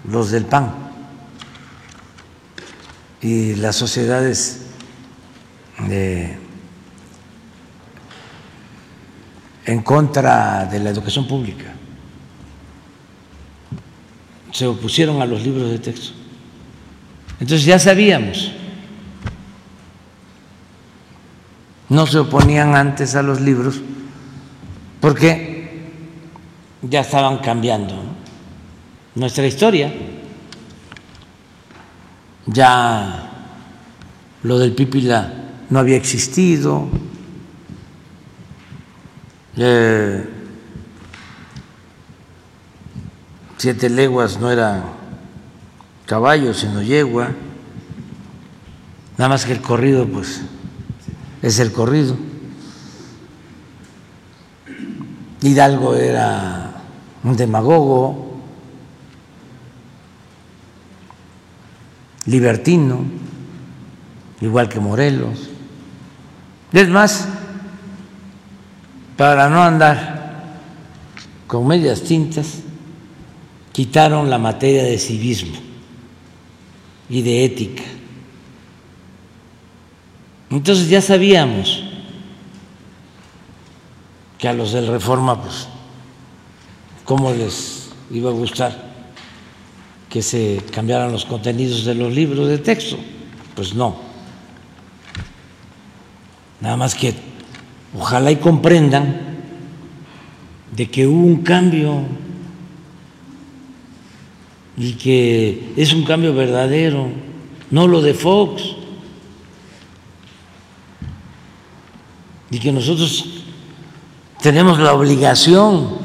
Speaker 1: los del PAN y las sociedades en contra de la educación pública. Se opusieron a los libros de texto. Entonces ya sabíamos. No se oponían antes a los libros porque ya estaban cambiando nuestra historia ya lo del pipila no había existido, eh, siete leguas no era caballo, sino yegua, nada más que el corrido, pues es el corrido. Hidalgo era un demagogo, libertino, igual que Morelos. Es más, para no andar con medias tintas, quitaron la materia de civismo y de ética. Entonces ya sabíamos que a los del Reforma, pues, cómo les iba a gustar que se cambiaran los contenidos de los libros de texto. Pues no. Nada más que ojalá y comprendan de que hubo un cambio y que es un cambio verdadero, no lo de Fox, y que nosotros tenemos la obligación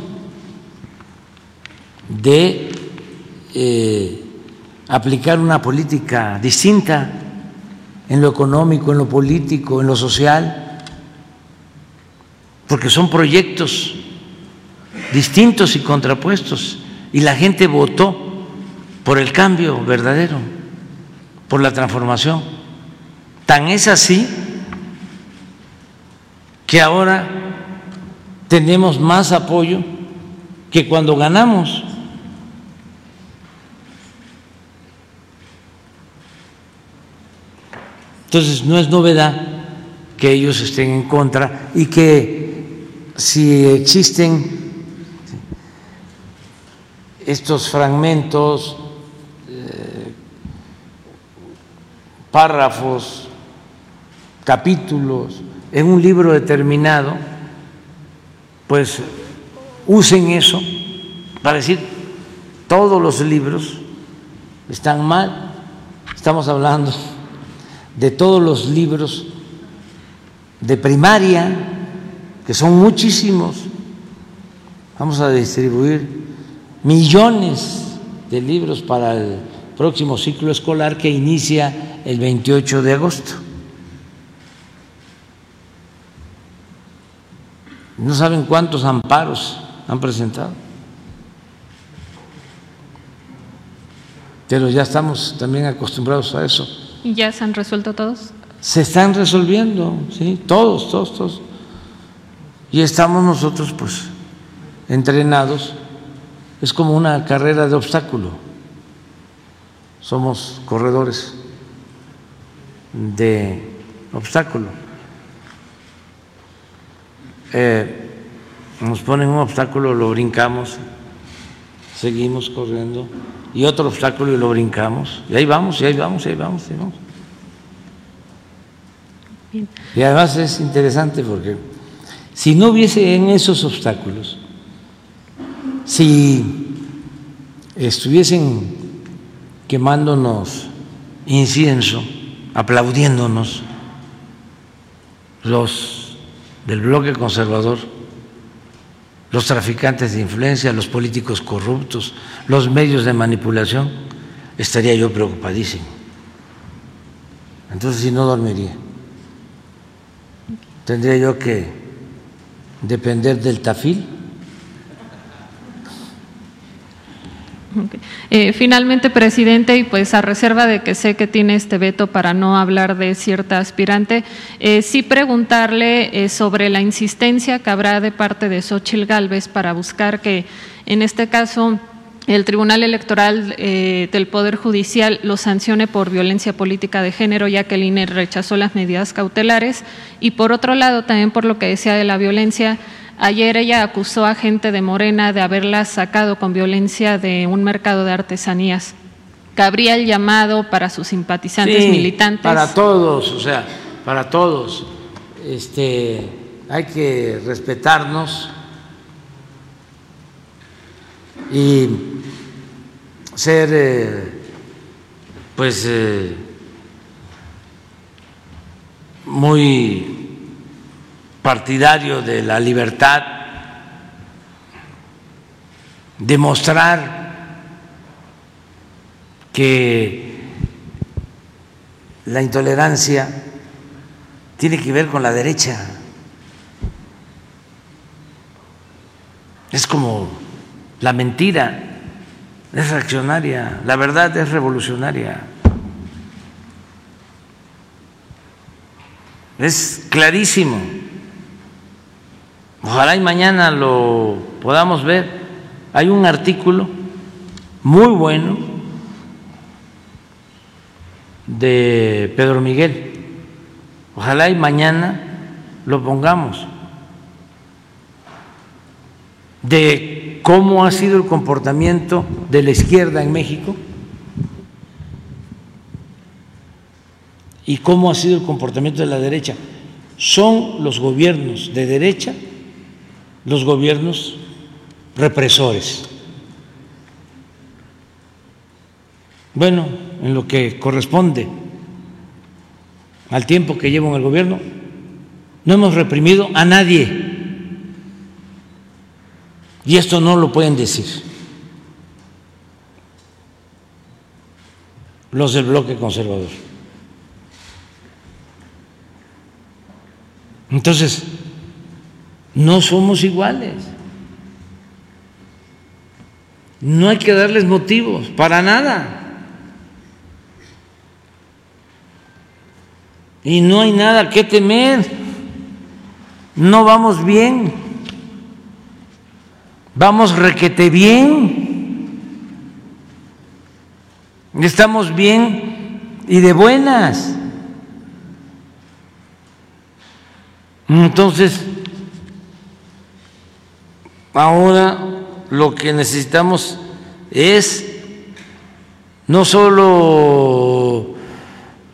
Speaker 1: de eh, aplicar una política distinta en lo económico, en lo político, en lo social, porque son proyectos distintos y contrapuestos, y la gente votó por el cambio verdadero, por la transformación. Tan es así que ahora tenemos más apoyo que cuando ganamos. Entonces, no es novedad que ellos estén en contra y que si existen estos fragmentos, eh, párrafos, capítulos en un libro determinado, pues usen eso para decir todos los libros están mal. Estamos hablando de todos los libros de primaria, que son muchísimos. Vamos a distribuir millones de libros para el próximo ciclo escolar que inicia el 28 de agosto. No saben cuántos amparos han presentado. Pero ya estamos también acostumbrados a eso
Speaker 11: ¿Y ya se han resuelto todos?
Speaker 1: Se están resolviendo, sí, todos, todos, todos. Y estamos nosotros, pues, entrenados. Es como una carrera de obstáculo. Somos corredores de obstáculo. Eh, nos ponen un obstáculo, lo brincamos, seguimos corriendo, y otro obstáculo y lo brincamos, y ahí vamos, y ahí vamos, y ahí vamos, y ahí vamos. Y además es interesante porque si no hubiese en esos obstáculos, si estuviesen quemándonos incienso, aplaudiéndonos los del bloque conservador, los traficantes de influencia, los políticos corruptos, los medios de manipulación, estaría yo preocupadísimo. Entonces, si no dormiría, tendría yo que depender del tafil
Speaker 11: Eh, finalmente, presidente, y pues a reserva de que sé que tiene este veto para no hablar de cierta aspirante, eh, sí preguntarle eh, sobre la insistencia que habrá de parte de Xochil Gálvez para buscar que, en este caso, el Tribunal Electoral del Poder Judicial lo sancione por violencia política de género, ya que el INE rechazó las medidas cautelares, y por otro lado, también por lo que decía de la violencia Ayer ella acusó a gente de Morena de haberla sacado con violencia de un mercado de artesanías. Cabría el llamado para sus simpatizantes militantes.
Speaker 1: Para todos, o sea, para todos. Este, hay que respetarnos y ser, eh, pues, eh, muy partidario de la libertad, demostrar que la intolerancia tiene que ver con la derecha. Es como la mentira, es reaccionaria, la verdad es revolucionaria. Es clarísimo. Ojalá y mañana lo podamos ver. Hay un artículo muy bueno de Pedro Miguel. Ojalá y mañana lo pongamos de cómo ha sido el comportamiento de la izquierda en México y cómo ha sido el comportamiento de la derecha. Son los gobiernos de derecha los gobiernos represores. Bueno, en lo que corresponde al tiempo que llevo en el gobierno, no hemos reprimido a nadie. Y esto no lo pueden decir los del bloque conservador. Entonces, no somos iguales. No hay que darles motivos, para nada. Y no hay nada que temer. No vamos bien. Vamos requete bien. Estamos bien y de buenas. Entonces, Ahora lo que necesitamos es no solo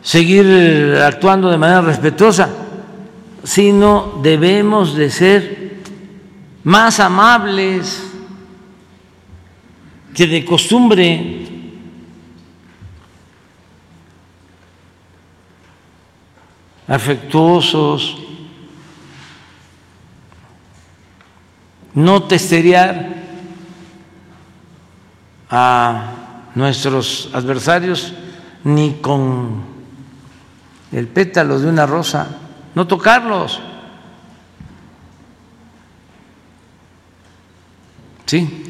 Speaker 1: seguir actuando de manera respetuosa, sino debemos de ser más amables que de costumbre. afectuosos, no testerear a nuestros adversarios ni con el pétalo de una rosa, no tocarlos. ¿Sí?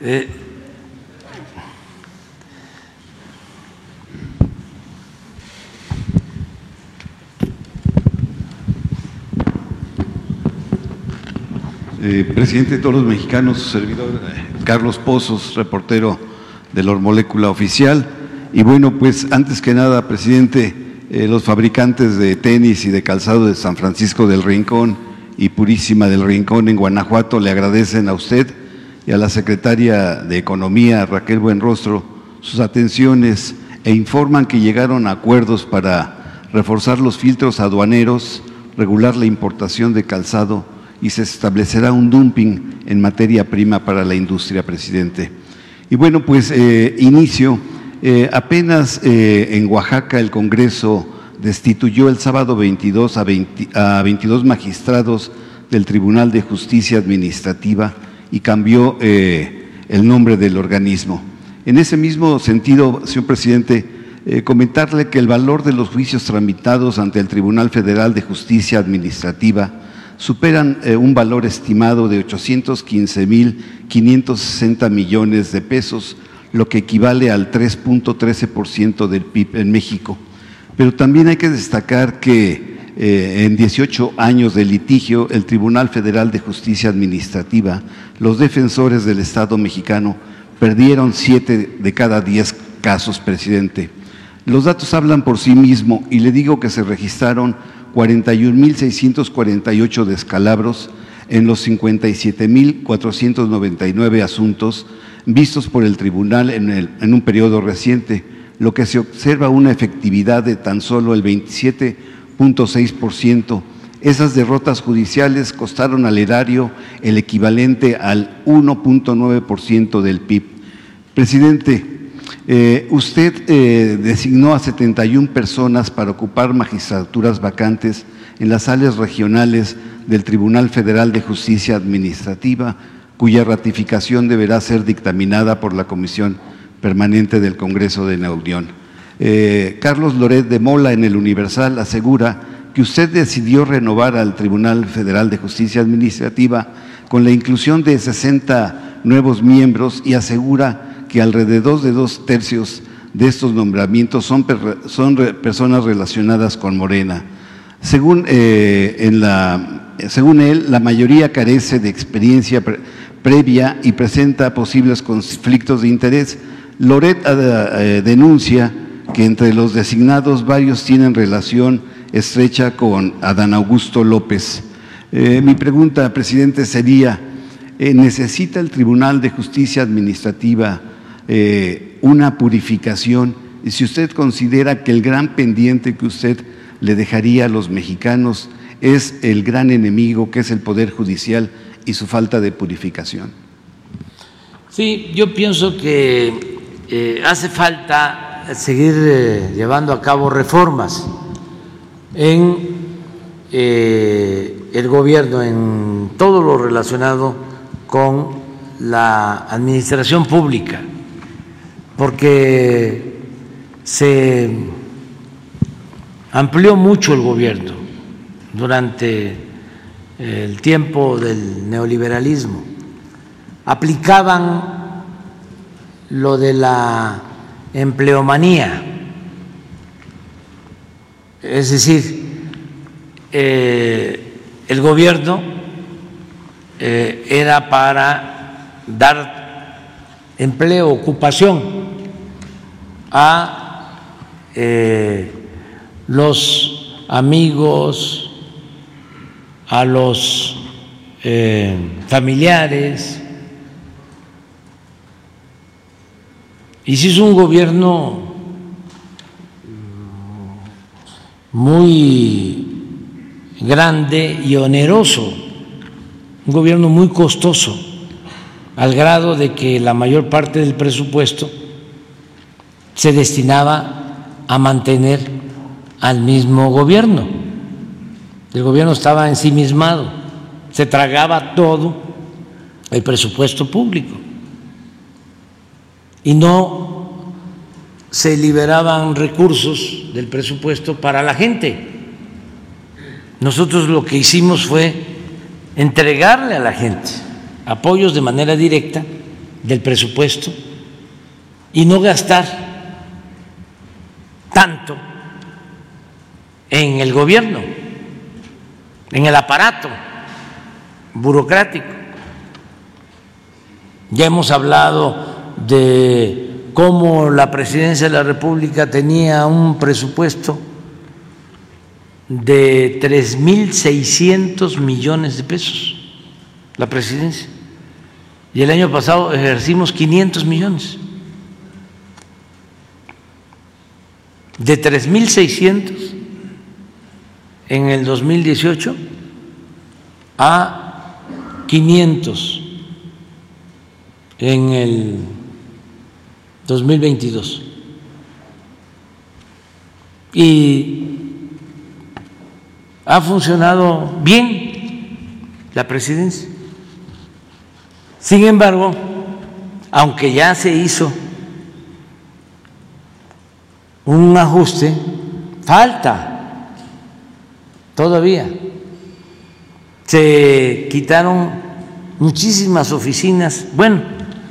Speaker 1: Eh,
Speaker 12: Eh, presidente de todos los mexicanos, servidor eh, Carlos Pozos, reportero de la Molécula Oficial. Y bueno, pues antes que nada, presidente, los fabricantes de tenis y de calzado de San Francisco del Rincón y Purísima del Rincón en Guanajuato le agradecen a usted y a la secretaria de Economía, Raquel Buenrostro, sus atenciones e informan que llegaron a acuerdos para reforzar los filtros aduaneros, regular la importación de calzado y se establecerá un dumping en materia prima para la industria, presidente. Y bueno, pues eh, inicio. Eh, apenas eh, en Oaxaca el Congreso destituyó el sábado 22 a, 22 magistrados del Tribunal de Justicia Administrativa y cambió el nombre del organismo. En ese mismo sentido, señor presidente, comentarle que el valor de los juicios tramitados ante el Tribunal Federal de Justicia Administrativa superan eh, un valor estimado de 815.560 millones de pesos, lo que equivale al 3.13% del PIB en México. Pero también hay que destacar que eh, en 18 años de litigio, el Tribunal Federal de Justicia Administrativa, los defensores del Estado mexicano perdieron 7 de cada 10 casos, presidente. Los datos hablan por sí mismos y le digo que se registraron 41.648 descalabros en los 57.499 asuntos vistos por el tribunal en, en, un periodo reciente, lo que se observa una efectividad de tan solo el 27.6%. Esas derrotas judiciales costaron al erario el equivalente al 1.9% del PIB. Presidente, eh, usted eh, designó a 71 personas para ocupar magistraturas vacantes en las áreas regionales del Tribunal Federal de Justicia Administrativa, cuya ratificación deberá ser dictaminada por la Comisión Permanente del Congreso de la. Eh, Carlos Loret de Mola en el Universal asegura que usted decidió renovar al Tribunal Federal de Justicia Administrativa con la inclusión de 60 nuevos miembros y asegura que alrededor de dos tercios de estos nombramientos son, son personas relacionadas con Morena. Según, eh, según él, la mayoría carece de experiencia previa y presenta posibles conflictos de interés. Loret eh, denuncia que entre los designados varios tienen relación estrecha con Adán Augusto López. Eh, mi pregunta, presidente, sería, ¿necesita el Tribunal de Justicia Administrativa eh, una purificación y si usted considera que el gran pendiente que usted le dejaría a los mexicanos es el gran enemigo que es el Poder Judicial y su falta de purificación.
Speaker 1: Sí, yo pienso que eh, hace falta seguir eh, llevando a cabo reformas en el gobierno, en todo lo relacionado con la administración pública porque se amplió mucho el gobierno durante el tiempo del neoliberalismo. Aplicaban lo de la empleomanía, es decir, eh, el gobierno eh, era para dar empleo, ocupación a eh, los amigos, a los eh, familiares. Y si es un gobierno muy grande y oneroso, un gobierno muy costoso, al grado de que la mayor parte del presupuesto se destinaba a mantener al mismo gobierno. El gobierno estaba ensimismado, se tragaba todo el presupuesto público y no se liberaban recursos del presupuesto para la gente. Nosotros lo que hicimos fue entregarle a la gente apoyos de manera directa del presupuesto y no gastar tanto en el gobierno, en el aparato burocrático. Ya hemos hablado de cómo la presidencia de la República tenía un presupuesto de 3.600 millones de pesos, la presidencia. Y el año pasado ejercimos 500 millones. De 3.600 en el 2018 a 500 en el 2022. Y ha funcionado bien la presidencia. Sin embargo, aunque ya se hizo un ajuste, falta todavía. Se quitaron muchísimas oficinas. Bueno,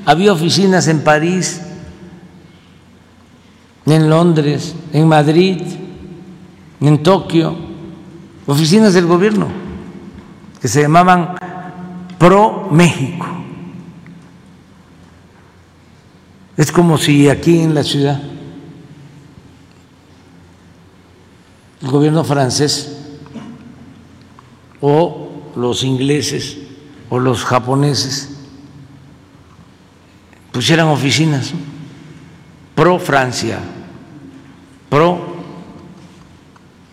Speaker 1: había oficinas en París, en Londres, en Madrid, en Tokio, oficinas del gobierno que se llamaban Pro México. Es como si aquí en la ciudad el gobierno francés o los ingleses o los japoneses pusieran oficinas pro Francia, pro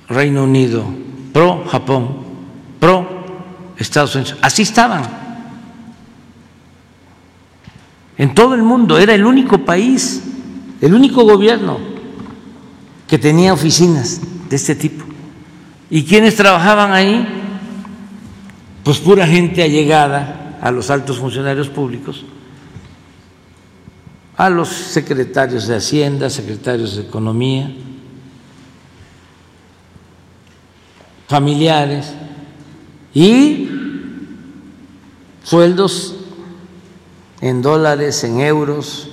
Speaker 1: Reino Unido, pro Japón, pro Estados Unidos. Así estaban. En todo el mundo era el único país, el único gobierno que tenía oficinas de este tipo. ¿Y quiénes trabajaban ahí? Pues pura gente allegada a los altos funcionarios públicos, a los secretarios de Hacienda, secretarios de Economía, familiares y sueldos en dólares, en euros,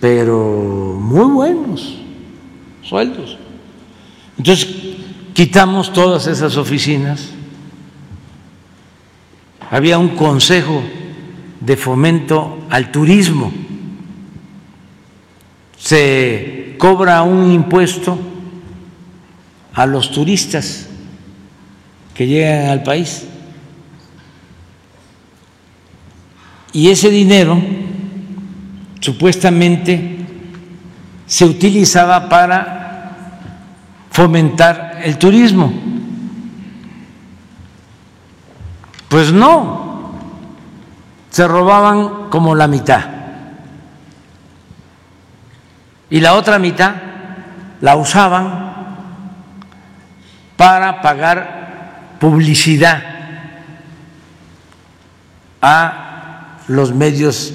Speaker 1: pero muy buenos sueldos. Entonces, quitamos todas esas oficinas. Había un consejo de fomento al turismo. Se cobra un impuesto a los turistas que llegan al país. Y ese dinero supuestamente se utilizaba para fomentar el turismo. Pues no, se robaban como la mitad. Y la otra mitad la usaban para pagar publicidad a los medios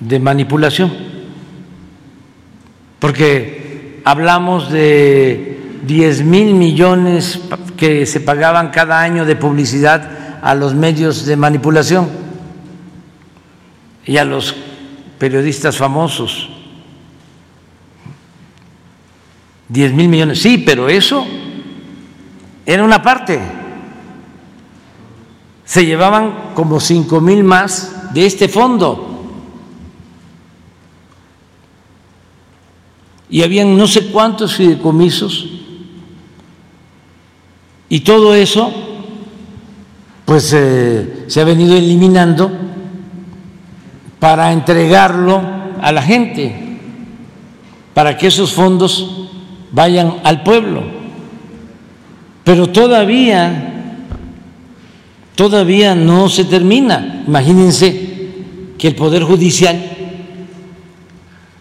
Speaker 1: de manipulación. Porque hablamos de 10 mil millones que se pagaban cada año de publicidad a los medios de manipulación y a los periodistas famosos. 10 mil millones, sí, pero eso era una parte. Se llevaban como 5 mil más de este fondo. Y habían no sé cuántos fideicomisos. Y todo eso, pues eh, se ha venido eliminando para entregarlo a la gente, para que esos fondos vayan al pueblo. Pero todavía, todavía no se termina. Imagínense que el Poder Judicial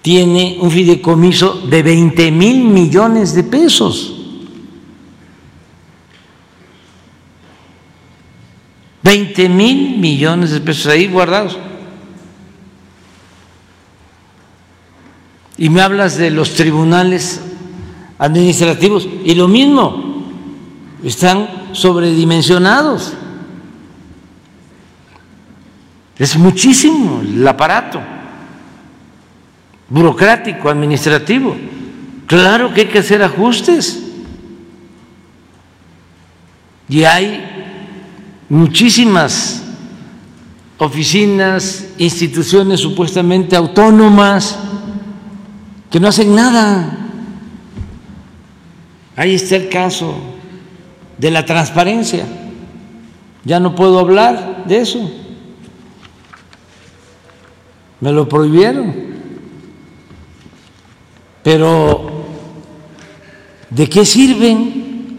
Speaker 1: tiene un fideicomiso de 20 mil millones de pesos. 20 mil millones de pesos ahí guardados. Y me hablas de los tribunales administrativos y lo mismo, están sobredimensionados. Es muchísimo el aparato burocrático, administrativo. Claro que hay que hacer ajustes. Y hay muchísimas oficinas, instituciones supuestamente autónomas que no hacen nada. Ahí está el caso de la transparencia. Ya no puedo hablar de eso. Me lo prohibieron. Pero, ¿de qué sirven?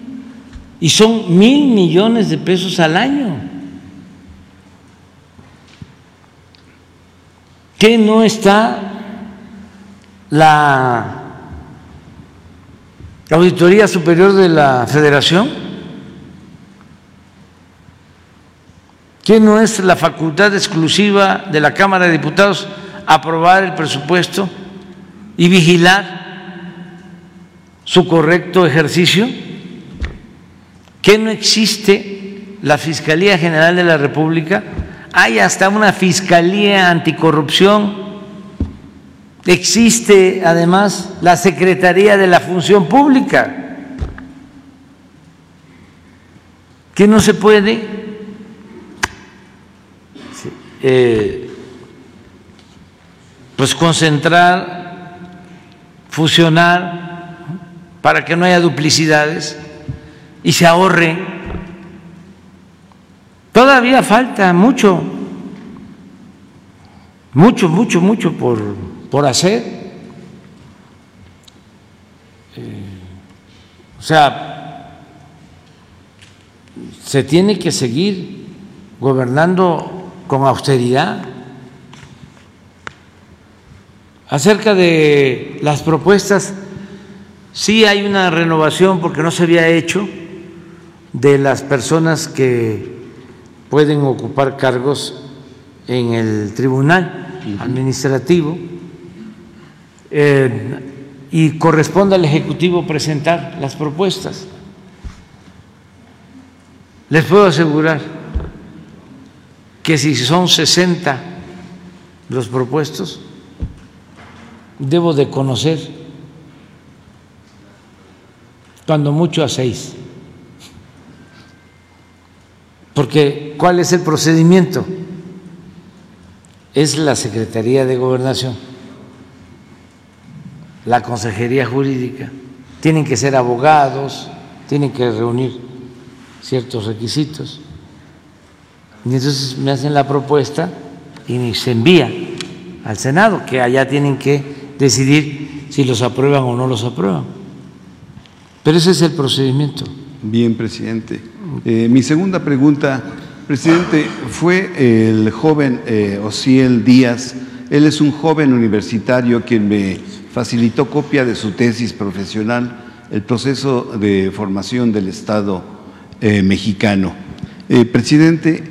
Speaker 1: Y son mil millones de pesos al año. ¿Qué no está la Auditoría Superior de la Federación, ¿Qué no es la facultad exclusiva de la Cámara de Diputados aprobar el presupuesto y vigilar su correcto ejercicio? ¿Que no existe la Fiscalía General de la República? Hay hasta una Fiscalía Anticorrupción Existe además la Secretaría de la Función Pública, que no se puede eh, pues concentrar, fusionar para que no haya duplicidades y se ahorre. Todavía falta mucho, mucho, mucho, mucho por por hacer. Eh, o sea, se tiene que seguir gobernando con austeridad. Acerca de las propuestas, sí hay una renovación porque no se había hecho de las personas que pueden ocupar cargos en el tribunal administrativo eh, y corresponde al Ejecutivo presentar las propuestas. Les puedo asegurar que si son 60 los propuestos, debo de conocer cuando mucho a seis. Porque ¿cuál es el procedimiento? Es la Secretaría de Gobernación la consejería jurídica, tienen que ser abogados, tienen que reunir ciertos requisitos. Y entonces me hacen la propuesta y se envía al Senado, que allá tienen que decidir si los aprueban o no los aprueban. Pero ese es el procedimiento.
Speaker 12: Bien, presidente. Eh, mi segunda pregunta, presidente, fue el joven eh, Ociel Díaz, él es un joven universitario quien me facilitó copia de su tesis profesional, el proceso de formación del Estado eh, mexicano. Eh, presidente,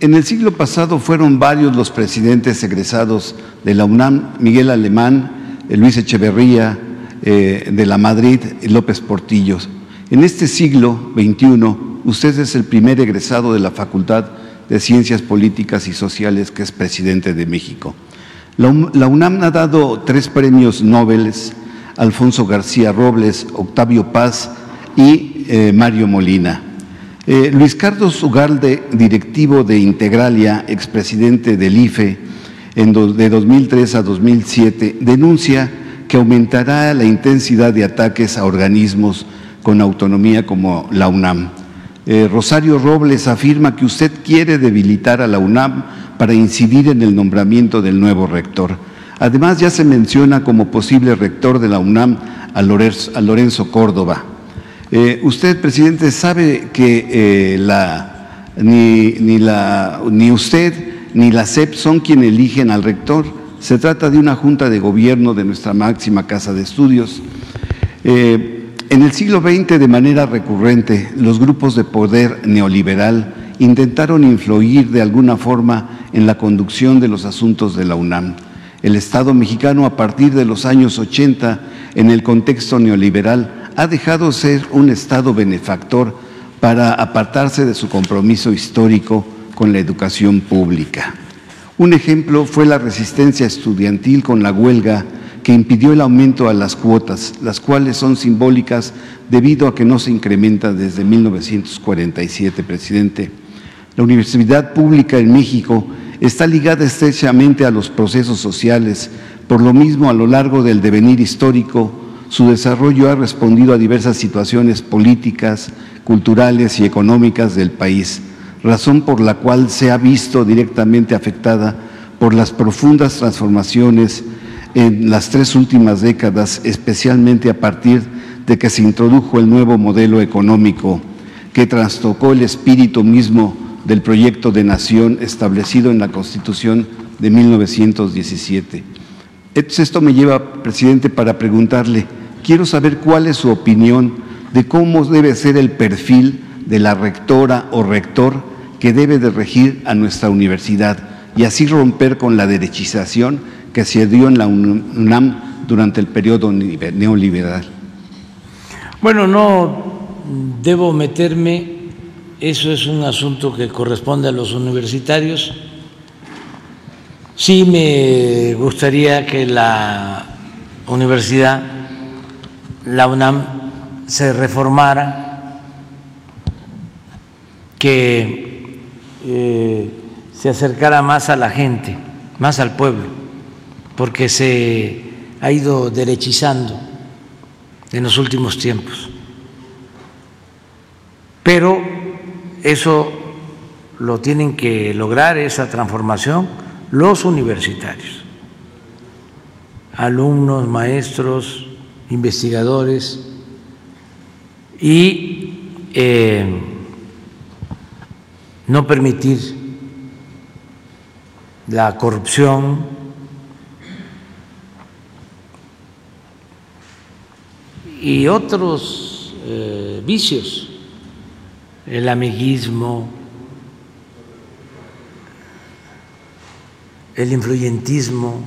Speaker 12: en el siglo pasado fueron varios los presidentes egresados de la UNAM, Miguel Alemán, eh, Luis Echeverría, de la Madrid, López Portillos. En este siglo XXI, usted es el primer egresado de la Facultad de Ciencias Políticas y Sociales que es presidente de México. La UNAM ha dado tres premios Nobel, Alfonso García Robles, Octavio Paz y eh, Mario Molina. Eh, Luis Carlos Ugalde, directivo de Integralia, expresidente del IFE de 2003 a 2007, denuncia que aumentará la intensidad de ataques a organismos con autonomía como la UNAM. Eh, Rosario Robles afirma que usted quiere debilitar a la UNAM para incidir en el nombramiento del nuevo rector. Además, ya se menciona como posible rector de la UNAM a Lorenzo, Córdoba. Eh, usted, presidente, sabe que eh, ni usted ni la CEP son quienes eligen al rector. Se trata de una junta de gobierno de nuestra máxima casa de estudios. Eh, en el siglo XX, de manera recurrente, los grupos de poder neoliberal intentaron influir de alguna forma en la conducción de los asuntos de la UNAM. El Estado mexicano a partir de los años 80, en el contexto neoliberal, ha dejado ser un Estado benefactor para apartarse de su compromiso histórico con la educación pública. Un ejemplo fue la resistencia estudiantil con la huelga que impidió el aumento a las cuotas, las cuales son simbólicas debido a que no se incrementa desde 1947, presidente. La universidad pública en México está ligada estrechamente a los procesos sociales, por lo mismo a lo largo del devenir histórico, su desarrollo ha respondido a diversas situaciones políticas, culturales y económicas del país, razón por la cual se ha visto directamente afectada por las profundas transformaciones en las tres últimas décadas, especialmente a partir de que se introdujo el nuevo modelo económico que trastocó el espíritu mismo del proyecto de nación establecido en la Constitución de 1917. Esto me lleva, presidente, para preguntarle, quiero saber cuál es su opinión de cómo debe ser el perfil de la rectora o rector que debe de regir a nuestra universidad y así romper con la derechización que se dio en la UNAM durante el periodo neoliberal.
Speaker 1: Bueno, no debo meterme, eso es un asunto que corresponde a los universitarios. Sí me gustaría que la universidad, la UNAM, se reformara, que eh, se acercara más a la gente, más al pueblo porque se ha ido derechizando en los últimos tiempos. Pero eso lo tienen que lograr, esa transformación, los universitarios, alumnos, maestros, investigadores y eh, no permitir la corrupción, y otros eh, vicios, el amiguismo, el influyentismo,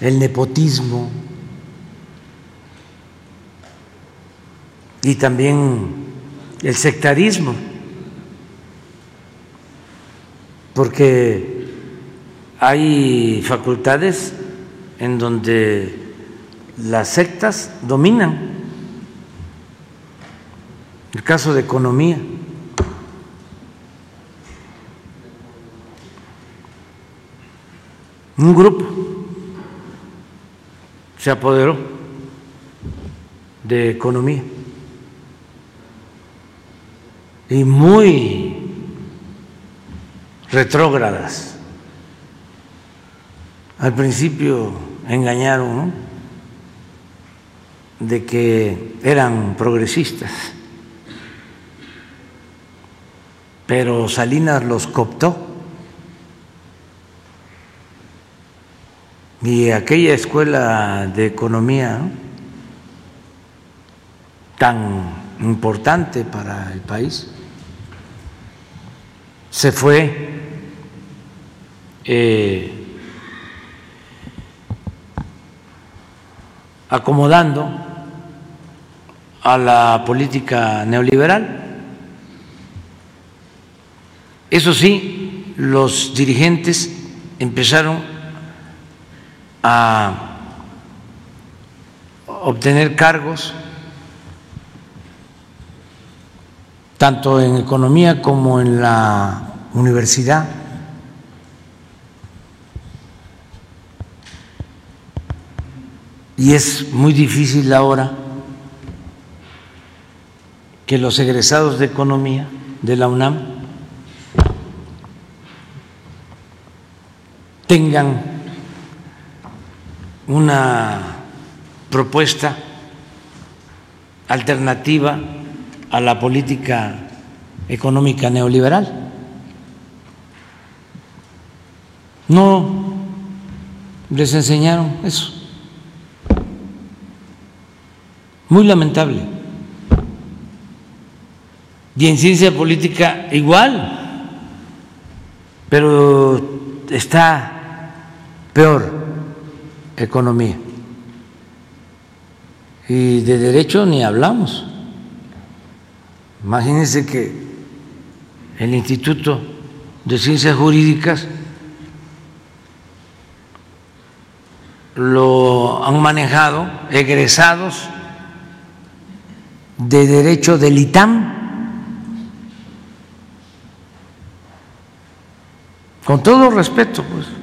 Speaker 1: el nepotismo y también el sectarismo, porque hay facultades en donde las sectas dominan. El caso de economía. Un grupo se apoderó de economía y muy retrógradas. Al principio engañaron de que eran progresistas, pero Salinas los cooptó. Y aquella escuela de economía tan importante para el país se fue eh, acomodando a la política neoliberal. Eso sí, los dirigentes empezaron a obtener cargos tanto en economía como en la universidad. Y es muy difícil ahora que los egresados de economía de la UNAM tengan una propuesta alternativa a la política económica neoliberal. No les enseñaron eso. Muy lamentable. Y en ciencia política igual, pero está peor economía. Y de derecho ni hablamos. Imagínense que el Instituto de ciencias jurídicas lo han manejado egresados de derecho del ITAM. Con todo respeto, pues.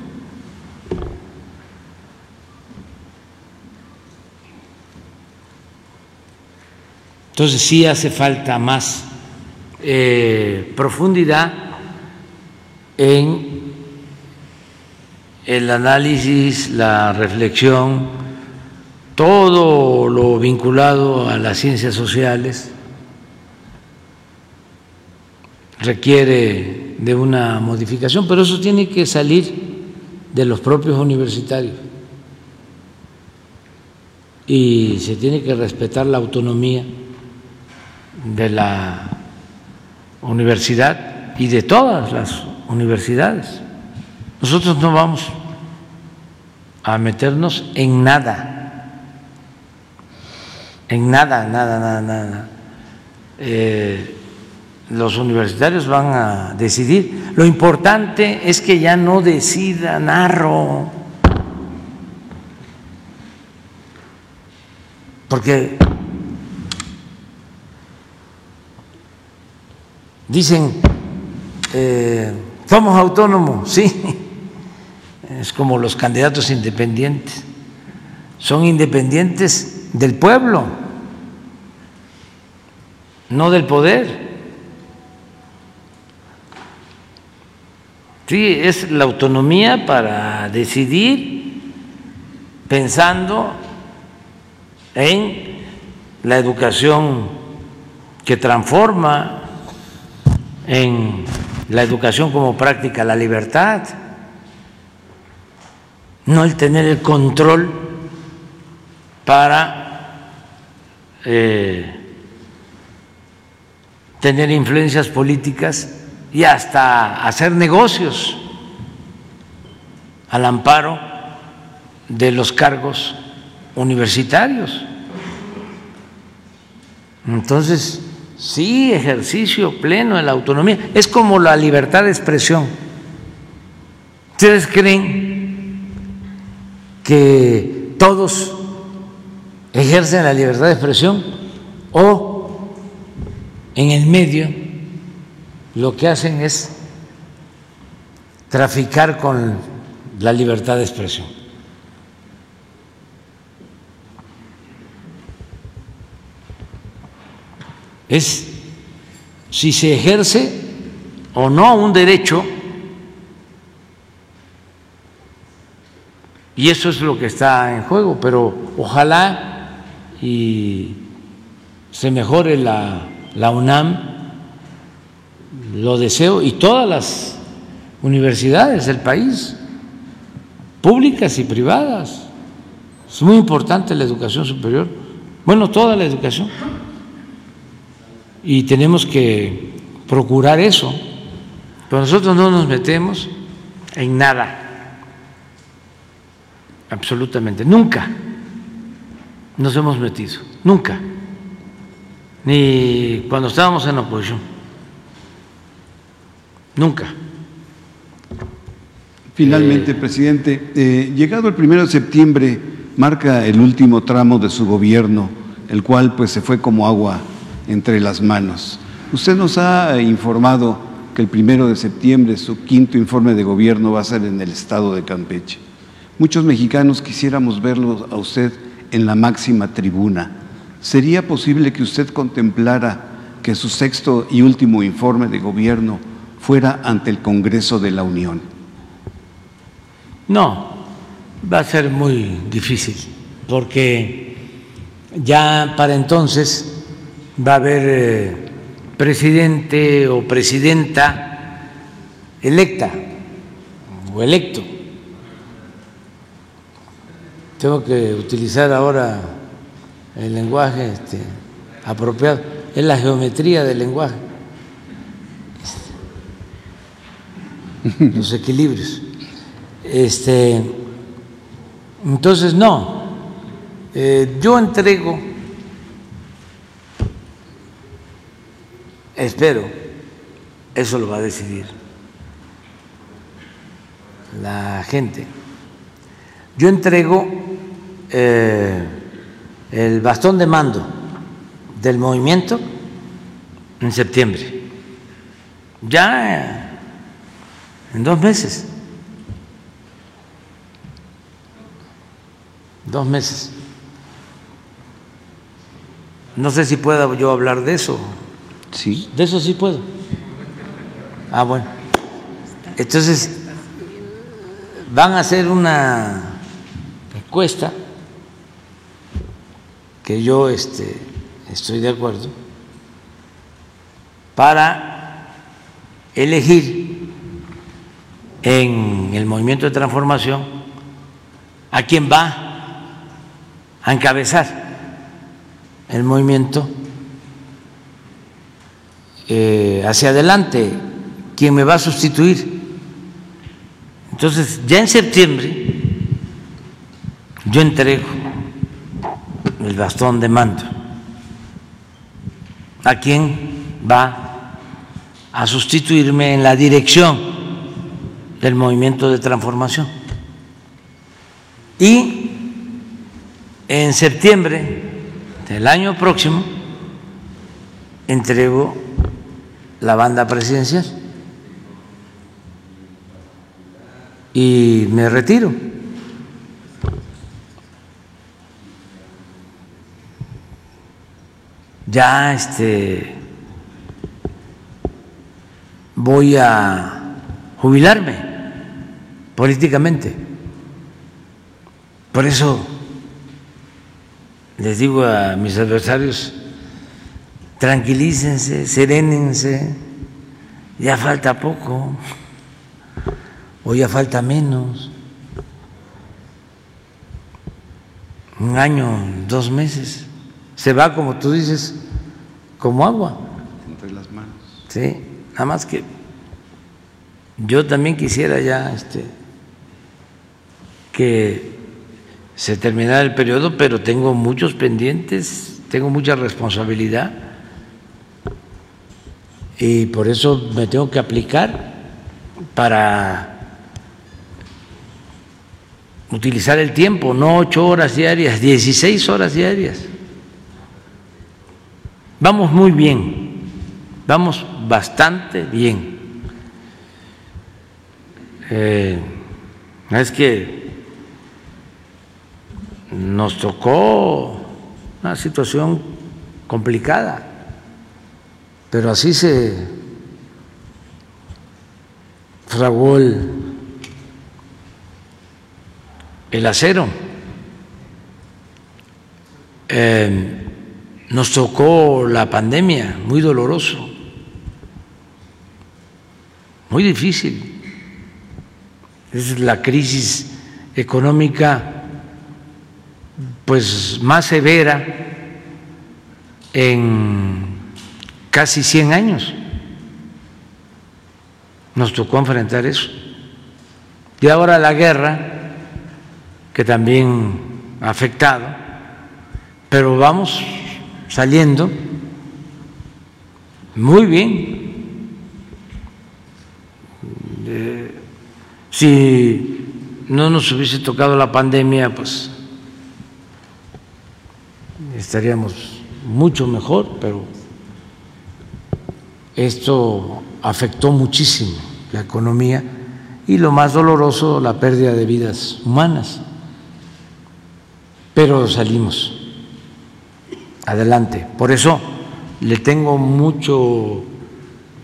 Speaker 1: Entonces sí hace falta más eh, profundidad en el análisis, la reflexión, todo lo vinculado a las ciencias sociales requiere de una modificación, pero eso tiene que salir de los propios universitarios. Y se tiene que respetar la autonomía de la universidad y de todas las universidades. Nosotros no vamos a meternos en nada, en nada, nada, nada, nada. Eh, los universitarios van a decidir. Lo importante es que ya no decida Narro, porque dicen, eh, somos autónomos, sí, es como los candidatos independientes, son independientes del pueblo, no del poder. Sí, es la autonomía para decidir pensando en la educación que transforma, en la educación como práctica, la libertad, no el tener el control para eh, tener influencias políticas y hasta hacer negocios al amparo de los cargos universitarios. Entonces, sí, ejercicio pleno de la autonomía. Es como la libertad de expresión. ¿Ustedes creen que todos ejercen la libertad de expresión o en el medio lo que hacen es traficar con la libertad de expresión. Es si se ejerce o no un derecho, y eso es lo que está en juego, pero ojalá y se mejore la, la UNAM lo deseo, y todas las universidades del país, públicas y privadas. Es muy importante la educación superior, bueno, toda la educación. Y tenemos que procurar eso. Pero nosotros no nos metemos en nada, absolutamente, nunca nos hemos metido, nunca, ni cuando estábamos en la oposición. Nunca.
Speaker 12: Finalmente, presidente, eh, llegado el primero de septiembre, marca el último tramo de su gobierno, el cual pues se fue como agua entre las manos. Usted nos ha informado que el primero de septiembre su quinto informe de gobierno va a ser en el estado de Campeche. Muchos mexicanos quisiéramos verlo a usted en la máxima tribuna. ¿Sería posible que usted contemplara que su sexto y último informe de gobierno fuera ante el Congreso de la Unión?
Speaker 1: No, va a ser muy difícil, porque ya para entonces va a haber eh, presidente o presidenta electa o electo. Tengo que utilizar ahora el lenguaje este, apropiado, es la geometría del lenguaje los equilibrios. Este, entonces, no, eh, yo entrego, espero, eso lo va a decidir la gente. Yo entrego eh, el bastón de mando del movimiento en septiembre. Ya en dos meses. Dos meses. No sé si pueda yo hablar de eso.
Speaker 12: Sí.
Speaker 1: De eso sí puedo. Ah, bueno. Entonces, van a hacer una encuesta que yo este, estoy de acuerdo para elegir en el movimiento de transformación a quien va a encabezar el movimiento eh, hacia adelante, quien me va a sustituir. Entonces, ya en septiembre yo entrego el bastón de mando a quien va a sustituirme en la dirección del movimiento de transformación. Y en septiembre del año próximo entrego la banda presidencial y me retiro. Ya este voy a jubilarme políticamente. Por eso les digo a mis adversarios, tranquilícense, serénense, ya falta poco, o ya falta menos, un año, dos meses, se va como tú dices, como agua.
Speaker 12: Entre las manos.
Speaker 1: Sí, nada más que yo también quisiera ya este, que se terminara el periodo, pero tengo muchos pendientes, tengo mucha responsabilidad y por eso me tengo que aplicar para utilizar el tiempo, no ocho horas diarias, dieciséis horas diarias. Vamos muy bien, vamos bastante bien. Eh, es que nos tocó una situación complicada, pero así se fraguó el, acero. Eh, nos tocó la pandemia, muy doloroso, muy difícil. Es la crisis económica pues más severa en casi 100 años. Nos tocó enfrentar eso. Y ahora la guerra, que también ha afectado, pero vamos saliendo muy bien. Eh, si no nos hubiese tocado la pandemia, pues estaríamos mucho mejor, pero esto afectó muchísimo la economía y lo más doloroso, la pérdida de vidas humanas. Pero salimos adelante. Por eso le tengo mucho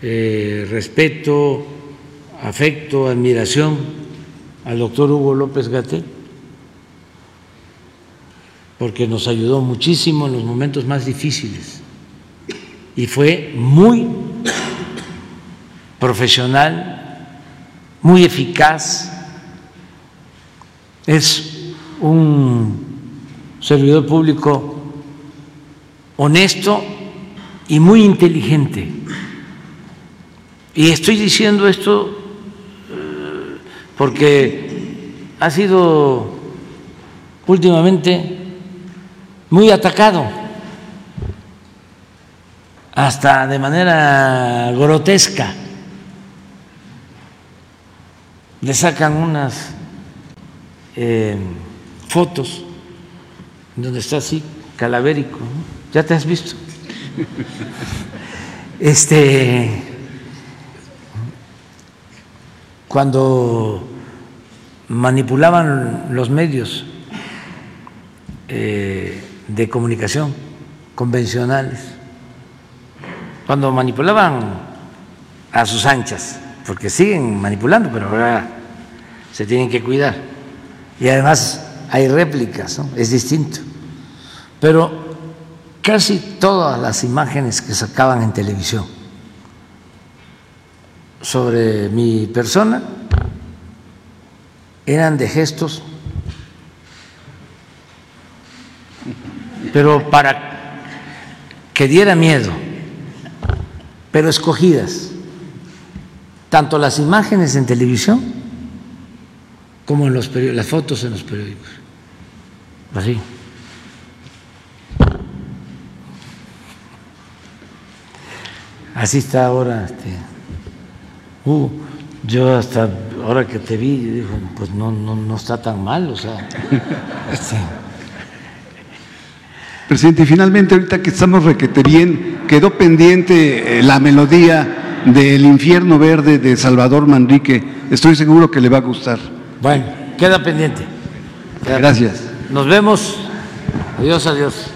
Speaker 1: eh, respeto, afecto, admiración al doctor Hugo López Gatel porque nos ayudó muchísimo en los momentos más difíciles y fue muy profesional, muy eficaz, es un servidor público honesto y muy inteligente. Y estoy diciendo esto eh, porque ha sido últimamente muy atacado, hasta de manera grotesca. le sacan unas eh, fotos donde está así, calavérico. ¿no? ¿Ya te has visto? Este, cuando manipulaban los medios eh, de comunicación convencionales, cuando manipulaban a sus anchas, porque siguen manipulando, pero ahora se tienen que cuidar. Y además hay réplicas, es distinto. Pero casi todas las imágenes que sacaban en televisión sobre mi persona eran de gestos, pero para que diera miedo, pero escogidas, tanto las imágenes en televisión como en los las fotos en los periódicos. Así. Así está ahora. Este. Uh, yo hasta ahora que te vi, pues no, no, no está tan mal, o sea.
Speaker 12: Presidente, y finalmente, ahorita que estamos requete bien, quedó pendiente eh, la melodía del Infierno Verde de Salvador Manrique. Estoy seguro que le va a gustar.
Speaker 1: Bueno, queda pendiente.
Speaker 12: Gracias.
Speaker 1: Nos vemos. Adiós, adiós.